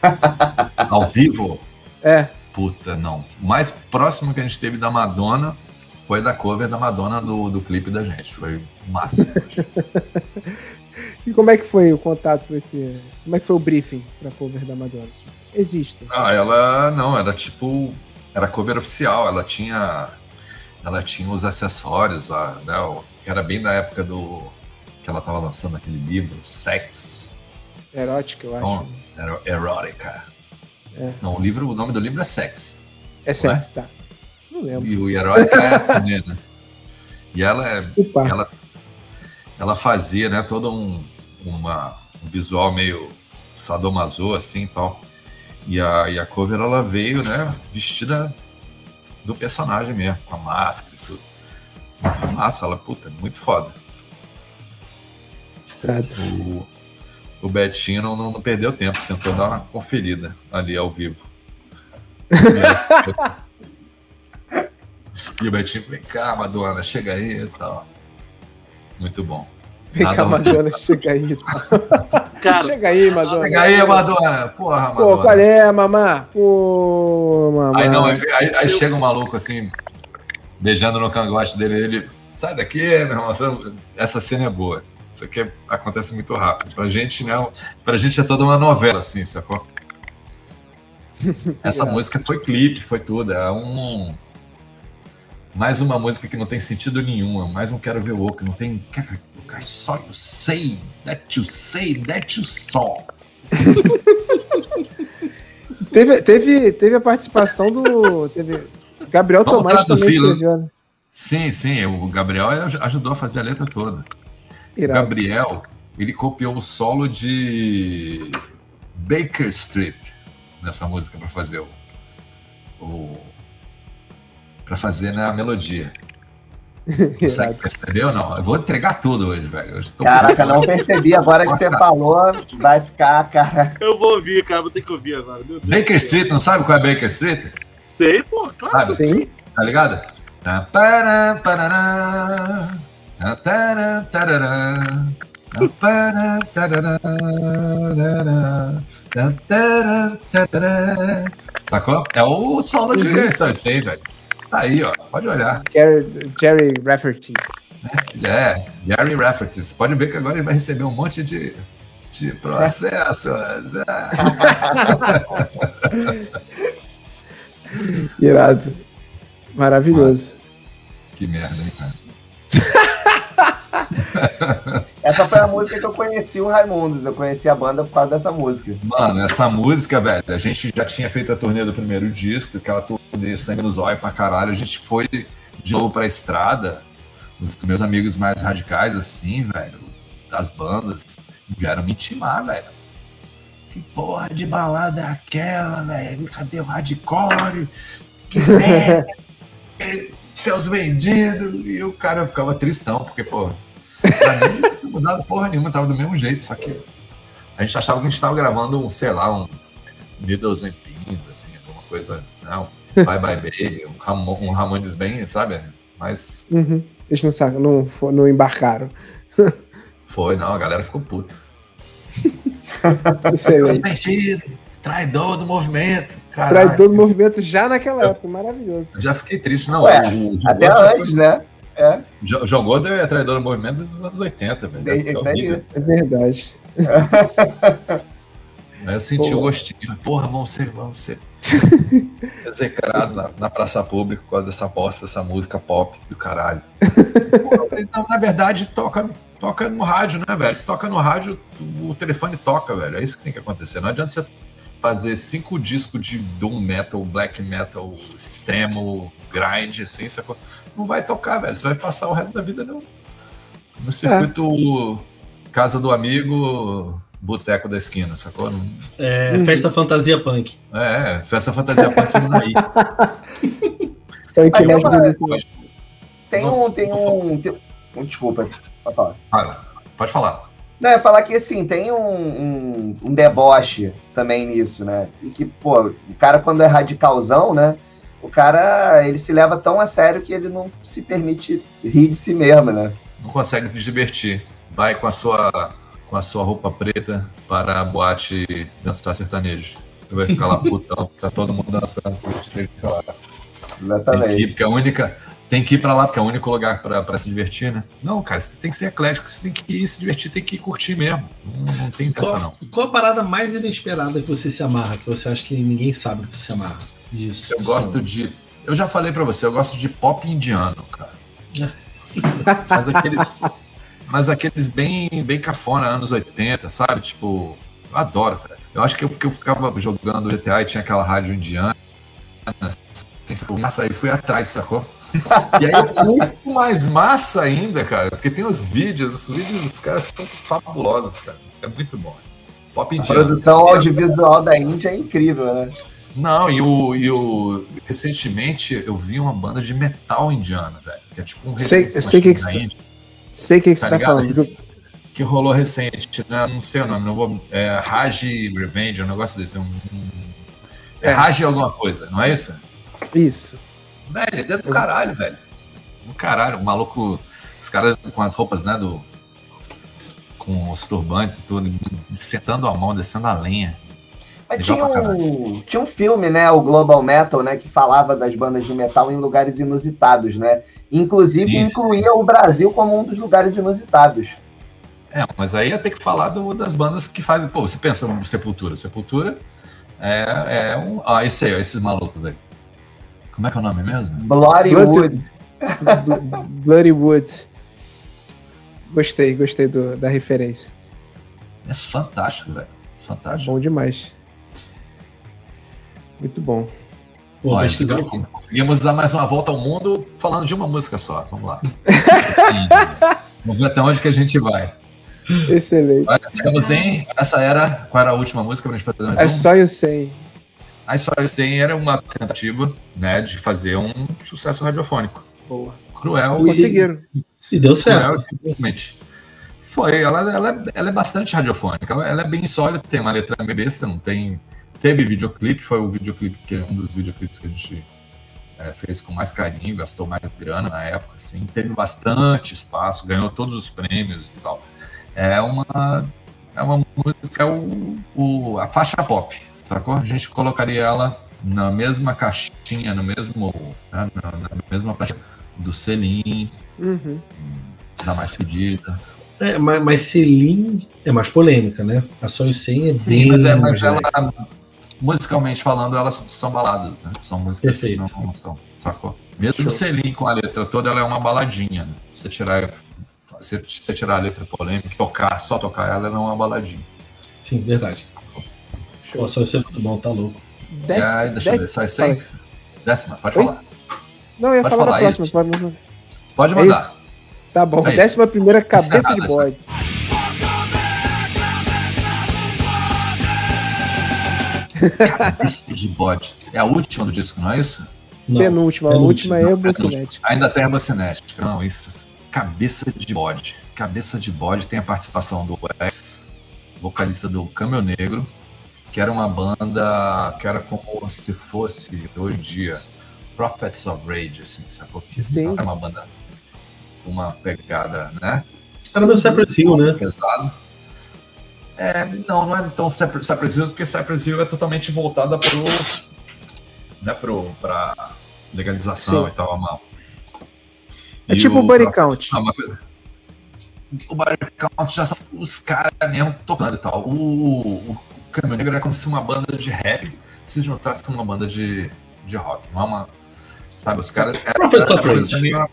Ao vivo, É. puta, não. O mais próximo que a gente teve da Madonna foi da cover da Madonna do, do clipe da gente. Foi o acho. E como é que foi o contato com esse. Como é que foi o briefing pra cover da Madonna? Existe. Ah, ela não, era tipo. Era cover oficial, ela tinha. Ela tinha os acessórios, a, né, era bem da época do. que ela tava lançando aquele livro, Sex, Erótica, eu acho. Não. era erótica. É. Não, o livro, o nome do livro é Sex. É certo, tá. Não lembro. E o erótica é fuder, né? E ela é. Desculpa. Ela, ela fazia, né, todo um, uma, um visual meio sadomaso, assim e tal. E a, e a cover, ela veio, né, vestida do personagem mesmo, com a máscara e tudo. E foi massa, ela, puta, muito foda. O, o Betinho não, não, perdeu tempo, tentou dar uma conferida ali ao vivo. e o Betinho, vem cá, Madonna, chega aí e tal. Muito bom. Vem Nada cá. Madonna, chega aí. Cara, Chega aí, Madonna. Chega aí, Madonna. Porra, Madonna. Pô, qual é, mamá? Pô, mamá. Aí, não, aí, aí- aí chega um maluco assim, beijando no cangote dele, ele sai daqui, meu irmão. Essa cena é boa. Isso aqui é- acontece muito rápido. Pra gente, né? Pra gente é toda uma novela, assim, sacou? Essa música foi clipe, foi tudo. É um. Mais uma música que não tem sentido nenhum. é Mais um Quero Ver o Outro. Não tem. I saw you say, that you say, that you saw. Teve, teve, teve a participação do. Teve, Gabriel Vamos Tomás também traduzir, né? escreveu, né? Sim, sim, o Gabriel aj- ajudou a fazer a letra toda. O Irado. Gabriel, ele copiou o solo de Baker Street nessa música para fazer o, o para fazer né, a melodia. Perceber ou não? Eu vou entregar tudo hoje, velho. Eu estou Caraca, não percebi. Agora que você falou, vai ficar, cara. eu vou ouvir, cara. Vou ter que ouvir agora. Baker Street, não sabe qual é Baker Street? Sei, pô, claro. Sabe? Sim. Tá ligado? Tá, tá, tá, tá. Sacou? É o solo de Uhum. isso, eu sei, velho. Tá aí, ó. Pode olhar. Jerry, Jerry Rafferty. É, Gary Rafferty. Você pode ver que agora ele vai receber um monte de, de processos. Irado. Maravilhoso. que merda, hein, cara? Essa foi a música que eu conheci o Raimundos. Eu conheci a banda por causa dessa música. Mano, essa música, velho, a gente já tinha feito a turnê do primeiro disco, aquela turnê sangue nos olhos pra caralho. A gente foi de novo pra estrada. Os meus amigos mais radicais, assim, velho, das bandas, vieram me intimar, velho. Que porra de balada é aquela, velho? Cadê o hardcore? Que merda! Seus vendidos! E o cara ficava tristão, porque, pô, pra mim não tinha mudado porra nenhuma, tava do mesmo jeito, só que a gente achava que a gente tava gravando um, sei lá, um Needles and Pins, assim, alguma coisa, não, Bye Bye Baby, um, Ramon, um Ramones bem, sabe? Mas Uhum. Eles não, não, não embarcaram. foi, não, a galera ficou puta. Excelente. Traidor do movimento, caralho. Traidor do movimento já naquela época, maravilhoso. Eu Já fiquei triste, não. Ué, o, o Até antes, né? É, Jo- João Gordo é traidor do movimento dos anos 80, velho. Isso aí. horrível. É verdade. Aí eu senti Pô. o gostinho. Porra, vamos ser, vamos ser execrados na, na praça pública por causa dessa bosta, dessa música pop do caralho. Porra, então, na verdade, toca, toca no rádio, né, velho? Se toca no rádio, o telefone toca, velho. É isso que tem que acontecer. Não adianta você fazer cinco discos de doom metal, black metal, extremo, grind, assim, sacou? Não vai tocar, velho. Você vai passar o resto da vida no, no circuito casa do amigo, boteco da esquina, sacou? Não- É, Uhum. Festa Fantasia Punk. é, festa fantasia punk no Naí. Mais uma- bonito. tem Não, um. Tem não um, tem um desculpa, pode falar. Fala, pode falar. Não, é falar que assim, tem um, um, um deboche também nisso, né? E que, pô, o cara quando é radicalzão, né? O cara, ele se leva tão a sério que ele não se permite rir de si mesmo, né? Não consegue se divertir. Vai com a sua, com a sua roupa preta para a boate dançar sertanejo. Você vai ficar lá putão, tá todo mundo dançando, se divertir, ele fica lá. Tem que ir, Exatamente. porque é a única. Tem que ir pra lá, porque é o único lugar pra, pra se divertir, né? Não, cara, você tem que ser eclético, você tem que ir se divertir, tem que ir curtir mesmo. Não, não tem dessa, Qual, não. qual a parada mais inesperada que você se amarra? Que você acha que ninguém sabe que tu se amarra? Disso. Eu gosto de. Eu já falei pra você, eu gosto de pop indiano, cara. Mas aqueles. Mas aqueles bem, bem cafona, anos 80, sabe? Tipo, eu adoro, velho. Eu acho que eu, porque eu ficava jogando GTA e tinha aquela rádio indiana. Assim, sacou? massa, aí fui atrás, sacou? E aí é muito mais massa ainda, cara, porque tem os vídeos, os vídeos dos caras são fabulosos, cara. É muito bom. Pop A indiano. produção audiovisual da Índia é incrível, né? Não, e o, e o. Recentemente eu vi uma banda de metal indiano, velho. Que é tipo um Sei- sei que que você- Sei o que, que você tá falando. Isso. Que rolou recente, né? não sei o nome, não vou. É Raji Revenge, um negócio desse. Um, um- é É. Raji alguma coisa, não é isso? Isso. Velho, é dentro do caralho, velho. Do caralho, o maluco. Os caras com as roupas, né? Do, com os turbantes e tudo, setando a mão, descendo a lenha. Mas tinha um, tinha um filme, né? O Global Metal, né? Que falava das bandas de metal em lugares inusitados, né? Inclusive Sim, sim. incluía o Brasil como um dos lugares inusitados. É, mas aí ia ter que falar do- das bandas que fazem. Pô, você pensa no Sepultura. Sepultura é, é um. Ah, esse aí, ó, esses malucos aí. Como é que é o nome mesmo? Bloody Blood- Wood. Bl- Bloody Woods. Gostei, gostei do- da referência. É fantástico, velho. Tá Fantástico. bom demais. Muito bom. Pô, Ó, pesquisar então, conseguimos dar mais uma volta ao mundo falando de uma música só. Vamos lá. Vamos ver até onde que a gente vai. Excelente. Olha, Ficamos em. Essa era. Qual era a última música pra gente fazer mais É um? só eu sei. A História 100 era uma tentativa né, de fazer um sucesso radiofônico. Boa. Cruel Conseguiram. Se deu certo. Cruel, simplesmente. Foi, ela, ela, ela é bastante radiofônica, ela, ela é bem sólida, tem uma letra meio besta, não tem. Teve videoclipe, foi o videoclipe que é um dos videoclipes que a gente é, fez com mais carinho, gastou mais grana na época, assim, teve bastante espaço, ganhou todos os prêmios e tal. É uma, é uma música, é o, o, a faixa pop, sacou? A gente colocaria ela na mesma caixinha, no mesmo, né, na, na mesma prateleira do Selim, Uhum. da mais pedida. É, mas, mas Celine é mais polêmica, né? A Sonho 100 é Sim, bem. mas, é, mas mais ela, musicalmente falando, elas são baladas, né? São músicas que Perfeito. não, não são, sacou? Mesmo Show. o Selim com a letra toda, ela é uma baladinha. Né? Se você tirar se você tirar a letra polêmica, tocar, só tocar ela, ela não é uma baladinha. Sim, verdade. Show. Nossa, isso é muito bom, tá louco. Dez- Ai, deixa eu ver, dez- só isso aí? Décima, pode Oi? falar. Não, eu ia Pode falar da falar próxima. isso. Pode... Pode É mandar. isso. Tá bom. É. Décima primeira, cabeça Encerrada de bode. Cabeça de bode. É a última do disco, não é isso? Não. Penúltima. A última é. Bucinética. Ainda tem a Bocinética. Não, isso. Cabeça de bode. Cabeça de bode tem a participação do ex, vocalista do Câmbio Negro, que era uma banda que era como se fosse hoje em dia Prophets of Rage, assim, sacou? Que era uma banda com uma pegada, né? Era meu Cypress Hill, né? pesado. É, não, não é tão Cypress Hill, porque Cypress Hill é totalmente voltada pro, né, pro, pra legalização Sim. e tal, mal. É tipo o Body Count. Não, uma coisa. O Body Count já são os caras mesmo tocando e tal. O, o Caminho Negro é como se uma banda de rap se juntasse com uma banda de, de rock. Não é uma. Sabe, os caras. era- Prophets era of Rage.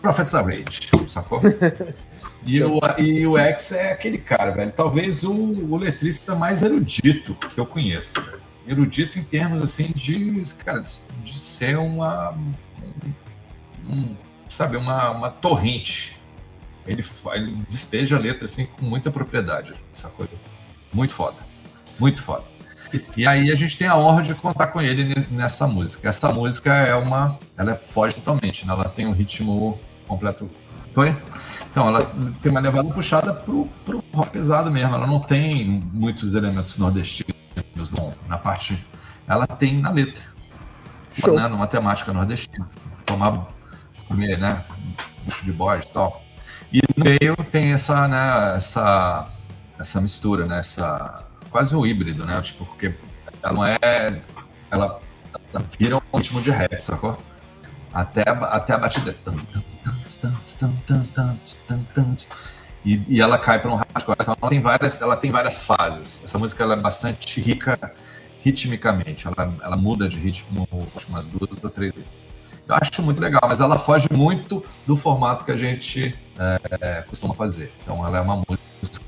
Prophets of Rage, sacou? E o, e o X é aquele cara, velho. Talvez o, o letrista mais erudito que eu conheço. velho. Erudito em termos assim de, cara, de, de ser uma. um- um, sabe, uma, uma torrente. Ele, ele despeja a letra assim com muita propriedade, sacou? Muito foda. Muito foda. E aí a gente tem a honra de contar com ele ne- nessa música. Essa música é uma. Ela foge totalmente, né? Ela tem um ritmo completo. Foi? Então, ela tem uma levada puxada pro, pro rock pesado mesmo. Ela não tem muitos elementos nordestinos na parte. Ela tem na letra. Show. Né? Numa temática nordestina. Tomar, comer, né? Bucho de bode e tal. E no meio tem essa, né? Essa, essa mistura, né? Essa, quase um híbrido, né? Tipo, porque ela não é. Ela, ela vira um ritmo de rap, sacou? Até, até a batida. E, e ela cai para um hardcore. Então ela tem várias, ela tem várias fases. Essa música ela é bastante rica ritmicamente. Ela, ela muda de ritmo umas duas ou três vezes. Eu acho muito legal, mas ela foge muito do formato que a gente é, costuma fazer. Então ela é uma música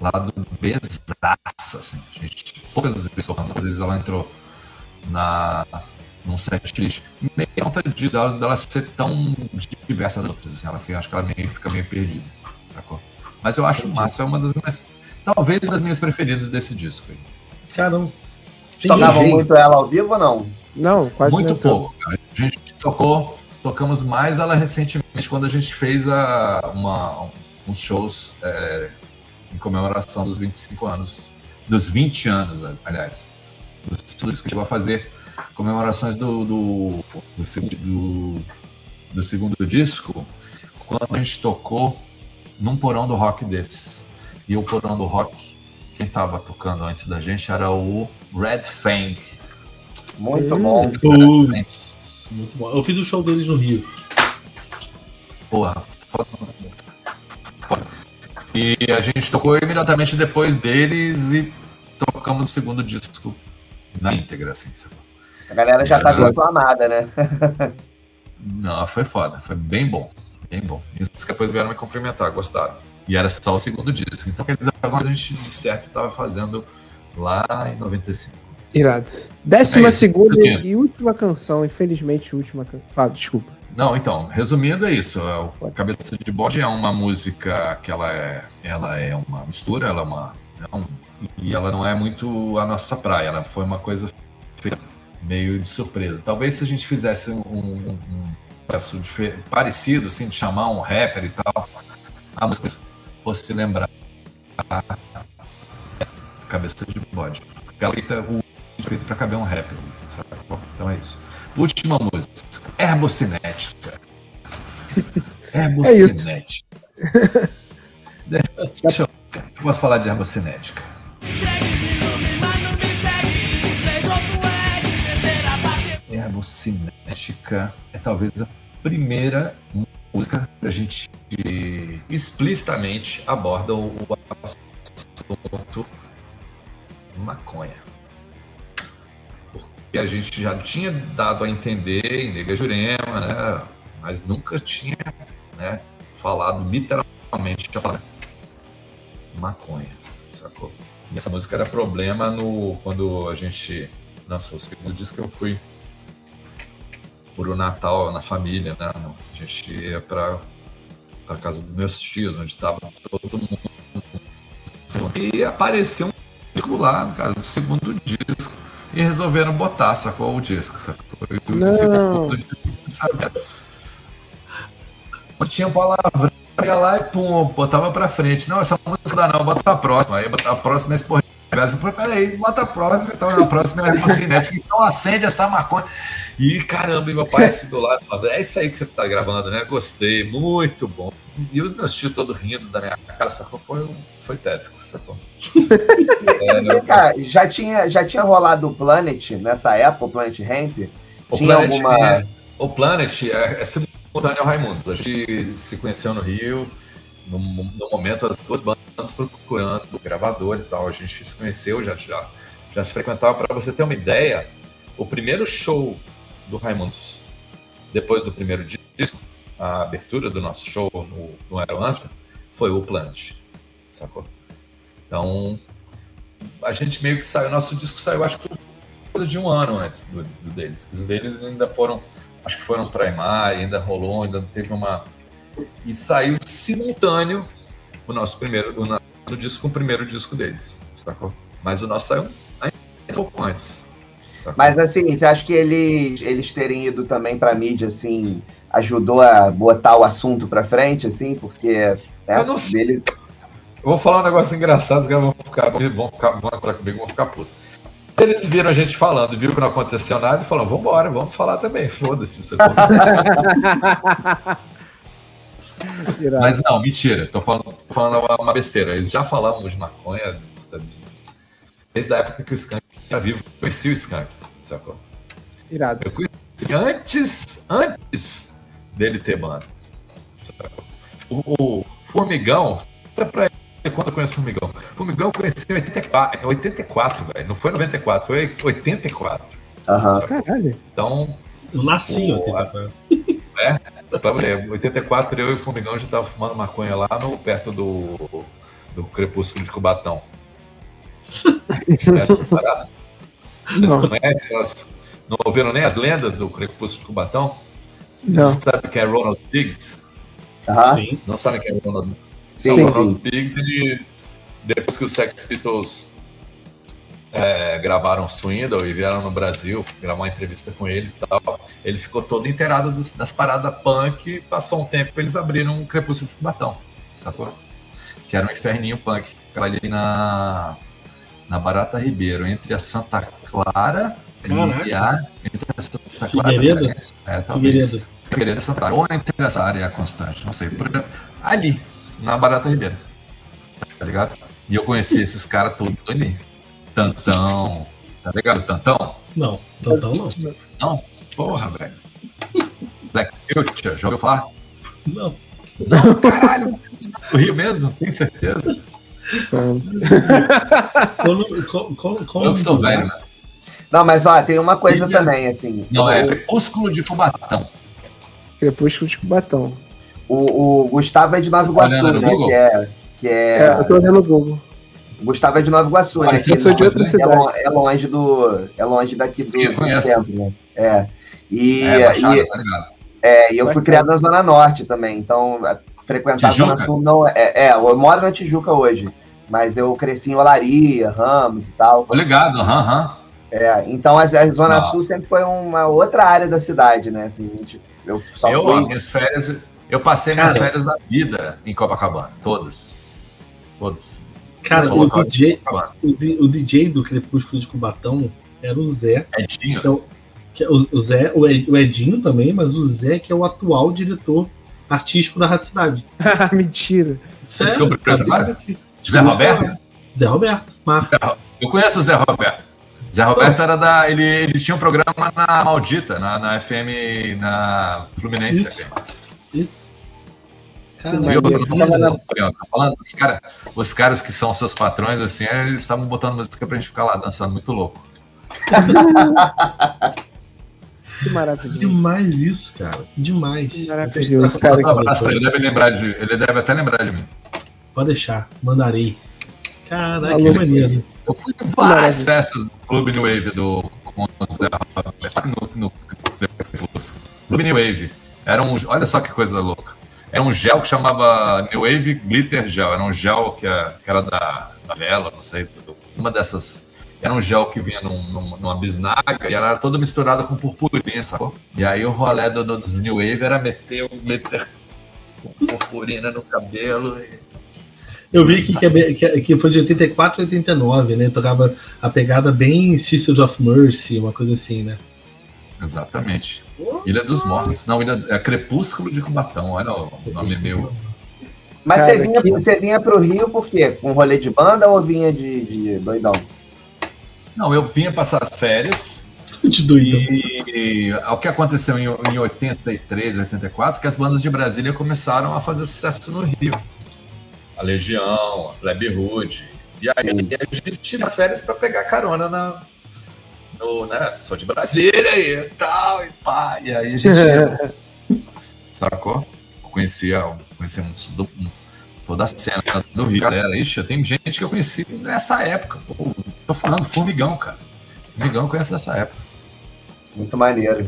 lado besaça, assim. A gente, poucas vezes, às vezes ela entrou na num set list. Meio por conta disso, dela, dela ser tão diversa das outras. Assim, ela fica, acho que ela meio, fica meio perdida, sacou? Mas eu acho massa, é uma das minhas. Talvez uma das minhas preferidas desse disco. aí. Caramba. Tocavam jeito. muito ela ao vivo ou não? Não, quase Muito pouco. cara. A gente tocou, tocamos mais ela recentemente quando a gente fez a, uma, uns shows é, em comemoração dos 25 anos, dos 20 anos, aliás, dos que chegou a fazer comemorações do, do, do, segundo, do, do segundo disco, quando a gente tocou num porão do rock desses. E o porão do rock, quem estava tocando antes da gente era o Red Fang. Muito Hum. bom. Putz, muito bom. Eu fiz o show deles no Rio. Porra. E a gente tocou imediatamente depois deles e tocamos o segundo disco na íntegra, assim, sacou? A galera já tá acostumada, né? Não, foi foda, foi bem bom, bem bom. E os vieram me cumprimentar, gostaram. E era só o segundo disco. Então, quer dizer, agora a gente de certo estava fazendo lá em 95. Irado. Décima É isso, segunda Coutinho. e última canção, infelizmente, última canção. Fala, desculpa. Não, então, resumindo é isso. O Cabeça de Bode é uma música que ela é, ela é uma mistura, ela é uma. é um- e ela não é muito a nossa praia, ela foi uma coisa feita meio de surpresa. Talvez se a gente fizesse um, um, um processo parecido, assim, de chamar um rapper e tal, a música fosse se lembrar a Cabeça de Bode. Ela é feita, o feito para caber um rapper, sabe? Então é isso. Última música. Herbocinética. Herbocinética. Deixa eu. eu Posso falar de herbocinética? Herbocinética é talvez a primeira música que a gente explicitamente aborda o assunto maconha que a gente já tinha dado a entender em Nega Jurema, né? mas nunca tinha né, falado literalmente a palavra maconha, sacou? E essa música era problema no quando a gente lançou o segundo disco eu fui por o Natal na família, né? A gente ia para para casa dos meus tios, onde estava todo mundo. E apareceu um disco lá, cara, o segundo disco. E resolveram botar, sacou o disco, sacou? Não. O segundo disco, sabe? Tinha palavra, ia lá e pum, botava pra frente. Não, essa música não dá não, bota a próxima. Aí botava a próxima, esse porra. Peraí, bota a próxima, então na próxima é cinética, então acende essa maconha. E caramba, e meu pai assim do lado falando, é isso aí que você tá gravando, né? Gostei, muito bom. E os meus tios todos rindo da minha cara, sacou? Foi, foi tétrico, sacou? E, cara, já tinha, já tinha rolado o Planet nessa época, o Planet Ramp? O Tinha Planet, alguma- é, o Planet é, é simultâneo ao Raimundos. A gente se conheceu no Rio, no, no momento as duas bandas procurando gravador e tal. A gente se conheceu, já, já, já se frequentava. Para você ter uma ideia, o primeiro show do Raimundos, depois do primeiro disco, a abertura do nosso show no, no Aeroanta, foi o Planet, sacou? Então, a gente meio que saiu, nosso disco saiu, acho que coisa de um ano antes do, do deles. Os deles ainda foram, acho que foram para EMAI, ainda rolou, ainda teve uma. E saiu simultâneo o nosso primeiro, o disco com o primeiro disco deles, sacou? Mas o nosso saiu ainda um pouco antes. Sacou? Mas assim, você acha que eles, eles terem ido também pra mídia, assim, ajudou a botar o assunto pra frente, assim, porque é, Eu não sei. deles. Eu vou falar um negócio engraçado, os caras vão ficar, vão ficar, vão falar comigo, vão ficar putos. Eles viram a gente falando, viram que não aconteceu nada e falaram, vambora, vamos falar também, foda-se. Mas não, mentira, tô falando, tô falando uma, uma besteira. Eles já falavam de maconha desde a época que o Skank era vivo. Eu conheci o Skank, sacou? Irado. Eu conheci antes, antes dele ter banda. sacou? O, o Formigão, só pra quanto eu conheço o Formigão? Formigão eu conheci em 84, 84 velho. Não foi 94, foi 84. Aham. Caralho. Então, Eu nasci em Pô, 84. Pra mulher, 84 eu e o Formigão já tava fumando maconha lá no, perto do, do Crepúsculo de Cubatão. Essa parada. Não, conhecem? Elas não ouviram nem as lendas do Crepúsculo de Cubatão? não. Sabe quem é Ronald Biggs? Aham. Sim. Não sabem quem é Ronald Sim, Sim. o Ronald. Biggs, ele, depois que os Sex Pistols é, gravaram Swindle e vieram no Brasil, gravar uma entrevista com ele e tal, ele ficou todo inteirado dos- das paradas punk, passou um tempo eles abriram um Crepúsculo de Cubatão, sacou? Que era um inferninho punk, que ficava ali na, na Barata Ribeiro, entre a Santa Clara e Caraca. a... Entre a Santa Clara Figueiredo? É, talvez. Figueiredo. Figueiredo e Santa Clara. Ou entre essa área constante, não sei. Por- ali, na Barata Ribeiro. Tá ligado? E eu conheci esses caras todos ali. Tantão. Tá ligado? Tantão? Não, Tantão não. Porra, velho. Black Future, já ouviu falar? Não. Caralho, do Rio mesmo? Tem certeza? Somos. Quando, co- co- como- Eu que sou velho, né? Não, mas ó, tem uma coisa E- também, assim. Não, é o, Crepúsculo de Cubatão. Crepúsculo de Cubatão. o, o Gustavo é de Nova Iguaçu, Olhando no né? Que é. Que é, É, eu tô olhando o Google. Gustavo é de Nova Iguaçu, né? Que eu sou de outra é, cidade. lo- é longe do. É longe daqui do, Sim, do conheço. centro, né? É. E, É, Baixada, e, tá é, e eu fui criado na Zona Norte também, então frequentar a Zona Tijuca? Sul não. É, é, eu moro na Tijuca hoje, mas eu cresci em Olaria, Ramos e tal. Tô ligado, aham, aham. É, então a, a Zona Não. Sul sempre foi uma outra área da cidade, né? Assim, gente- eu só Eu, fui. minhas férias, eu passei minhas Cara. férias da vida em Copacabana. Todas. Todas. Cara, o DJ, o, o DJ do Crepúsculo de Cubatão era o Zé. Edinho. é o, Zé, o Edinho também, mas o Zé que é o atual diretor artístico da Rádio Cidade. Mentira. Sério, descobriu isso acabei agora? de- Zé Roberto? Zé Roberto, marca. Eu conheço o Zé Roberto. Zé Roberto era da. Ele, ele tinha um programa na Maldita, na, na FM, na Fluminense. Isso. FM. Isso. Cara, Viu? Eu falando, falando, os, cara, os caras que são seus patrões, assim, eles estavam botando música pra gente ficar lá dançando muito louco. Que maravilhoso. Demais isso, cara. Demais. Que maravilhoso, cara. Um abraço, ele deve lembrar de. Ele deve até lembrar de mim. Pode deixar, mandarei. Caraca, que maneiro. Eu fui em várias festas do Clube New Wave do Roberto, no, no Clube New Wave. Era um, olha só que coisa louca. Era um gel que chamava New Wave Glitter Gel. Era um gel que, é- que era da, da vela, não sei, uma dessas. Era um gel que vinha num- num- numa bisnaga e ela era toda misturada com purpurina, sacou? E aí o rolê do, do- dos New Wave era meter com purpurina no cabelo. e- Eu vi que, que, que foi de 84 a 89, né? Tocava a pegada bem Sisters of Mercy, uma coisa assim, né? Exatamente. Ilha dos Mortos. Não, Ilha, é Crepúsculo de Cubatão. Olha o nome meu. Mas Cara, você, vinha, que- você vinha pro Rio por quê? Com rolê de banda ou vinha de, de doidão? Não, eu vinha passar as férias De doido. e o que aconteceu em, em 83, 84, que as bandas de Brasília começaram a fazer sucesso no Rio. A Legião, a Plebe Hood. E aí a gente tira as férias para pegar carona na, no, né, sou de Brasília e tal, e pá. E aí a gente sacou? Conhecia, conhecia do- um- toda a cena do Rio. Galera, ixi, tem gente que eu conheci nessa época. Pô, tô falando Formigão, cara. Formigão eu conheço dessa época. Muito maneiro.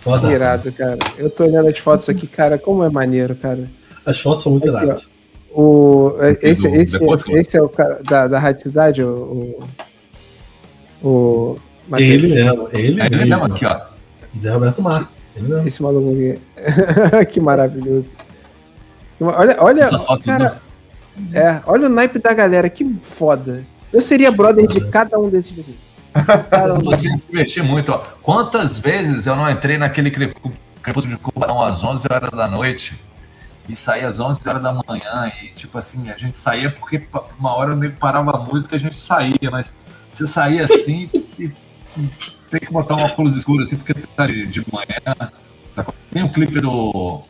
Foda. Irado, cara. Eu tô olhando as fotos aqui, cara. Como é maneiro, cara. As fotos são muito Aqui, iradas. O, é- esse, do esse, Depois Club. esse é o cara da, da Rádio Cidade, o. O. o Matheus? Ele mesmo, ele É ele mesmo mesmo. aqui, ó. Zé Roberto Mar. Mesmo. Esse maluco aqui. que maravilhoso. Olha, olha. Essas fotos Cara, é, olha o naipe da galera, que foda. Eu seria brother de cada um desses daqui. Um Você se divertir muito, ó. Quantas vezes eu não entrei naquele cre- crepúsculo de Cubatão às 11 horas da noite e saía às 11 horas da manhã e, tipo assim, a gente saía porque uma hora meio que parava a música a gente saía, mas você saía assim e tem que botar um óculos escuros assim porque tá de, de manhã, sacou? Tem um clipe do...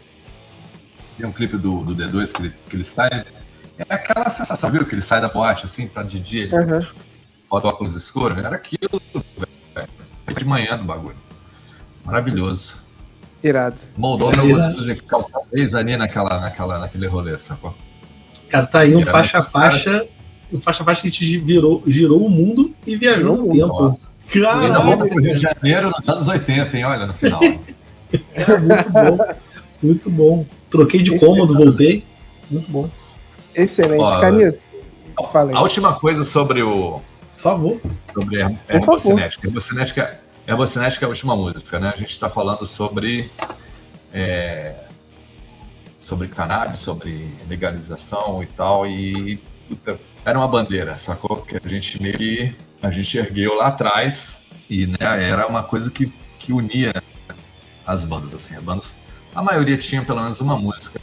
Tem um clipe do, do D2 que ele, que ele sai... É aquela sensação, viu? Que ele sai da boate assim, tá de dia, ele Aham. bota o óculos escuro, era aquilo, velho. De manhã do bagulho. Maravilhoso. Irado. Moldou meu gosto musical talvez ali naquela, naquela, naquele rolê, sacou? Cara, tá aí um faixa a esses caras- faixa. Um faixa a faixa que a gente virou, girou o mundo e viajou no o tempo. Eu ainda volto Caralho, pro Rio de Janeiro nos anos 80, hein? Olha, no final. cara, muito bom. Muito bom. Troquei de Esse cômodo, é- voltei. Muito bom. Excelente. Ó, Canito, fala A última coisa sobre o. Por favor. Sobre a favor. herbocinética. Herbocinética, herbocinética é a última música, né? A gente está falando sobre. é, sobre cannabis, sobre legalização e tal. E puta, era uma bandeira, sacou? Que a gente meio que a gente ergueu lá atrás e né, era uma coisa que, que unia as bandas, assim. As bandas, a maioria tinha pelo menos uma música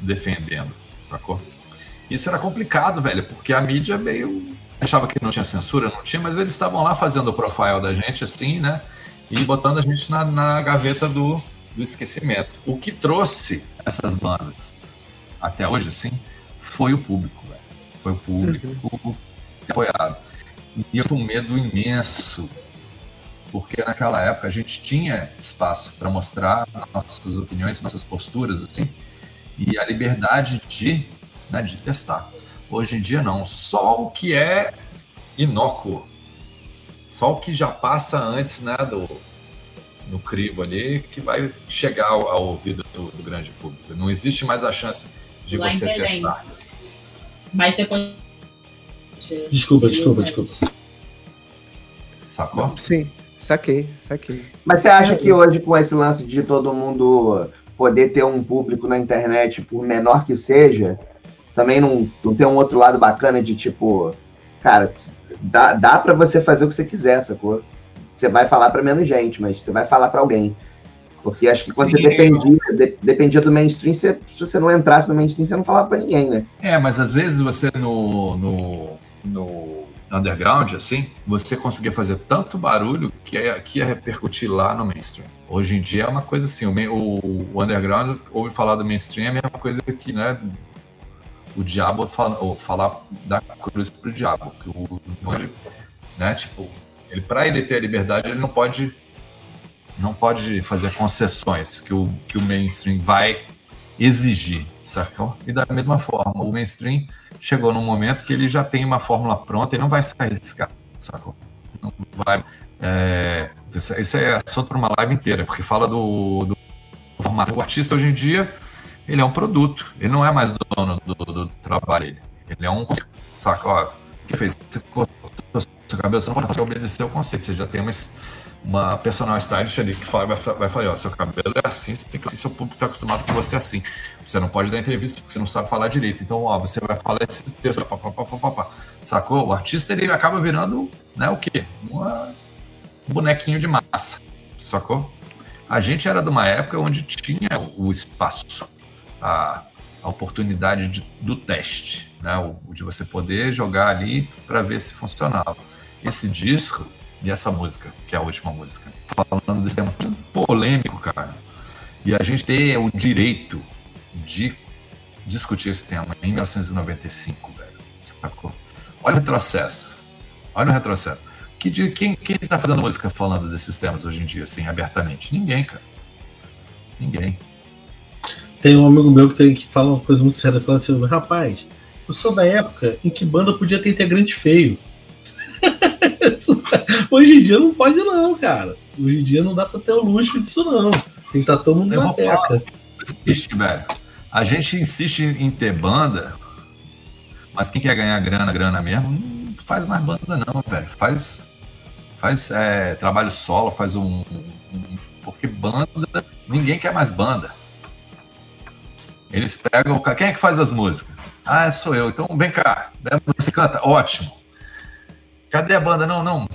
defendendo, sacou? Isso era complicado, velho, porque a mídia meio achava que não tinha censura, não tinha, mas eles estavam lá fazendo o profile da gente, assim, né? E botando a gente na, na gaveta do, do esquecimento. O que trouxe essas bandas até hoje, assim, foi o público, velho. Foi o público apoiado. E eu tenho um medo imenso, porque naquela época a gente tinha espaço para mostrar nossas opiniões, nossas posturas, assim, e a liberdade de, né, de testar. Hoje em dia não, só o que é inócuo, só o que já passa antes, né, do no crivo ali, que vai chegar ao, ao ouvido do, do grande público. Não existe mais a chance de Lá você testar. Mas depois. Desculpa, desculpa, desculpa. Sacou? Sim, saquei, saquei. Mas você acha que hoje, com esse lance de todo mundo poder ter um público na internet, por menor que seja, também não, não tem um outro lado bacana de tipo, cara, dá, dá para você fazer o que você quiser, sacou? Você vai falar para menos gente, mas você vai falar para alguém. Porque acho que quando Sim. você dependia, de- dependia do mainstream, você- se você não entrasse no mainstream, você não falava para ninguém, né? É, mas às vezes você no, no, no underground, assim, você conseguia fazer tanto barulho que ia, que ia repercutir lá no mainstream. Hoje em dia é uma coisa assim, o, o, underground ouve falar do mainstream é a mesma coisa que, né, o diabo fala, ou falar da cruz pro diabo. Que o, né, tipo, ele, pra ele ter a liberdade, ele não pode Não pode fazer concessões que o, que o mainstream vai exigir, sacou? E da mesma forma, o mainstream chegou num momento que ele já tem uma fórmula pronta e não vai se arriscar, sacou? Não vai. É, isso, isso é assunto para uma live inteira, porque fala do, do formato. O artista hoje em dia, ele é um produto, ele não é mais dono do, do, trabalho dele. Ele é um. Saca, ó, que fez? Você cortou cabelo, você não pode obedecer o conceito, você já tem uma uma personal stylist ali que fala, vai, vai falar, ó, seu cabelo é assim, você tem que assim, seu público está acostumado com você assim. Você não pode dar entrevista porque você não sabe falar direito. Então, ó, você vai falar esse texto, pá, pá, pá, pá, pá, sacou? O artista ele acaba virando, né, o quê? Uma, um bonequinho de massa, sacou? A gente era de uma época onde tinha o espaço, a, a oportunidade de, do teste, né, o, de você poder jogar ali para ver se funcionava. Esse disco e essa música, que é a última música. Falando desse tema polêmico, cara. E a gente tem o direito de discutir esse tema em 1995, velho. Sacou? Olha o retrocesso. Olha o retrocesso. Que quem, quem tá fazendo música falando desses temas hoje em dia, assim, abertamente? Ninguém, cara. Ninguém. Tem um amigo meu que, tem, que fala uma coisa muito séria, fala assim, rapaz, eu sou da época em que banda podia ter integrante feio. Hoje em dia não pode, não, cara. Hoje em dia não dá pra ter o luxo disso, não. Tem que estar todo mundo na teca. Existe, velho. A gente insiste em ter banda, mas quem quer ganhar grana, grana mesmo, não faz mais banda, não, velho. Faz, faz é, trabalho solo, faz um, um. Porque banda, ninguém quer mais banda. Eles pegam. Quem é que faz as músicas? Ah, sou eu. Então vem cá. Você canta? Ótimo. Cadê a banda? Não, não.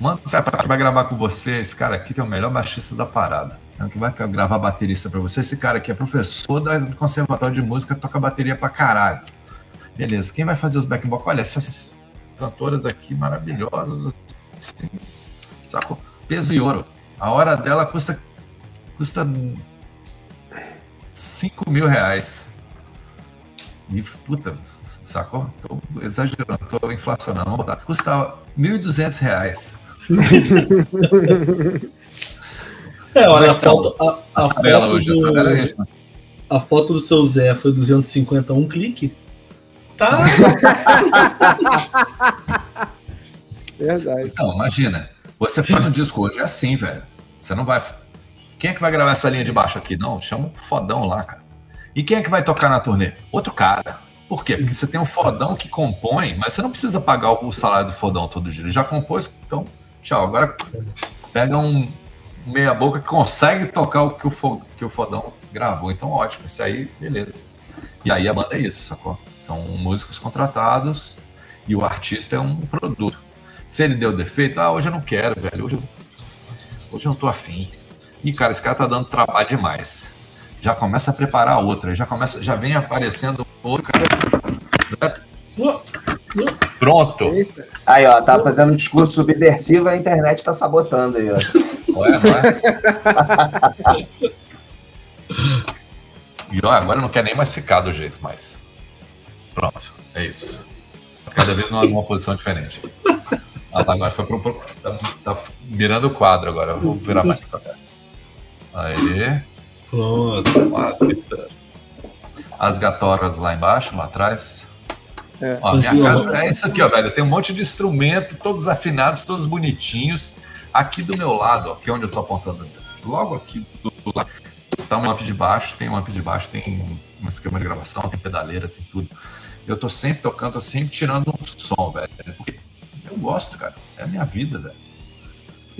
Manda o que vai gravar com você. Esse cara aqui que é o melhor baixista da parada. É o que vai gravar baterista para você. Esse cara aqui é professor do conservatório de música, toca bateria pra caralho. Beleza. Quem vai fazer os back vocal? Olha, essas cantoras aqui maravilhosas. Sacou? Peso e ouro. A hora dela custa custa 5 mil reais. E, puta, sacou? Tô exagerando, tô inflacionando. Vamos botar. Custa R$ 1.200. é, olha, a foto, a, a, a foto hoje, do, a foto do seu Zé foi 250 um clique. Tá. Verdade. Então, imagina. Você faz um disco hoje é assim, velho. Você não vai. Quem é que vai gravar essa linha de baixo aqui? Não, chama um fodão lá, cara. E quem é que vai tocar na turnê? Outro cara. Por quê? Porque você tem um fodão que compõe, mas você não precisa pagar o salário do fodão todo dia. Ele já compôs, então, tchau. Agora pega um meia boca que consegue tocar o que o, que o fodão gravou. Então, ótimo. Isso aí, beleza. E aí a banda é isso, sacou? São músicos contratados e o artista é um produto. Se ele deu defeito, ah, hoje eu não quero, velho. Hoje eu, hoje eu não tô afim. E, cara, esse cara tá dando trabalho demais já começa a preparar outra, já começa, já vem aparecendo outro cara. Pronto. Aí, ó, tá fazendo um discurso subversivo, a internet tá sabotando aí, ó. Ué, ué. e ó, agora não quer nem mais ficar do jeito mais. Pronto, é isso. Cada vez numa posição diferente. Ah, tá, agora foi pro, pro tá, tá, mirando o quadro agora. Vou virar mais pra cá. Aí. Pronto. As, as gatoras lá embaixo, lá atrás. É. Ó, minha casa é isso aqui, ó, velho. Tem um monte de instrumento, todos afinados, todos bonitinhos. Aqui do meu lado, ó, que é onde eu tô apontando, logo aqui do, do lado, tá um amp de baixo, tem um amp de baixo, tem um esquema de gravação, tem pedaleira, tem tudo. Eu tô sempre tocando, tô sempre tirando um som, velho. Porque eu gosto, cara. É a minha vida, velho.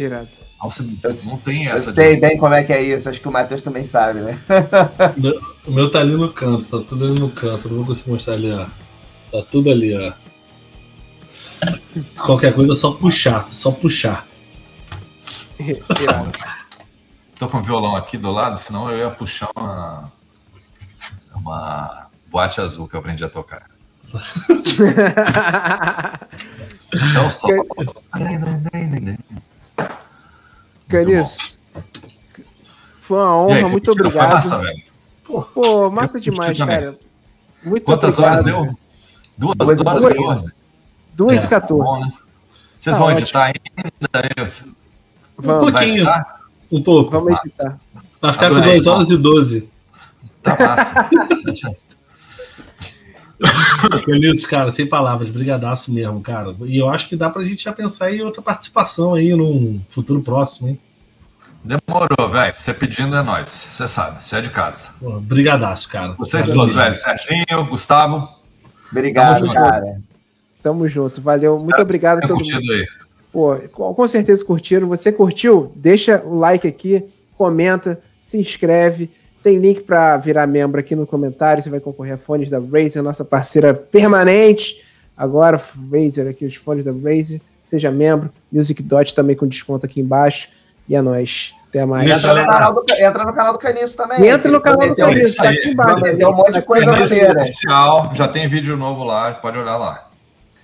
Irado. Nossa, não tem essa. Eu sei de... bem como é que é isso, acho que o Matheus também sabe, né? o meu tá ali no canto, tá tudo ali no canto, não vou conseguir mostrar ali, ó. Tá tudo ali, ó. Nossa. Qualquer coisa é só puxar, só puxar. Tô com o violão aqui do lado, senão eu ia puxar uma. Uma boate azul que eu aprendi a tocar. então só. Canis, foi uma honra, aí, muito obrigado. Massa, velho. Pô, pô massa eu demais, cara. Muito Quantas obrigado. horas deu? Duas, duas horas e 14. Duas e 14. É, tá né? Vocês tá vão ótimo. editar ainda? Um Vamos, Vai pouquinho. Um pouco. vamos editar. Vai ficar Adorei, com 2 então. horas e 12. Tá massa. Feliz, cara, sem palavras, brigadaço mesmo, cara. E eu acho que dá pra gente já pensar em outra participação aí num futuro próximo, hein? Demorou, velho. Você pedindo é nós. Você sabe, você é de casa. Pô, brigadaço, cara. Vocês Cara, todos, velho. Serginho, Gustavo. Obrigado, Tamo cara. Tamo junto. Valeu. Muito obrigado a todo mundo. curtido aí. Pô, com com certeza curtiram. Você curtiu? Deixa o like aqui, comenta, se inscreve. Tem link para virar membro aqui no comentário. Você vai concorrer a fones da Razer, nossa parceira permanente. Agora, Razer aqui, os fones da Razer. Seja membro. Music Dot também com desconto aqui embaixo. E é nóis. Até mais. Entra no, canal do, entra no canal do Caniço também. Entra no canal do Caniço, tá aqui embaixo. Prometeu um monte de coisa maneira. oficial. Já tem vídeo novo lá. Pode olhar lá.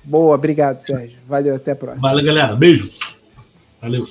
Boa, obrigado, Sérgio. Valeu, até a próxima. Valeu, galera. Beijo. Valeu.